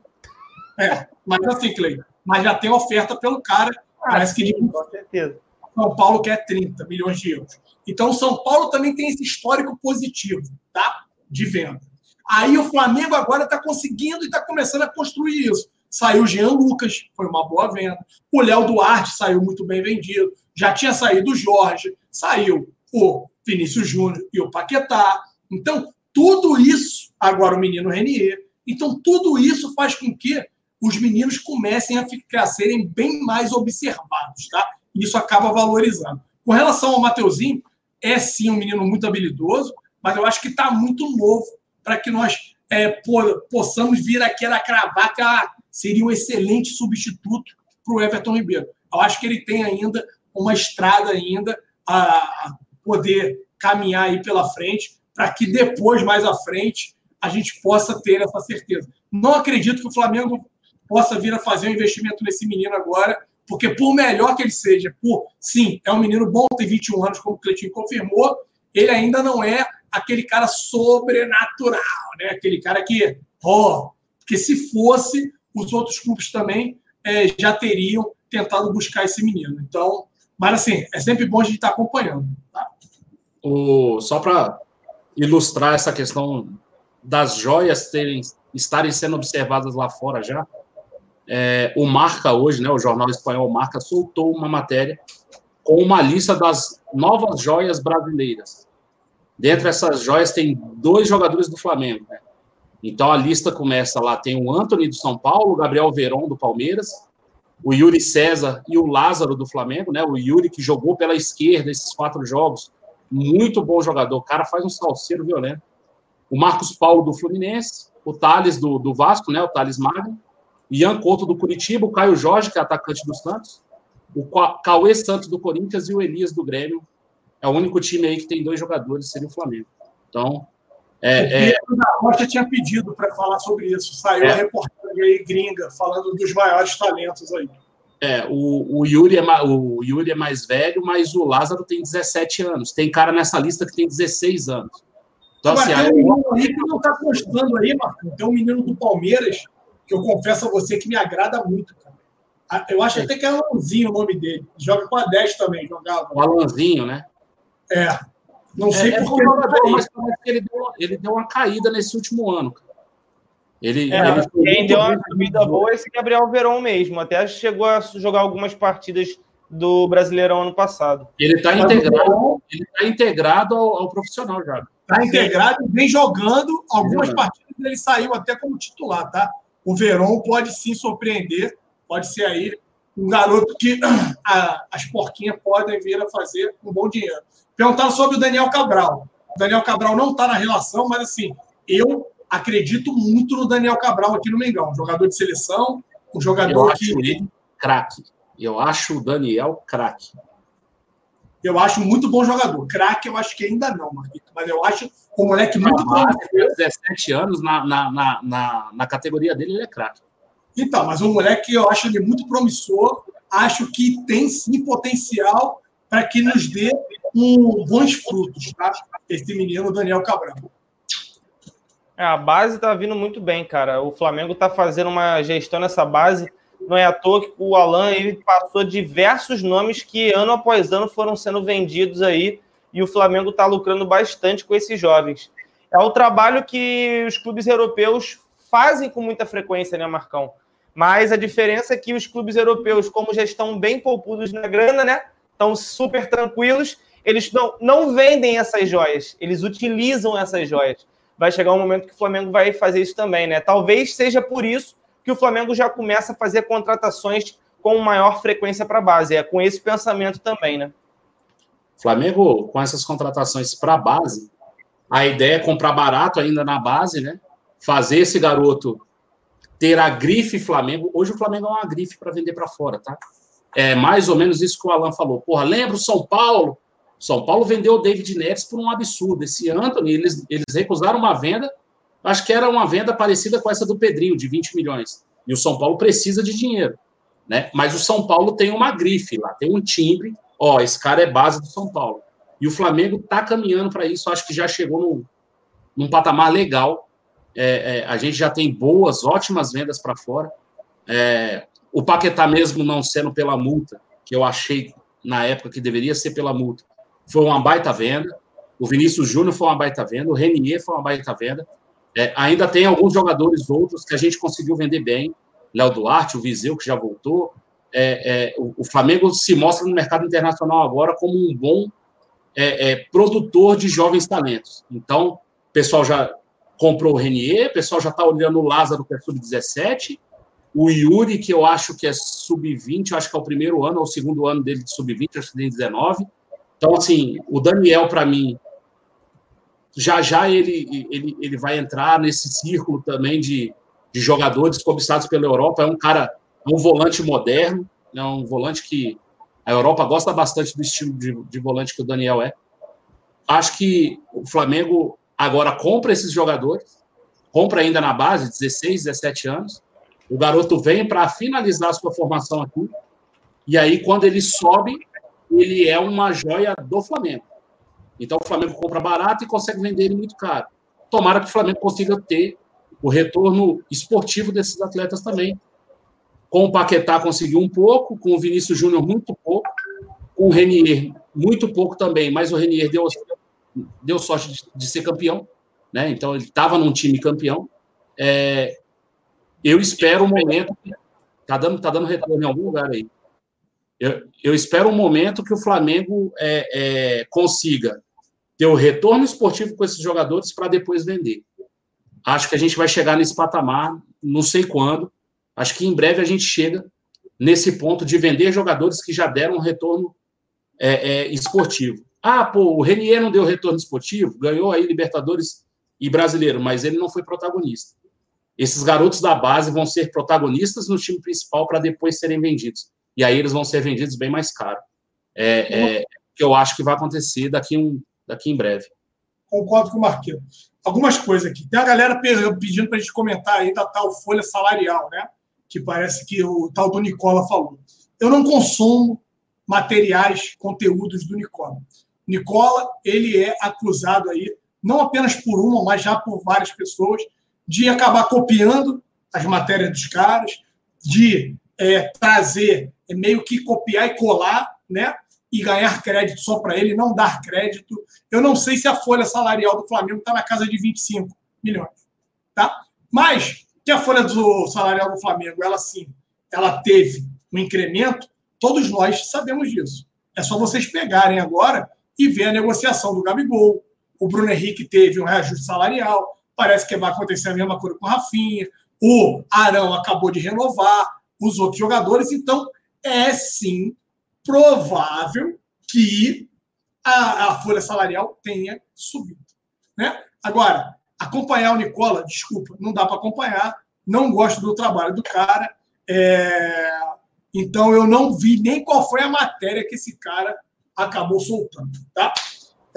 É, mas assim, Clay, mas já tem oferta pelo cara. Ah, parece sim, que com certeza. São Paulo quer 30 milhões de euros. Então, o São Paulo também tem esse histórico positivo, tá? De venda. Aí o Flamengo agora está conseguindo e está começando a construir isso. Saiu o Jean Lucas, foi uma boa venda. O Léo Duarte saiu muito bem vendido. Já tinha saído o Jorge, saiu o Vinícius Júnior e o Paquetá. Então, tudo isso, agora o menino Renier. Então, tudo isso faz com que os meninos comecem a ficar, serem bem mais observados, tá? Isso acaba valorizando. Com relação ao Mateuzinho, é sim um menino muito habilidoso, mas eu acho que está muito novo para que nós é, possamos vir aqui a cravar que ah, seria um excelente substituto para o Everton Ribeiro. Eu acho que ele tem ainda uma estrada ainda a poder caminhar aí pela frente, para que depois, mais à frente, a gente possa ter essa certeza. Não acredito que o Flamengo possa vir a fazer um investimento nesse menino agora, porque por melhor que ele seja, por sim, é um menino bom, tem 21 anos, como o Cleitinho confirmou, ele ainda não é aquele cara sobrenatural, né? Aquele cara que, ó, porque se fosse, os outros clubes também é, já teriam tentado buscar esse menino. Então, mas assim, é sempre bom a gente estar acompanhando. Tá? O, só para ilustrar essa questão das joias terem, estarem sendo observadas lá fora já, é, o Marca hoje, né, o jornal espanhol Marca, soltou uma matéria com uma lista das novas joias brasileiras. Dentre essas joias tem dois jogadores do Flamengo, né? Então a lista começa lá, tem o Anthony do São Paulo, o Gabriel Veron do Palmeiras, o Yuri César e o Lázaro do Flamengo, né? O Yuri que jogou pela esquerda esses quatro jogos, muito bom jogador, o cara faz um salseiro violento. O Marcos Paulo do Fluminense, o Thales do, do Vasco, né? O Thales Magno, Ian Couto do Curitiba, o Caio Jorge, que é atacante do Santos, o Cauê Santos do Corinthians e o Elias do Grêmio. É o único time aí que tem dois jogadores, seria o Flamengo. Então, é, o Pedro é... da Rocha tinha pedido para falar sobre isso. Saiu é... a reportagem aí gringa falando dos maiores talentos aí. É, o, o, Yuri é, o Yuri é mais velho, mas o Lázaro tem 17 anos. Tem cara nessa lista que tem 16 anos. Então, assim, tem um menino aí que não está gostando aí, Marcos. Tem um menino do Palmeiras que eu confesso a você que me agrada muito, cara. Ah, eu acho até que é Alanzinho o nome dele. Joga com a 10 também, jogava. O Alanzinho, né? É. Não sei é, por que. É mas ele deu, ele deu uma caída nesse último ano. Ele, é, ele quem deu uma subida boa é esse Gabriel Verón mesmo. Até chegou a jogar algumas partidas do Brasileirão ano passado. Ele está integrado, ele tá integrado ao, ao profissional já. Está integrado e vem jogando. Algumas partidas ele saiu até como titular, tá? O Verón pode sim surpreender. Pode ser aí um garoto que a, as porquinhas podem vir a fazer um bom dinheiro. Perguntaram sobre o Daniel Cabral. O Daniel Cabral não está na relação, mas assim, eu acredito muito no Daniel Cabral aqui no Mengão. Um jogador de seleção, um jogador eu que. Ele craque. Eu acho o Daniel craque. Eu acho muito bom jogador. Craque, eu acho que ainda não, Marquito. Mas eu acho um moleque muito bom. 17 anos, na, na, na, na, na categoria dele, ele é craque. Então, mas um moleque eu acho ele muito promissor. Acho que tem sim potencial para que nos dê um, bons frutos, tá? Esse menino, Daniel Cabral. É, a base está vindo muito bem, cara. O Flamengo está fazendo uma gestão nessa base. Não é à toa que o Alan ele passou diversos nomes que ano após ano foram sendo vendidos aí e o Flamengo está lucrando bastante com esses jovens. É o trabalho que os clubes europeus fazem com muita frequência, né, Marcão? Mas a diferença é que os clubes europeus, como já estão bem poupudos na grana, né? Estão super tranquilos, eles não, não vendem essas joias, eles utilizam essas joias. Vai chegar um momento que o Flamengo vai fazer isso também, né? Talvez seja por isso que o Flamengo já começa a fazer contratações com maior frequência para a base. É com esse pensamento também, né? Flamengo, com essas contratações para a base, a ideia é comprar barato ainda na base, né? Fazer esse garoto ter a grife Flamengo. Hoje o Flamengo é uma grife para vender para fora, tá? É mais ou menos isso que o Alan falou. Porra, lembra o São Paulo? São Paulo vendeu o David Neres por um absurdo. Esse Anthony, eles, eles recusaram uma venda, acho que era uma venda parecida com essa do Pedrinho, de 20 milhões. E o São Paulo precisa de dinheiro. Né? Mas o São Paulo tem uma grife lá, tem um timbre. Ó, esse cara é base do São Paulo. E o Flamengo está caminhando para isso, acho que já chegou num, num patamar legal. É, é, a gente já tem boas, ótimas vendas para fora. É, o Paquetá mesmo não sendo pela multa, que eu achei na época que deveria ser pela multa, foi uma baita venda. O Vinícius Júnior foi uma baita venda. O Renier foi uma baita venda. É, ainda tem alguns jogadores outros que a gente conseguiu vender bem. Léo Duarte, o Viseu, que já voltou. É, é, o, o, Flamengo se mostra no mercado internacional agora como um bom é, é, produtor de jovens talentos. Então, o pessoal já comprou o Renier, o pessoal já está olhando o Lázaro, que é sub-17. O Yuri, que eu acho que é sub-20, acho que é o primeiro ano ou o segundo ano dele de sub-20, acho que tem 19. Então, assim, o Daniel, para mim, já já ele, ele, ele vai entrar nesse círculo também de, de jogadores cobiçados pela Europa. É um cara, é um volante moderno, é um volante que a Europa gosta bastante do estilo de, de volante que o Daniel é. Acho que o Flamengo agora compra esses jogadores, compra ainda na base, 16, 17 anos. O garoto vem para finalizar a sua formação aqui. E aí, quando ele sobe, ele é uma joia do Flamengo. Então o Flamengo compra barato e consegue vender ele muito caro. Tomara que o Flamengo consiga ter o retorno esportivo desses atletas também. Com o Paquetá conseguiu um pouco, com o Vinícius Júnior muito pouco, com o Renier muito pouco também, mas o Renier deu, deu sorte de, de ser campeão, né? Então ele estava num time campeão. É, eu espero um momento. Tá dando, tá dando retorno em algum lugar aí. Eu, eu espero um momento que o Flamengo é, é, consiga ter o retorno esportivo com esses jogadores para depois vender. Acho que a gente vai chegar nesse patamar, não sei quando. Acho que em breve a gente chega nesse ponto de vender jogadores que já deram um retorno é, é, esportivo. Ah, pô, o Renier não deu retorno esportivo, ganhou aí Libertadores e Brasileiro, mas ele não foi protagonista. Esses garotos da base vão ser protagonistas no time principal para depois serem vendidos. E aí eles vão ser vendidos bem mais caro. É, é que eu acho que vai acontecer daqui, um, daqui em breve. Concordo com o Marquinhos. Algumas coisas aqui. Tem a galera pedindo para a gente comentar aí da tal folha salarial, né? Que parece que o tal do Nicola falou. Eu não consumo materiais, conteúdos do Nicola. Nicola, ele é acusado aí, não apenas por uma, mas já por várias pessoas, de acabar copiando as matérias dos caras, de é, trazer, é, meio que copiar e colar, né? E ganhar crédito só para ele, não dar crédito. Eu não sei se a folha salarial do Flamengo está na casa de 25 milhões, tá? Mas que a folha do salarial do Flamengo, ela sim, ela teve um incremento, todos nós sabemos disso. É só vocês pegarem agora e ver a negociação do Gabigol. O Bruno Henrique teve um reajuste salarial, parece que vai acontecer a mesma coisa com o Rafinha. O Arão acabou de renovar, os outros jogadores. Então, é sim provável que a, a folha salarial tenha subido. Né? Agora, acompanhar o Nicola, desculpa, não dá para acompanhar. Não gosto do trabalho do cara. É... Então, eu não vi nem qual foi a matéria que esse cara acabou soltando. Tá?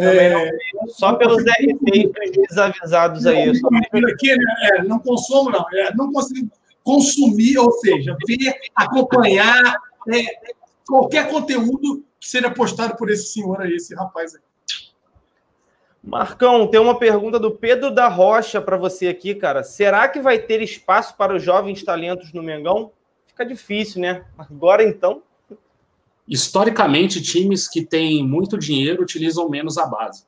É, só pelos RTs desavisados aí. Só... Aqui, né, é, não consumo, não. É, não consigo consumir, ou seja, ver, acompanhar é, qualquer conteúdo que seja postado por esse senhor aí, esse rapaz aí. Marcão, tem uma pergunta do Pedro da Rocha para você aqui, cara. Será que vai ter espaço para os jovens talentos no Mengão? Fica difícil, né? Agora então historicamente, times que têm muito dinheiro utilizam menos a base.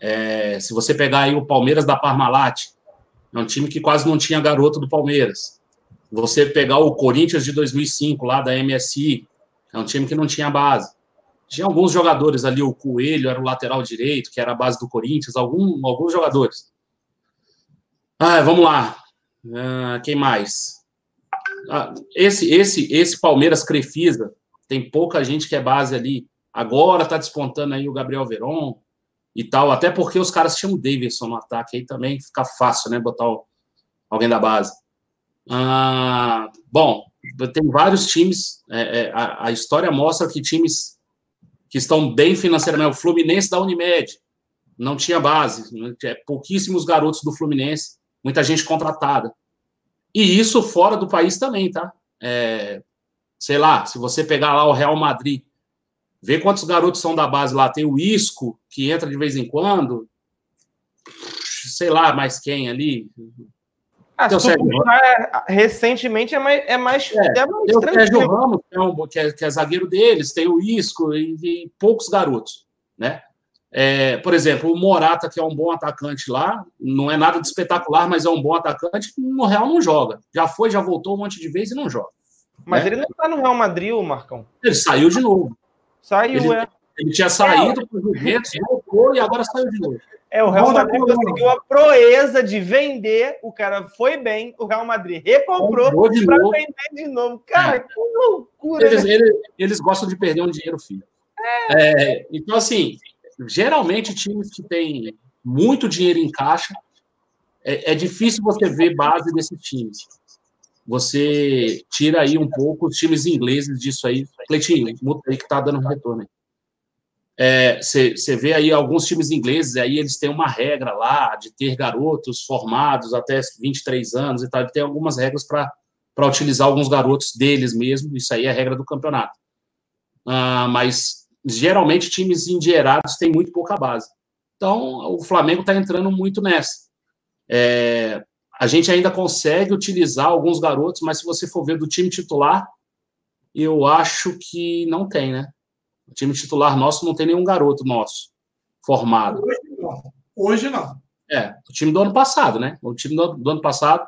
É, se você pegar aí o Palmeiras da Parmalat, é um time que quase não tinha garoto do Palmeiras. Você pegar o Corinthians de 2005, lá da MSI, é um time que não tinha base. Tinha alguns jogadores ali, o Coelho era o lateral direito, que era a base do Corinthians, algum, alguns jogadores. Ah, vamos lá. Ah, quem mais? Ah, esse, esse, esse Palmeiras Crefisa, tem pouca gente que é base ali. Agora tá despontando aí o Gabriel Veron e tal, até porque os caras tinham o Davidson no ataque, aí também fica fácil, né, botar o, alguém da base. Ah, bom, tem vários times, é, é, a, a, história mostra que times que estão bem financeiramente, o Fluminense da Unimed, não tinha base, né, é, pouquíssimos garotos do Fluminense, muita gente contratada. E isso fora do país também, tá? É, sei lá, se você pegar lá o Real Madrid, ver quantos garotos são da base lá. Tem o Isco, que entra de vez em quando. Sei lá, mais quem ali. Ah, então, Sérgio, recentemente é mais, é mais, é, é mais tem o Sérgio Ramos, que é, um, que, é, que é, zagueiro deles, tem o Isco e, e poucos garotos, né? É, por exemplo, o Morata, que é um bom atacante lá, não é nada de espetacular, mas é um bom atacante, no Real não joga. Já foi, já voltou um monte de vezes e não joga. Mas né? ele não está no Real Madrid, o Marcão. Ele saiu de novo. Saiu, ele, é. Ele tinha saído é. para o Juventus, voltou e agora saiu de novo. É, o Real Madrid conseguiu a proeza de vender, o cara foi bem, o Real Madrid recomprou para vender de novo. Cara, é. que loucura! Eles, né? eles, eles, gostam de perder um dinheiro, filho. É. é. então, assim, geralmente times que têm muito dinheiro em caixa, é, é difícil você ver base desses times você tira aí um pouco os times ingleses disso aí. Cleitinho, muda aí que tá dando retorno aí. Você é, vê aí alguns times ingleses, aí eles têm uma regra lá de ter garotos formados até 23 anos e tal. Tem algumas regras para utilizar alguns garotos deles mesmo. Isso aí é regra do campeonato. Ah, mas geralmente times endinheirados têm muito pouca base. Então o Flamengo está entrando muito nessa. É, a gente ainda consegue utilizar alguns garotos, mas se você for ver do time titular, eu acho que não tem, né? O time titular nosso não tem nenhum garoto nosso formado. Hoje não. Hoje não. É, o time do ano passado, né? O time do, do ano passado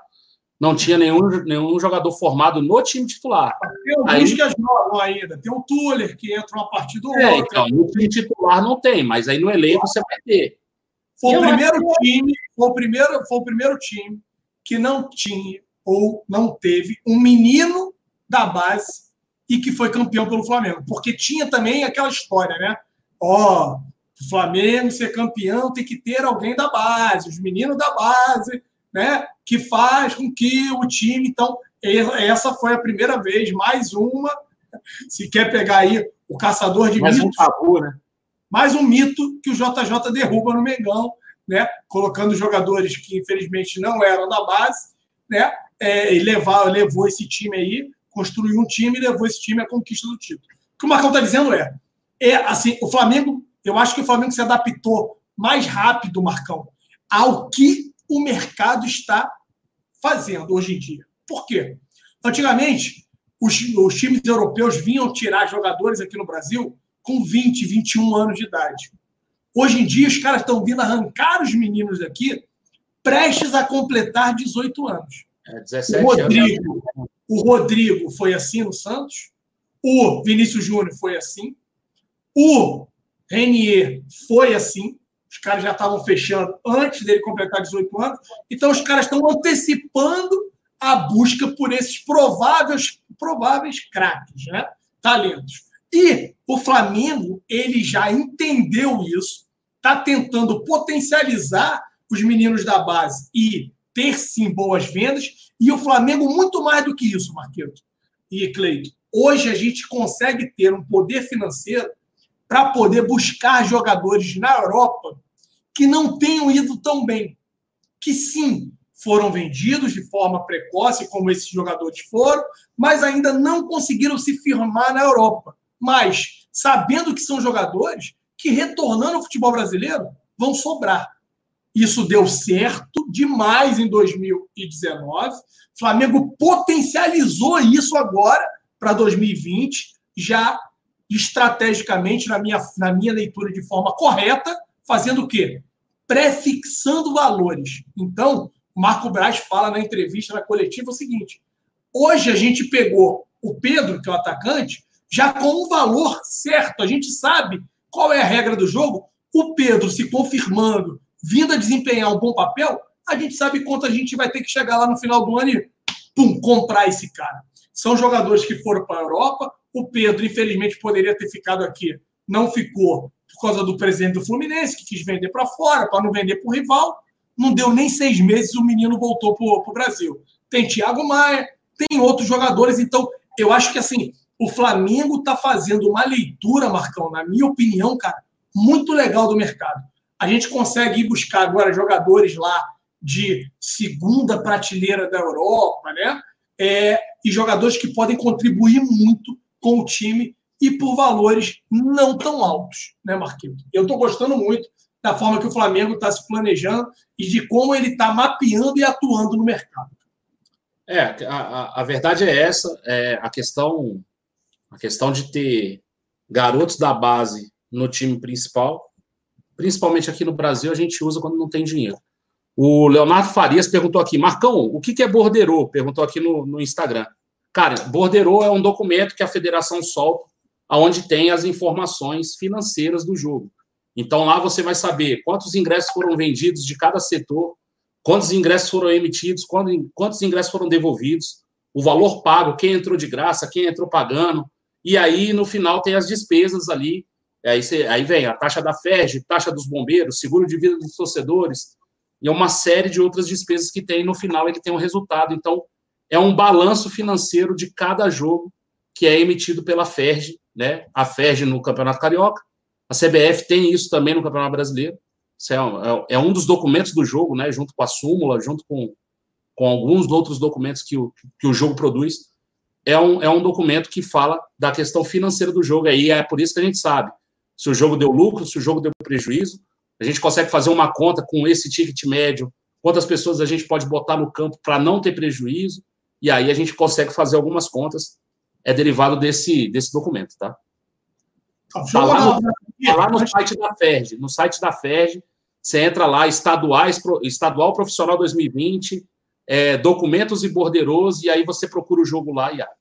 não tinha nenhum, nenhum jogador formado no time titular. Tem alguns aí, que jogam ainda. Tem o Tuller, que entra uma partida ou é, outra. Então, no time titular não tem, mas aí no elenco você vai ter. Foi o primeiro time, foi o primeiro, foi o primeiro time que não tinha ou não teve um menino da base e que foi campeão pelo Flamengo. Porque tinha também aquela história, né? Ó, o Flamengo ser campeão tem que ter alguém da base, os meninos da base, né? Que faz com que o time. Então, essa foi a primeira vez, mais uma. Se quer pegar aí o caçador de mais mitos. Um tabu, né? Mais um mito que o JJ derruba no Mengão, né? Colocando jogadores que infelizmente não eram da base, né? É, e levar, levou esse time aí, construiu um time e levou esse time à conquista do título. O que o Marcão está dizendo é, é assim, o Flamengo, eu acho que o Flamengo se adaptou mais rápido, Marcão, ao que o mercado está fazendo hoje em dia. Por quê? Antigamente, os, os times europeus vinham tirar jogadores aqui no Brasil com 20, 21 anos de idade. Hoje em dia, os caras estão vindo arrancar os meninos aqui prestes a completar 18 anos. É, 17 o Rodrigo, anos. O Rodrigo foi assim no Santos, o Vinícius Júnior foi assim, o Renier foi assim, os caras já estavam fechando antes dele completar 18 anos, então os caras estão antecipando a busca por esses prováveis, prováveis craques, né? talentos. E o Flamengo ele já entendeu isso, está tentando potencializar os meninos da base e ter sim boas vendas. E o Flamengo, muito mais do que isso, Marquito e Cleito. Hoje a gente consegue ter um poder financeiro para poder buscar jogadores na Europa que não tenham ido tão bem. Que sim, foram vendidos de forma precoce, como esses jogadores foram, mas ainda não conseguiram se firmar na Europa. Mas sabendo que são jogadores que, retornando ao futebol brasileiro, vão sobrar. Isso deu certo demais em 2019. Flamengo potencializou isso agora para 2020, já estrategicamente, na minha, na minha leitura de forma correta, fazendo o quê? Prefixando valores. Então, Marco Braz fala na entrevista, na coletiva, o seguinte: hoje a gente pegou o Pedro, que é o atacante, já com um valor certo. A gente sabe qual é a regra do jogo. O Pedro se confirmando, vindo a desempenhar um bom papel, a gente sabe quanto a gente vai ter que chegar lá no final do ano e pum, comprar esse cara. São jogadores que foram para a Europa. O Pedro, infelizmente, poderia ter ficado aqui, não ficou por causa do presidente do Fluminense, que quis vender para fora, para não vender para o rival. Não deu nem seis meses, o menino voltou para o Brasil. Tem Thiago Maia, tem outros jogadores. Então, eu acho que assim, o Flamengo está fazendo uma leitura, Marcão, na minha opinião, cara, muito legal do mercado. A gente consegue ir buscar agora jogadores lá de segunda prateleira da Europa, né? É, e jogadores que podem contribuir muito com o time e por valores não tão altos, né, Marquinhos? Eu estou gostando muito da forma que o Flamengo está se planejando e de como ele está mapeando e atuando no mercado. É, a, a verdade é essa. É, a questão a questão de ter garotos da base no time principal, principalmente aqui no Brasil, a gente usa quando não tem dinheiro. O Leonardo Farias perguntou aqui, Marcão, o que é borderô? Perguntou aqui no, no Instagram. Cara, borderô é um documento que a federação solta, onde tem as informações financeiras do jogo. Então lá você vai saber quantos ingressos foram vendidos de cada setor, quantos ingressos foram emitidos, quantos ingressos foram devolvidos, o valor pago, quem entrou de graça, quem entrou pagando. E aí no final tem as despesas ali. Aí, você, aí vem a taxa da FED, taxa dos bombeiros, seguro de vida dos torcedores, e uma série de outras despesas que tem. No final ele tem um resultado. Então é um balanço financeiro de cada jogo que é emitido pela FERJ, né? A FERJ no Campeonato Carioca a CBF tem isso também no Campeonato Brasileiro. É, é, é, um dos documentos do jogo, né? Junto com a súmula, junto com, com alguns outros documentos que o, que o jogo produz. É um, é um documento que fala da questão financeira do jogo. Aí é por isso que a gente sabe se o jogo deu lucro, se o jogo deu prejuízo. A gente consegue fazer uma conta com esse ticket médio, quantas pessoas a gente pode botar no campo para não ter prejuízo. E aí a gente consegue fazer algumas contas. É derivado desse, desse documento, tá? Está lá, no, tá lá no site da FERJ. No site da FERJ, você entra lá, estaduais, Estadual Profissional 2020, é, documentos e borderos, e aí você procura o jogo lá e abre.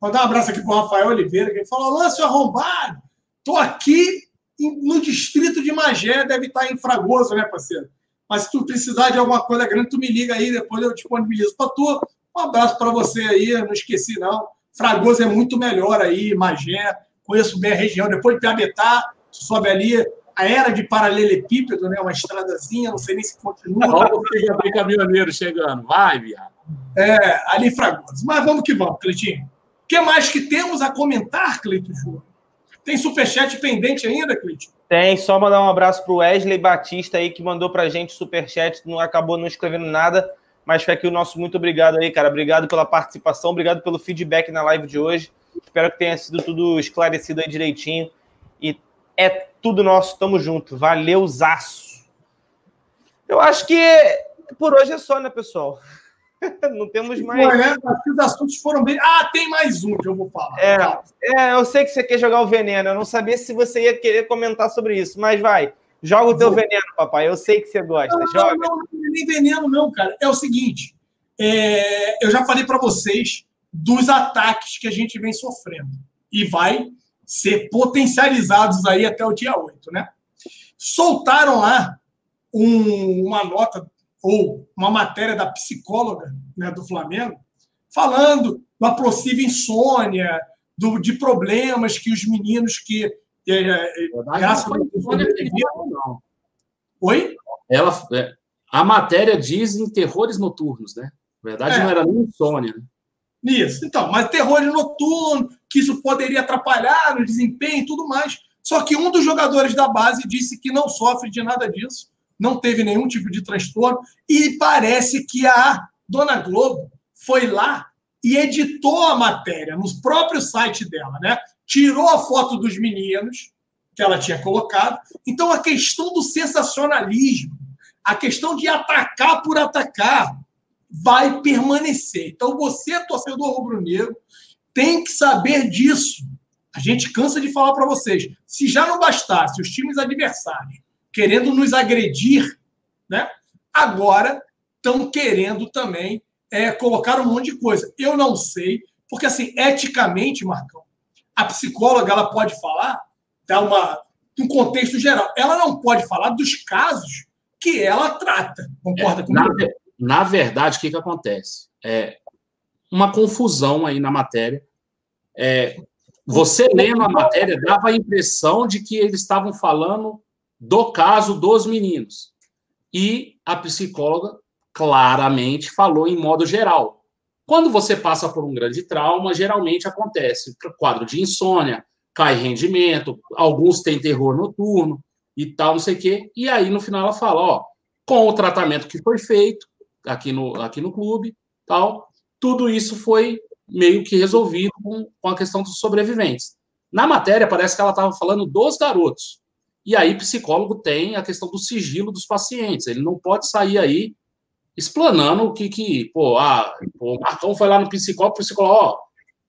Vou dar um abraço aqui para o Rafael Oliveira, que falou: Lance arrombado, estou aqui no distrito de Magé, deve estar em Fragoso, né, parceiro? Mas se tu precisar de alguma coisa grande, tu me liga aí, depois eu disponibilizo para tu. Um abraço para você aí, não esqueci não. Fragoso é muito melhor aí, Magé, conheço bem a região. Depois de Piabetá, sobe ali, a era de paralelepípedo, né? Uma estradazinha, não sei nem se continua. Olha o filho de caminhoneiro chegando. Vai, viado. É, ali Fragoso. Mas vamos que vamos, Cleitinho. O que mais que temos a comentar, Cleito Júnior? Tem superchat pendente ainda, Cleitinho? Tem, só mandar um abraço para o Wesley Batista aí, que mandou para a gente superchat, não acabou não escrevendo nada, mas fica aqui o nosso muito obrigado aí, cara. Obrigado pela participação, obrigado pelo feedback na live de hoje. Espero que tenha sido tudo esclarecido aí direitinho. E é tudo nosso, tamo junto. Valeu, zaço. Eu acho que por hoje é só, né, pessoal? Não temos mais. Né? Os assuntos foram bem. Ah, tem mais um que eu vou falar. É, é, eu sei que você quer jogar o veneno. Eu não sabia se você ia querer comentar sobre isso, mas vai. Joga o teu vou. veneno, papai. Eu sei que você gosta. Não, Joga. Não, não, não, nem veneno, não, cara. É o seguinte. É, eu já falei para vocês dos ataques que a gente vem sofrendo. E vai ser potencializados aí até o dia 8, né? Soltaram lá um, uma nota ou uma matéria da psicóloga né, do Flamengo falando da possível insônia, do, de problemas que os meninos que é, é, graças a Deus, Oi? Ela, é, a matéria diz em terrores noturnos, né? Na verdade, é. não era nem insônia. Né? Isso. Então, mas terror noturno, que isso poderia atrapalhar no desempenho e tudo mais. Só que um dos jogadores da base disse que não sofre de nada disso, não teve nenhum tipo de transtorno, e parece que a Dona Globo foi lá e editou a matéria no próprio site dela, né? Tirou a foto dos meninos que ela tinha colocado. Então, a questão do sensacionalismo, a questão de atacar por atacar, vai permanecer. Então, você, torcedor rubro-negro, tem que saber disso. A gente cansa de falar para vocês. Se já não bastasse os times adversários querendo nos agredir, né? agora estão querendo também é, colocar um monte de coisa. Eu não sei, porque, assim, eticamente, Marcão, a psicóloga ela pode falar, dar uma, um contexto geral. Ela não pode falar dos casos que ela trata. Concorda é, comigo? Na, na verdade, o que, que acontece? É uma confusão aí na matéria. É, você lendo a matéria dava a impressão de que eles estavam falando do caso dos meninos. E a psicóloga claramente falou em modo geral. Quando você passa por um grande trauma, geralmente acontece quadro de insônia, cai rendimento, alguns têm terror noturno e tal, não sei o quê. E aí, no final, ela fala: ó, com o tratamento que foi feito, aqui no, aqui no clube, tal. Tudo isso foi meio que resolvido com, com a questão dos sobreviventes. Na matéria, parece que ela estava falando dos garotos. E aí, psicólogo tem a questão do sigilo dos pacientes. Ele não pode sair aí explanando o que, que pô, ah, pô, o Marcão foi lá no psicólogo, o psicólogo, ó,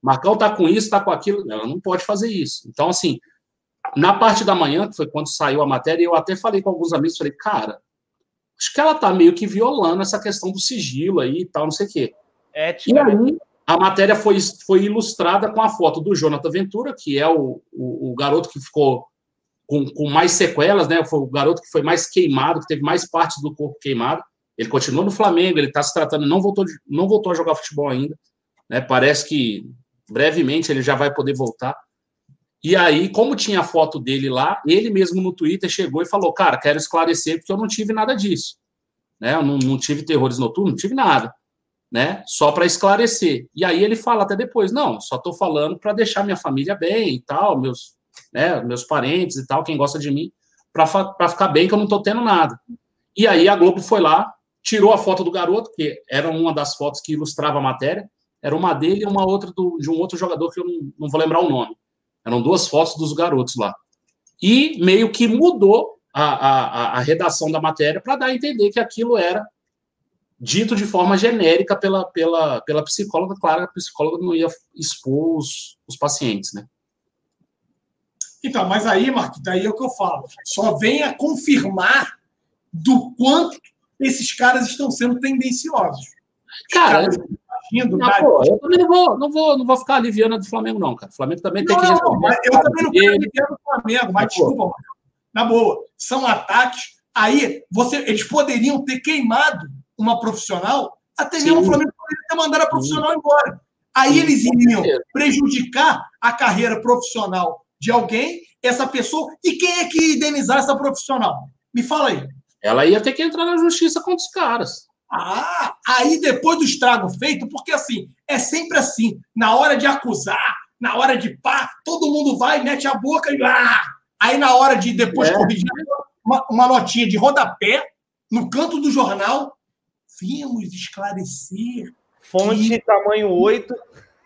Marcão tá com isso, tá com aquilo. Ela não pode fazer isso. Então, assim, na parte da manhã, que foi quando saiu a matéria, eu até falei com alguns amigos, falei, cara, acho que ela tá meio que violando essa questão do sigilo aí e tal, não sei o quê. Ética. E aí, a matéria foi, foi ilustrada com a foto do Jonathan Ventura, que é o, o, o garoto que ficou com, com, mais sequelas, né? Foi o garoto que foi mais queimado, que teve mais partes do corpo queimado. Ele continua no Flamengo, ele está se tratando, não voltou, não voltou a jogar futebol ainda. Né? Parece que brevemente ele já vai poder voltar. E aí, como tinha a foto dele lá, ele mesmo no Twitter chegou e falou: Cara, quero esclarecer porque eu não tive nada disso. Né? Eu não, não tive terrores noturnos, não tive nada. Né? Só para esclarecer. E aí ele fala até depois: Não, só estou falando para deixar minha família bem e tal, meus, né, meus parentes e tal, quem gosta de mim, para ficar bem, que eu não estou tendo nada. E aí a Globo foi lá, tirou a foto do garoto, que era uma das fotos que ilustrava a matéria, era uma dele e uma outra do, de um outro jogador que eu não, não vou lembrar o nome. Eram duas fotos dos garotos lá. E meio que mudou a, a, a redação da matéria para dar a entender que aquilo era dito de forma genérica pela, pela, pela psicóloga. Claro, a psicóloga não ia expor os, os pacientes, né? Então, mas aí, Marquinhos, daí é o que eu falo. Só vem a confirmar do quanto esses caras estão sendo tendenciosos. Cara, agindo. Não, pô, eu também não vou, não, vou, não vou ficar aliviando do Flamengo, não, cara. O Flamengo também não, tem que Eu também não quero aliviando o Flamengo, mas desculpa, na boa. São ataques Aí você, eles poderiam ter queimado uma profissional, até mesmo Sim. o Flamengo poderia ter mandado a profissional Sim. embora. Aí eles iriam prejudicar a carreira profissional de alguém, essa pessoa, e quem é que ia indenizar essa profissional? Me fala aí. Ela ia ter que entrar na justiça contra os caras. Ah, aí depois do estrago feito, porque assim, é sempre assim, na hora de acusar, na hora de pá, todo mundo vai, mete a boca e ah! Aí na hora de depois é. corrigir, uma, uma notinha de rodapé no canto do jornal, vimos esclarecer. Fonte que... tamanho 8.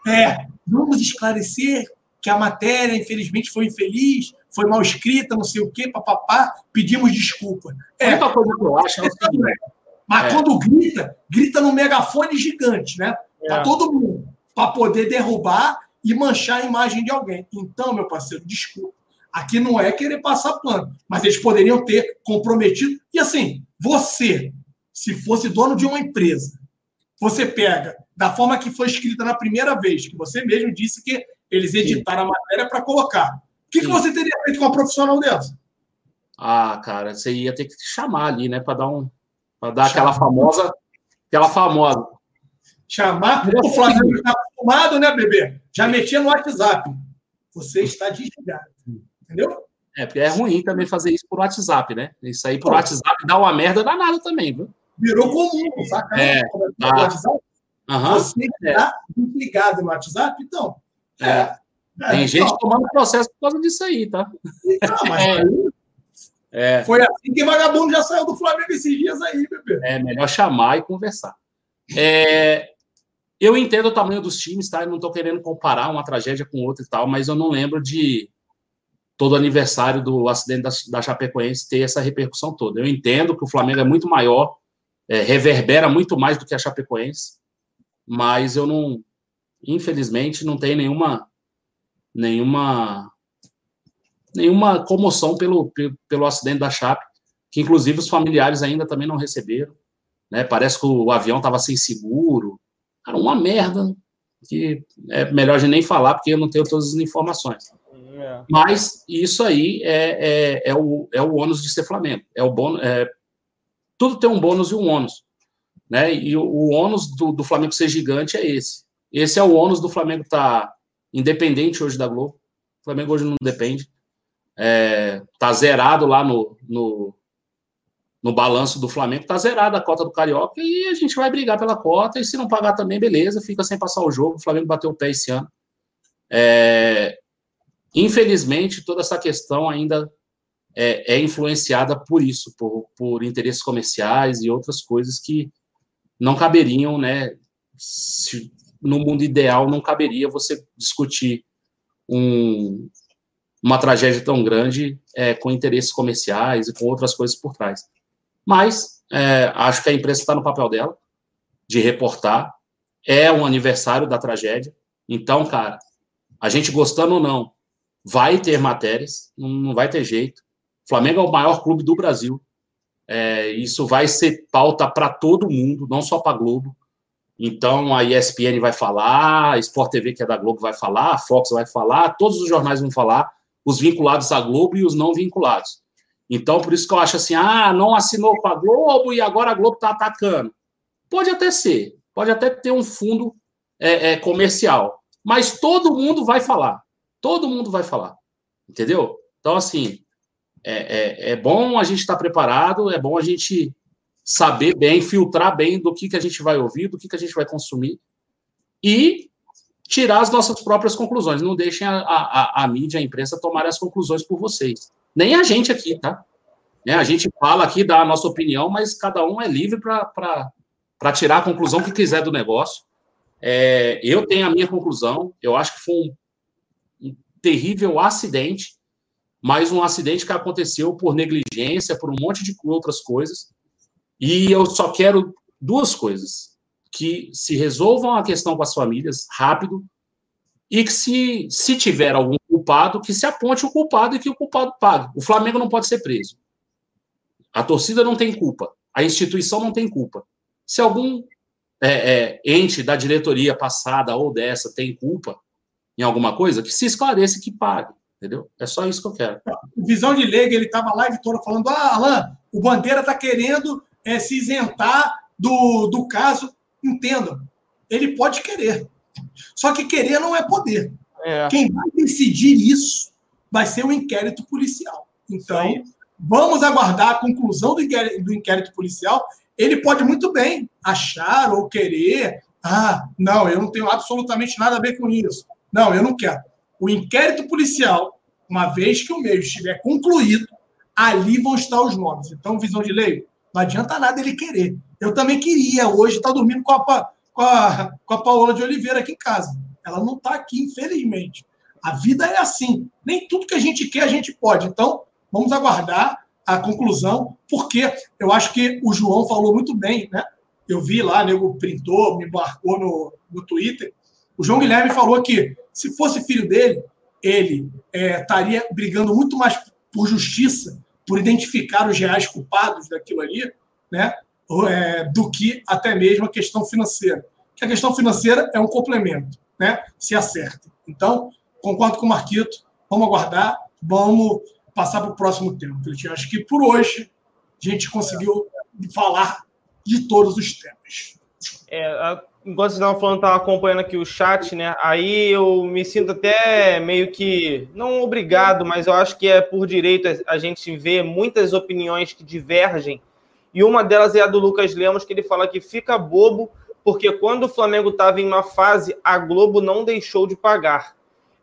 É, vamos esclarecer que a matéria, infelizmente, foi infeliz, foi mal escrita, não sei o quê, papapá, pedimos desculpa. É, a única coisa que eu acho é o seguinte. Mas é. quando grita, grita no megafone gigante, né? É. Para todo mundo, para poder derrubar e manchar a imagem de alguém. Então, meu parceiro, desculpa. Aqui não é querer passar pano, mas eles poderiam ter comprometido. E assim, você, se fosse dono de uma empresa, você pega da forma que foi escrita na primeira vez, que você mesmo disse que eles editaram Sim. a matéria para colocar. O que, que, você teria feito com uma profissional dessa? Ah, cara, você ia ter que chamar ali, né, para dar um, para dar aquela famosa, aquela famosa. Chamar. O Flamengo está acostumado, né, bebê? Já metia no WhatsApp. Você está desligado. Entendeu? É, porque é ruim também fazer isso por WhatsApp, né? Isso aí por WhatsApp dá uma merda danada também, viu? Virou comum, saca? É, tá. WhatsApp. Uhum. Você está desligado no WhatsApp, então. É. é. Tem é, gente então, tomando processo por causa disso aí, tá? Então, mas é. É. Foi assim que vagabundo já saiu do Flamengo esses dias aí, bebê. É melhor chamar e conversar. É, eu entendo o tamanho dos times, tá? Eu não estou querendo comparar uma tragédia com outra e tal, mas eu não lembro de todo aniversário do acidente da, da Chapecoense ter essa repercussão toda. Eu entendo que o Flamengo é muito maior, é, reverbera muito mais do que a Chapecoense, mas eu não, infelizmente, não tenho nenhuma nenhuma nenhuma comoção pelo, pelo, pelo acidente da Chape, que inclusive os familiares ainda também não receberam. Né? Parece que o avião estava sem seguro. Era uma merda, que é melhor a gente nem falar, porque eu não tenho todas as informações. É. Mas isso aí é, é, é, o, é o ônus de ser Flamengo. É o bônus, é, tudo tem um bônus e um ônus. Né? E o, o ônus do, do Flamengo ser gigante é esse. Esse é o ônus do Flamengo estar tá independente hoje da Globo. O Flamengo hoje não depende é, tá zerado lá no, no, no balanço do Flamengo, tá zerada a cota do Carioca e a gente vai brigar pela cota e se não pagar também, beleza, fica sem passar o jogo. O Flamengo bateu o pé esse ano. É, infelizmente, toda essa questão ainda é, é, influenciada por isso, por, por interesses comerciais e outras coisas que não caberiam, né? Se, no mundo ideal, não caberia você discutir um, uma tragédia tão grande é, com interesses comerciais e com outras coisas por trás. Mas é, acho que a imprensa está no papel dela de reportar. É um aniversário da tragédia. Então, cara, a gente gostando ou não, vai ter matérias, não vai ter jeito. O Flamengo é o maior clube do Brasil. É, isso vai ser pauta para todo mundo, não só para Globo. Então a ESPN vai falar, a Sport TV, que é da Globo, vai falar, a Fox vai falar, todos os jornais vão falar os vinculados à Globo e os não vinculados. Então, por isso que eu acho assim, ah, não assinou com a Globo e agora a Globo está atacando. Pode até ser, pode até ter um fundo é, é, comercial, mas todo mundo vai falar, todo mundo vai falar, entendeu? Então, assim, é, é, é bom a gente estar tá preparado, é bom a gente saber bem, filtrar bem do que, que a gente vai ouvir, do que, que a gente vai consumir, e tirar as nossas próprias conclusões. Não deixem a, a, a mídia, a imprensa tomar as conclusões por vocês. Nem a gente aqui, tá? Né? A gente fala aqui, dá a nossa opinião, mas cada um é livre para tirar a conclusão que quiser do negócio. É, eu tenho a minha conclusão. Eu acho que foi um, um terrível acidente, mas um acidente que aconteceu por negligência, por um monte de outras coisas. E eu só quero duas coisas que se resolvam a questão com as famílias rápido e que se, se tiver algum culpado, que se aponte o culpado e que o culpado pague. O Flamengo não pode ser preso. A torcida não tem culpa. A instituição não tem culpa. Se algum é, é, ente da diretoria passada ou dessa tem culpa em alguma coisa, que se esclareça e que pague. Entendeu? É só isso que eu quero. Visão de leiga, ele estava lá e toda falando: ah, Alain, O Bandeira está querendo é, se isentar do, do caso. Entendam, ele pode querer. Só que querer não é poder. É. Quem vai decidir isso vai ser o inquérito policial. Então, vamos aguardar a conclusão do inquérito, do inquérito policial. Ele pode muito bem achar ou querer. Ah, não, eu não tenho absolutamente nada a ver com isso. Não, eu não quero. O inquérito policial, uma vez que o meio estiver concluído, ali vão estar os nomes. Então, visão de lei, não adianta nada ele querer. Eu também queria hoje estar dormindo com a, com a, com a Paola de Oliveira aqui em casa. Ela não está aqui, infelizmente. A vida é assim. Nem tudo que a gente quer, a gente pode. Então, vamos aguardar a conclusão, porque eu acho que o João falou muito bem, né? Eu vi lá, nego printou, me marcou no, no Twitter. O João Guilherme falou que se fosse filho dele, ele é, estaria brigando muito mais por justiça, por identificar os reais culpados daquilo ali, né? É, do que até mesmo a questão financeira. Que a questão financeira é um complemento, né? Se acerta. Então, concordo com o Marquito, vamos aguardar, vamos passar para o próximo tema. Eu acho que por hoje a gente conseguiu falar de todos os temas. É, enquanto vocês estavam falando, estava acompanhando aqui o chat, né? Aí eu me sinto até meio que, não obrigado, mas eu acho que é por direito a gente ver muitas opiniões que divergem. E uma delas é a do Lucas Lemos, que ele fala que fica bobo, porque quando o Flamengo estava em uma fase, a Globo não deixou de pagar.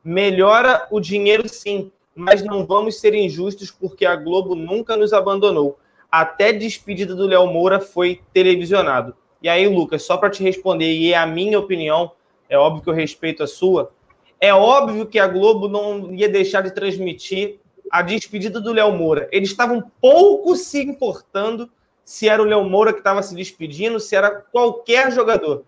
Melhora o dinheiro, sim, mas não vamos ser injustos, porque a Globo nunca nos abandonou. Até despedida do Léo Moura foi televisionado. E aí, Lucas, só para te responder, e é a minha opinião, é óbvio que eu respeito a sua, é óbvio que a Globo não ia deixar de transmitir a despedida do Léo Moura. Eles estavam pouco se importando se era o Léo Moura que estava se despedindo, se era qualquer jogador.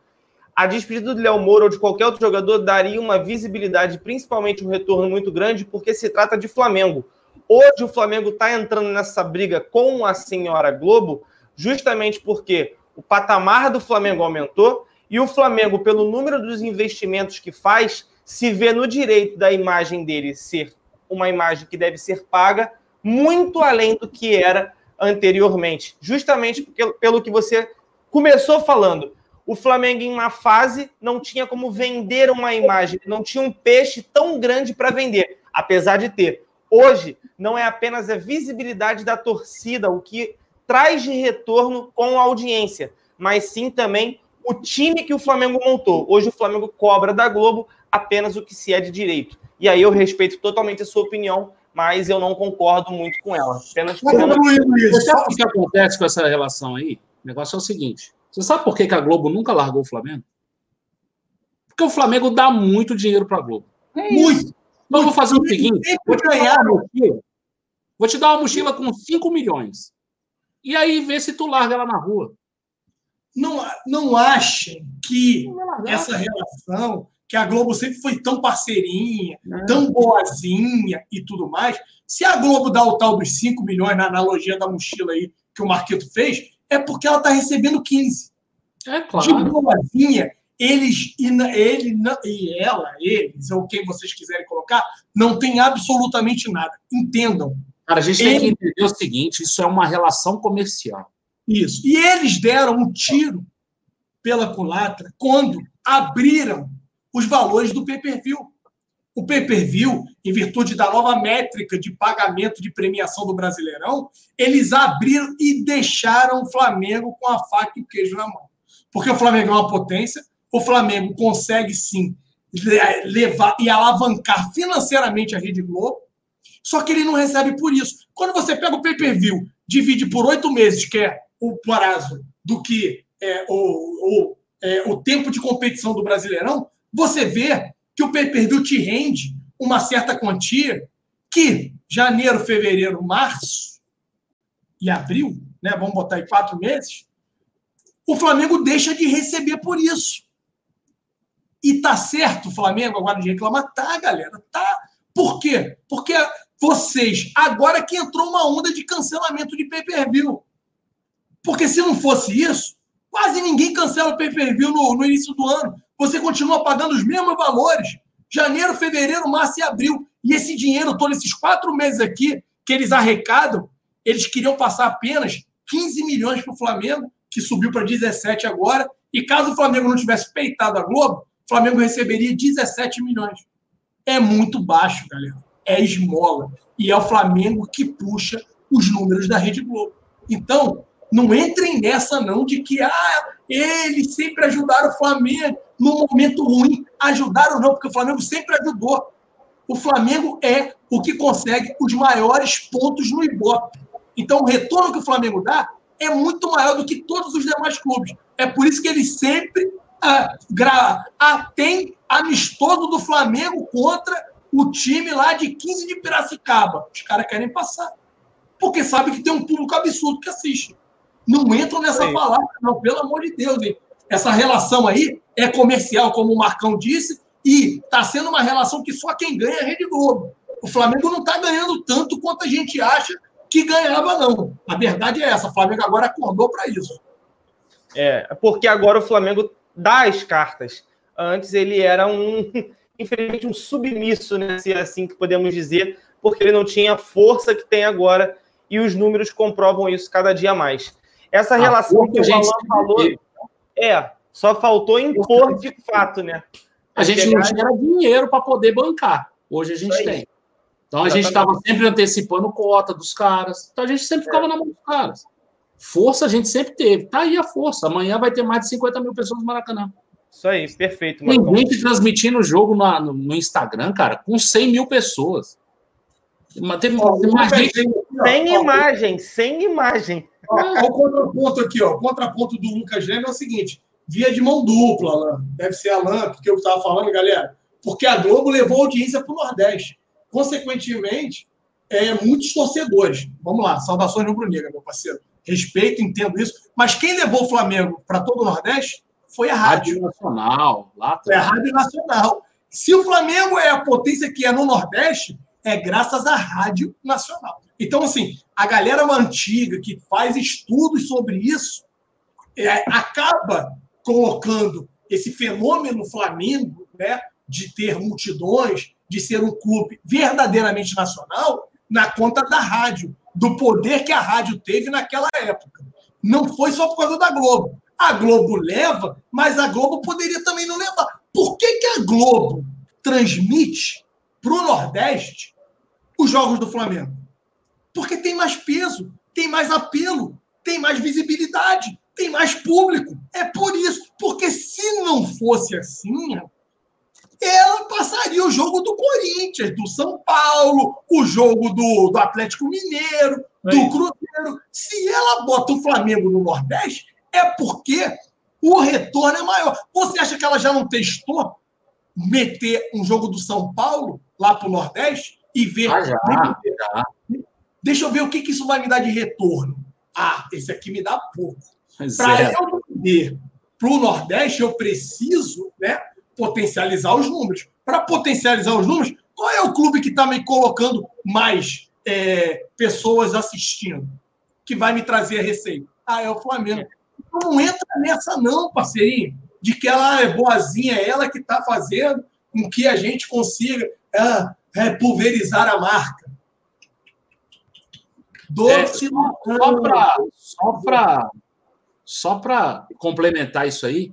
A despedida do Léo Moura ou de qualquer outro jogador daria uma visibilidade, principalmente um retorno muito grande, porque se trata de Flamengo. Hoje o Flamengo está entrando nessa briga com a senhora Globo, justamente porque o patamar do Flamengo aumentou e o Flamengo, pelo número dos investimentos que faz, se vê no direito da imagem dele ser uma imagem que deve ser paga muito além do que era anteriormente. Justamente porque, pelo que você começou falando. O Flamengo, em uma fase, não tinha como vender uma imagem, não tinha um peixe tão grande para vender, apesar de ter. Hoje, não é apenas a visibilidade da torcida, o que traz de retorno com a audiência, mas sim também o time que o Flamengo montou. Hoje o Flamengo cobra da Globo apenas o que se é de direito. E aí eu respeito totalmente a sua opinião, mas eu não concordo muito com ela. Apenas, apenas... Você sabe o que acontece com essa relação aí? O negócio é o seguinte: você sabe por que, a Globo nunca largou o Flamengo? Porque o Flamengo dá muito dinheiro para a Globo. É muito. Então eu vou fazer o seguinte: vou te, dar uma mochila, vou te dar uma mochila com 5 milhões. E aí vê se tu larga ela na rua. Não, não achem que essa relação, que a Globo sempre foi tão parceirinha, é. tão boazinha e tudo mais. Se a Globo dá o tal dos 5 milhões na analogia da mochila aí que o Marquito fez, é porque ela está recebendo 15. É claro. De boazinha, eles e ele e ela, eles, ou quem vocês quiserem colocar, não tem absolutamente nada. Entendam. Cara, a gente tem que entender o seguinte: isso é uma relação comercial. Isso. E eles deram um tiro pela culatra quando abriram os valores do pay-per-view. O pay-per-view, em virtude da nova métrica de pagamento de premiação do Brasileirão, eles abriram e deixaram o Flamengo com a faca e o queijo na mão. Porque o Flamengo é uma potência, o Flamengo consegue sim levar e alavancar financeiramente a Rede Globo, só que ele não recebe por isso. Quando você pega o pay-per-view, divide por oito meses, que é o prazo do que é, o, o, é, o tempo de competição do Brasileirão, você vê que o pay-per-view te rende uma certa quantia que janeiro, fevereiro, março e abril, né, vamos botar aí quatro meses, o Flamengo deixa de receber por isso. E tá certo o Flamengo agora de reclamar? Tá, galera, tá. Por quê? Porque vocês, agora que entrou uma onda de cancelamento de pay-per-view. Porque se não fosse isso, quase ninguém cancela o pay-per-view no, no início do ano. Você continua pagando os mesmos valores. Janeiro, fevereiro, março e abril. E esse dinheiro todo, esses quatro meses aqui, que eles arrecadam, eles queriam passar apenas 15 milhões para o Flamengo, que subiu para 17 agora, e caso o Flamengo não tivesse peitado a Globo, o Flamengo receberia 17 milhões. É muito baixo, galera. É esmola. E é o Flamengo que puxa os números da Rede Globo. Então, não entrem nessa, não, de que ah, eles sempre ajudaram o Flamengo no momento ruim. Ajudaram, não, porque o Flamengo sempre ajudou. O Flamengo é o que consegue os maiores pontos no Ibope. Então, o retorno que o Flamengo dá é muito maior do que todos os demais clubes. É por isso que ele sempre ah, gra... ah, tem amistoso do Flamengo contra o time lá de 15 de Piracicaba. Os caras querem passar. Porque sabem que tem um público absurdo que assiste. Não entram nessa palavra, não, pelo amor de Deus. Hein? Essa relação aí é comercial, como o Marcão disse, e está sendo uma relação que só quem ganha é a Rede Globo. O Flamengo não está ganhando tanto quanto a gente acha que ganhava, não. A verdade é essa. O Flamengo agora acordou para isso. É, porque agora o Flamengo dá as cartas. Antes ele era um, infelizmente, um submisso, né? Se é assim que podemos dizer, porque ele não tinha a força que tem agora e os números comprovam isso cada dia mais. Essa a relação que o Alan falou. É, só faltou impor de fato, né? A gente não tinha dinheiro para poder bancar. Hoje a gente tem. Então a gente estava sempre antecipando cota dos caras. Então a gente sempre ficava é. na mão dos caras. Força a gente sempre teve. Tá aí a força. Amanhã vai ter mais de 50 mil pessoas no Maracanã. Isso aí, perfeito. Tem gente transmitindo o jogo no, no, no, Instagram, cara, com 100 mil pessoas. Tem, sem imagem, sem imagem. Olha o contraponto aqui, ó. O contraponto do Lucas Leme é o seguinte: via de mão dupla, Alain. Deve ser Alain, porque eu estava falando, galera. Porque a Globo levou audiência para o Nordeste. Consequentemente, é, muitos torcedores. Vamos lá, saudações rubro-negra, meu parceiro. Respeito, entendo isso. Mas quem levou o Flamengo para todo o Nordeste foi a Rádio, Rádio Nacional. Lá foi a Rádio Nacional. Se o Flamengo é a potência que é no Nordeste, é graças à Rádio Nacional. Então, assim, a galera antiga que faz estudos sobre isso é, acaba colocando esse fenômeno Flamengo, né, de ter multidões, de ser um clube verdadeiramente nacional, na conta da rádio, do poder que a rádio teve naquela época. Não foi só por causa da Globo. A Globo leva, mas a Globo poderia também não levar. Por que, que a Globo transmite para o Nordeste os jogos do Flamengo? Porque tem mais peso, tem mais apelo, tem mais visibilidade, tem mais público. É por isso. Porque se não fosse assim, ela passaria o jogo do Corinthians, do São Paulo, o jogo do, do Atlético Mineiro, do Aí. Cruzeiro. Se ela bota o Flamengo no Nordeste, é porque o retorno é maior. Você acha que ela já não testou meter um jogo do São Paulo lá para o Nordeste e ver. Ah, já, já. Deixa eu ver o que, que isso vai me dar de retorno. Ah, esse aqui me dá pouco. Para é. eu vender para o Nordeste, eu preciso né, potencializar os números. Para potencializar os números, qual é o clube que está me colocando mais é, pessoas assistindo? Que vai me trazer a receita? Ah, é o Flamengo. Então não entra nessa, não, parceirinho, de que ela é boazinha, é ela que está fazendo com que a gente consiga é, pulverizar a marca. Doce é, só para só para só para complementar isso aí,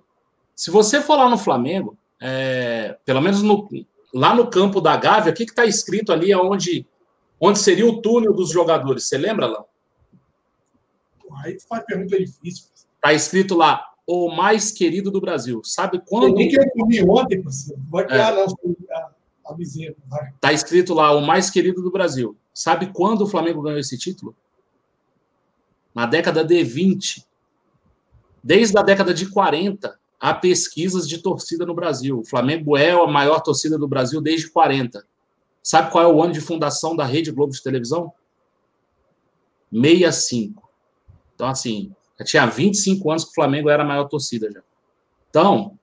se você for lá no Flamengo, é, pelo menos no, lá no campo da Gávea, o que está escrito ali onde, onde seria o túnel dos jogadores? Você lembra, lá? Aí faz pergunta difícil. Está escrito lá, o mais querido do Brasil. Sabe quando. Nem que eu comi ontem. Vai criar, é. não. A, a Está escrito lá, o mais querido do Brasil. Sabe quando o Flamengo ganhou esse título? Na década de 20. Desde a década de 40, há pesquisas de torcida no Brasil. O Flamengo é a maior torcida do Brasil desde 40. Sabe qual é o ano de fundação da Rede Globo de televisão? 65. Então, assim, já tinha 25 anos que o Flamengo era a maior torcida já. Então,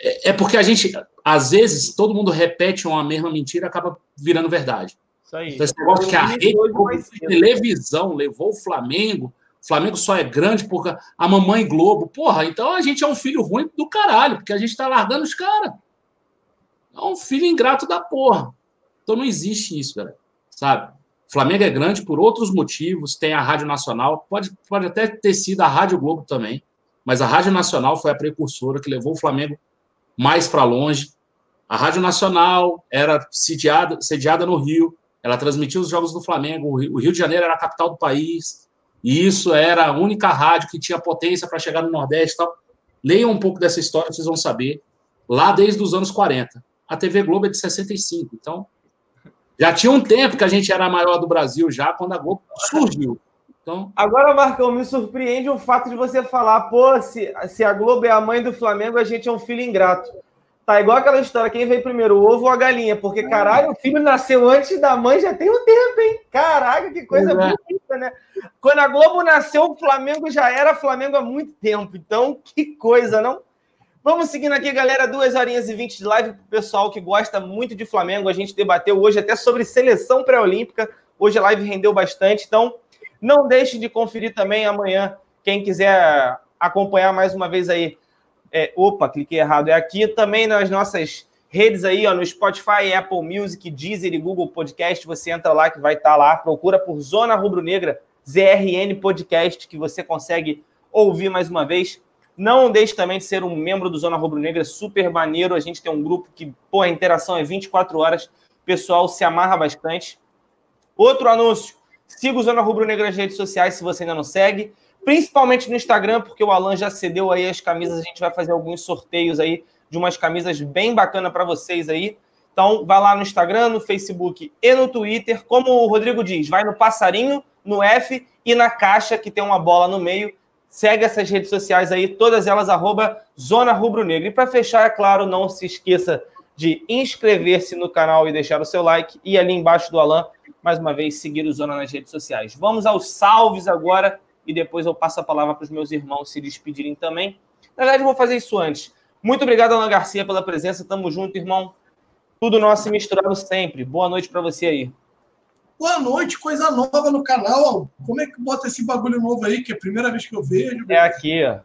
é, é porque a gente, às vezes, todo mundo repete uma mesma mentira e acaba virando verdade. Isso aí. Então, esse negócio que a Rede televisão levou o Flamengo o Flamengo só é grande porque a mamãe Globo. Porra, então a gente é um filho ruim do caralho, porque a gente tá largando os caras. É um filho ingrato da porra. Então não existe isso, galera. Sabe? Flamengo é grande por outros motivos, tem a Rádio Nacional, pode, pode até ter sido a Rádio Globo também, mas a Rádio Nacional foi a precursora que levou o Flamengo mais para longe. A Rádio Nacional era sediada, sediada no Rio, ela transmitia os jogos do Flamengo, o Rio de Janeiro era a capital do país, e isso era a única rádio que tinha potência para chegar no Nordeste e tal. Leiam um pouco dessa história, vocês vão saber. Lá desde os anos 40. A TV Globo é de 65, então já tinha um tempo que a gente era a maior do Brasil já quando a Globo surgiu. Então... Agora, Marcão, me surpreende o fato de você falar, pô, se, se a Globo é a mãe do Flamengo, a gente é um filho ingrato. Tá igual aquela história, quem veio primeiro, o ovo ou a galinha? Porque, caralho, o filho nasceu antes da mãe já tem um tempo, hein? Caraca, que coisa é. bonita, né? Quando a Globo nasceu, o Flamengo já era Flamengo há muito tempo. Então, que coisa, não? Vamos seguindo aqui, galera. Duas horinhas e vinte de live para o pessoal que gosta muito de Flamengo. A gente debateu hoje até sobre seleção pré-olímpica. Hoje a live rendeu bastante. Então, não deixe de conferir também amanhã. Quem quiser acompanhar mais uma vez aí. É, opa, cliquei errado. É aqui também nas nossas redes aí, ó, no Spotify, Apple Music, Deezer e Google Podcast. Você entra lá que vai estar tá lá. Procura por Zona Rubro Negra, ZRN Podcast, que você consegue ouvir mais uma vez. Não deixe também de ser um membro do Zona Rubro Negra, super maneiro. A gente tem um grupo que, pô, a interação é 24 horas. O pessoal se amarra bastante. Outro anúncio: siga o Zona Rubro Negra nas redes sociais se você ainda não segue. Principalmente no Instagram, porque o Alan já cedeu aí as camisas. A gente vai fazer alguns sorteios aí de umas camisas bem bacanas para vocês aí. Então, vai lá no Instagram, no Facebook e no Twitter. Como o Rodrigo diz, vai no passarinho, no F e na caixa, que tem uma bola no meio Segue essas redes sociais aí, todas elas, arroba Zona Rubro Negra. E para fechar, é claro, não se esqueça de inscrever-se no canal e deixar o seu like. E ali embaixo do Alan, mais uma vez, seguir o Zona nas redes sociais. Vamos aos salves agora e depois eu passo a palavra para os meus irmãos se despedirem também. Na verdade, eu vou fazer isso antes. Muito obrigado, Alan Garcia, pela presença. Tamo junto, irmão. Tudo nosso e misturado sempre. Boa noite para você aí. Boa noite, coisa nova no canal. Como é que bota esse bagulho novo aí, que é a primeira vez que eu vejo? É aqui, ó.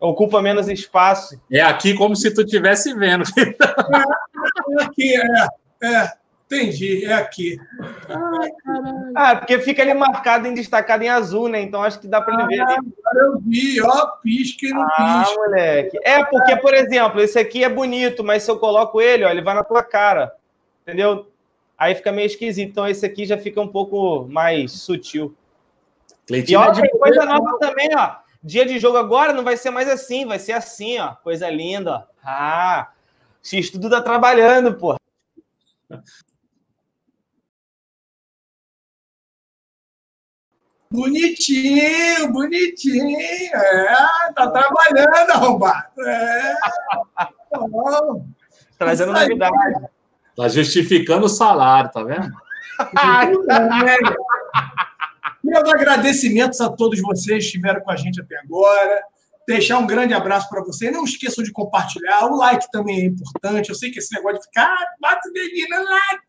Ocupa menos espaço. É aqui como se tu estivesse vendo. é, aqui, é. É, entendi, é aqui. Ai, ah, porque fica ali marcado em destacado em azul, né? Então acho que dá para ele ver. Ah, eu vi, ó, pisca e não ah, pisca. moleque. É, porque, por exemplo, esse aqui é bonito, mas se eu coloco ele, ó, ele vai na tua cara. Entendeu? Aí fica meio esquisito. Então esse aqui já fica um pouco mais sutil. Cleitinho e ó, é tem coisa nova também, ó. Dia de jogo agora não vai ser mais assim, vai ser assim, ó. Coisa linda, ó. Ah, X tudo tá trabalhando, pô. Bonitinho, bonitinho. É, tá trabalhando, arrombado. É. Trazendo novidade. Tá justificando o salário, tá vendo? Meus agradecimentos a todos vocês que estiveram com a gente até agora. Deixar um grande abraço para você. Não esqueçam de compartilhar. O like também é importante. Eu sei que esse negócio de ficar, ah, bate o dedinho like,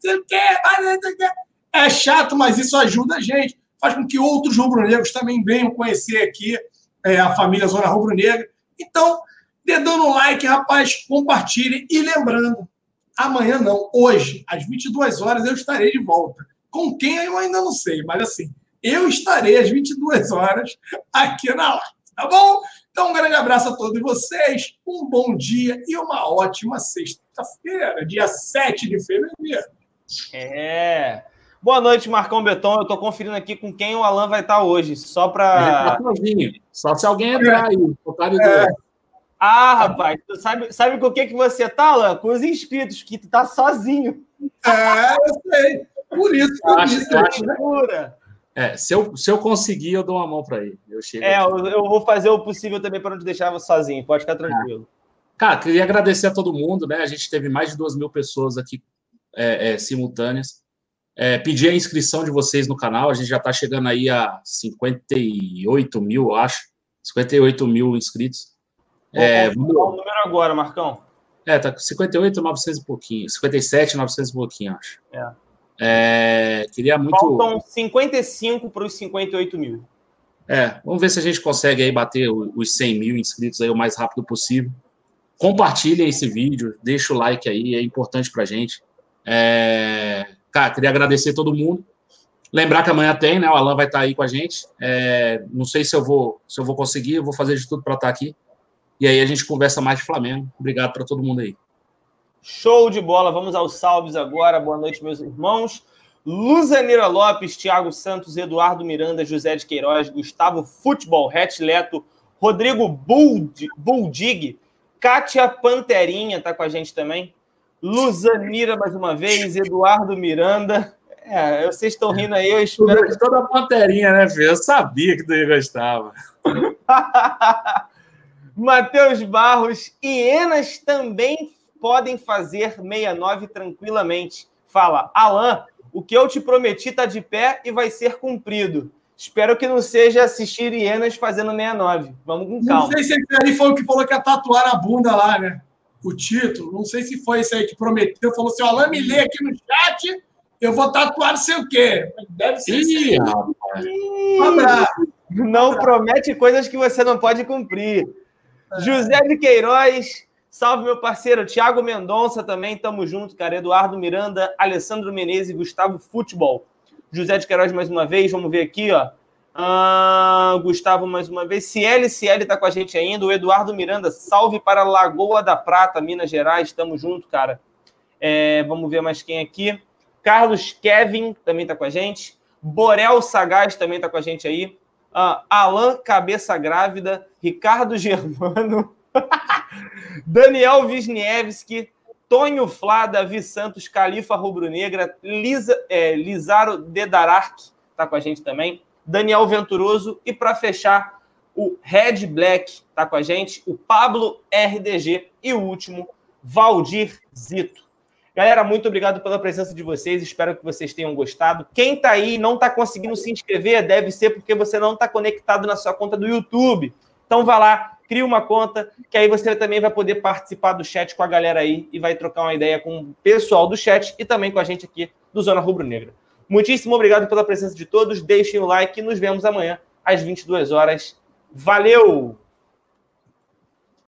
é chato, mas isso ajuda a gente. Faz com que outros rubro-negros também venham conhecer aqui é, a família Zona Rubro-Negra. Então, dedão no like, rapaz, compartilhem. E lembrando, Amanhã não, hoje, às 22 horas, eu estarei de volta. Com quem eu ainda não sei, mas assim, eu estarei às 22 horas aqui na live, tá bom? Então, um grande abraço a todos vocês, um bom dia e uma ótima sexta-feira, dia 7 de fevereiro. É. Boa noite, Marcão Beton. Eu estou conferindo aqui com quem o Alan vai estar hoje, só para. Tá só se alguém entrar aí. É. Ah, rapaz, tu sabe, sabe com o que, que você tá, Alan? Com os inscritos, que tu tá sozinho. É, eu sei. Por isso que eu acho, disse. Acho, né? É, se eu, se eu conseguir, eu dou uma mão para ele. Eu é, eu, eu, vou fazer o possível também para não te deixar sozinho. Pode ficar tranquilo. Cara, queria agradecer a todo mundo, né? A gente teve mais de duas mil pessoas aqui é, é, simultâneas. É, pedir a inscrição de vocês no canal. A gente já está chegando aí a 58 mil, acho. 58 mil inscritos. É, vamos dar o número agora, Marcão. É, tá com 58, 900 e pouquinho. 57, 900 e pouquinho, acho. É. é queria muito. Faltam 55 para os 58 mil. É, vamos ver se a gente consegue aí bater os 100 mil inscritos aí o mais rápido possível. Compartilhem esse vídeo, deixa o like aí, é importante pra gente. É... Cara, queria agradecer todo mundo. Lembrar que amanhã tem, né? O Alan vai estar aí com a gente. É, não sei se eu vou se eu vou conseguir, eu vou fazer de tudo para estar aqui. E aí a gente conversa mais de Flamengo. Obrigado para todo mundo aí. Show de bola. Vamos aos salves agora. Boa noite, meus irmãos. Luzanira Lopes, Thiago Santos, Eduardo Miranda, José de Queiroz, Gustavo Futebol, Ret Leto, Rodrigo Buldig, Kátia Panterinha tá com a gente também. Luzanira mais uma vez, Eduardo Miranda. É, vocês estão rindo aí, eu espero. Toda a panterinha, né, filho? Eu sabia que tu ia gostar. Matheus Barros, hienas também podem fazer 69 tranquilamente. Fala, Alan, o que eu te prometi está de pé e vai ser cumprido. Espero que não seja assistir hienas fazendo 69. Vamos com calma. Não sei se ele foi o que falou que ia tatuar a bunda lá, né? O título. Não sei se foi esse aí que prometeu. Falou assim: Alan, me lê aqui no chat, eu vou tatuar não sei o quê. Deve ser Ih, Um abraço. Não promete coisas que você não pode cumprir. José de Queiroz, salve meu parceiro. Tiago Mendonça também, tamo junto, cara. Eduardo Miranda, Alessandro Menezes e Gustavo Futebol. José de Queiroz mais uma vez, vamos ver aqui, ó. Ah, Gustavo mais uma vez. Ciel, Ciel tá com a gente ainda. O Eduardo Miranda, salve para Lagoa da Prata, Minas Gerais. Tamo junto, cara. É, vamos ver mais quem aqui. Carlos Kevin também tá com a gente. Borel Sagaz também tá com a gente aí. Uh, Alan Cabeça Grávida, Ricardo Germano, Daniel Wisniewski, Tonho Flá, Davi Santos, Califa Rubro-Negra, Lisa, é, Lizaro Dedarark está com a gente também, Daniel Venturoso e para fechar o Red Black está com a gente, o Pablo RDG e o último, Valdir Zito. Galera, muito obrigado pela presença de vocês. Espero que vocês tenham gostado. Quem está aí e não está conseguindo se inscrever, deve ser porque você não está conectado na sua conta do YouTube. Então vá lá, cria uma conta, que aí você também vai poder participar do chat com a galera aí e vai trocar uma ideia com o pessoal do chat e também com a gente aqui do Zona Rubro Negra. Muitíssimo obrigado pela presença de todos. Deixem o like e nos vemos amanhã às 22 horas. Valeu!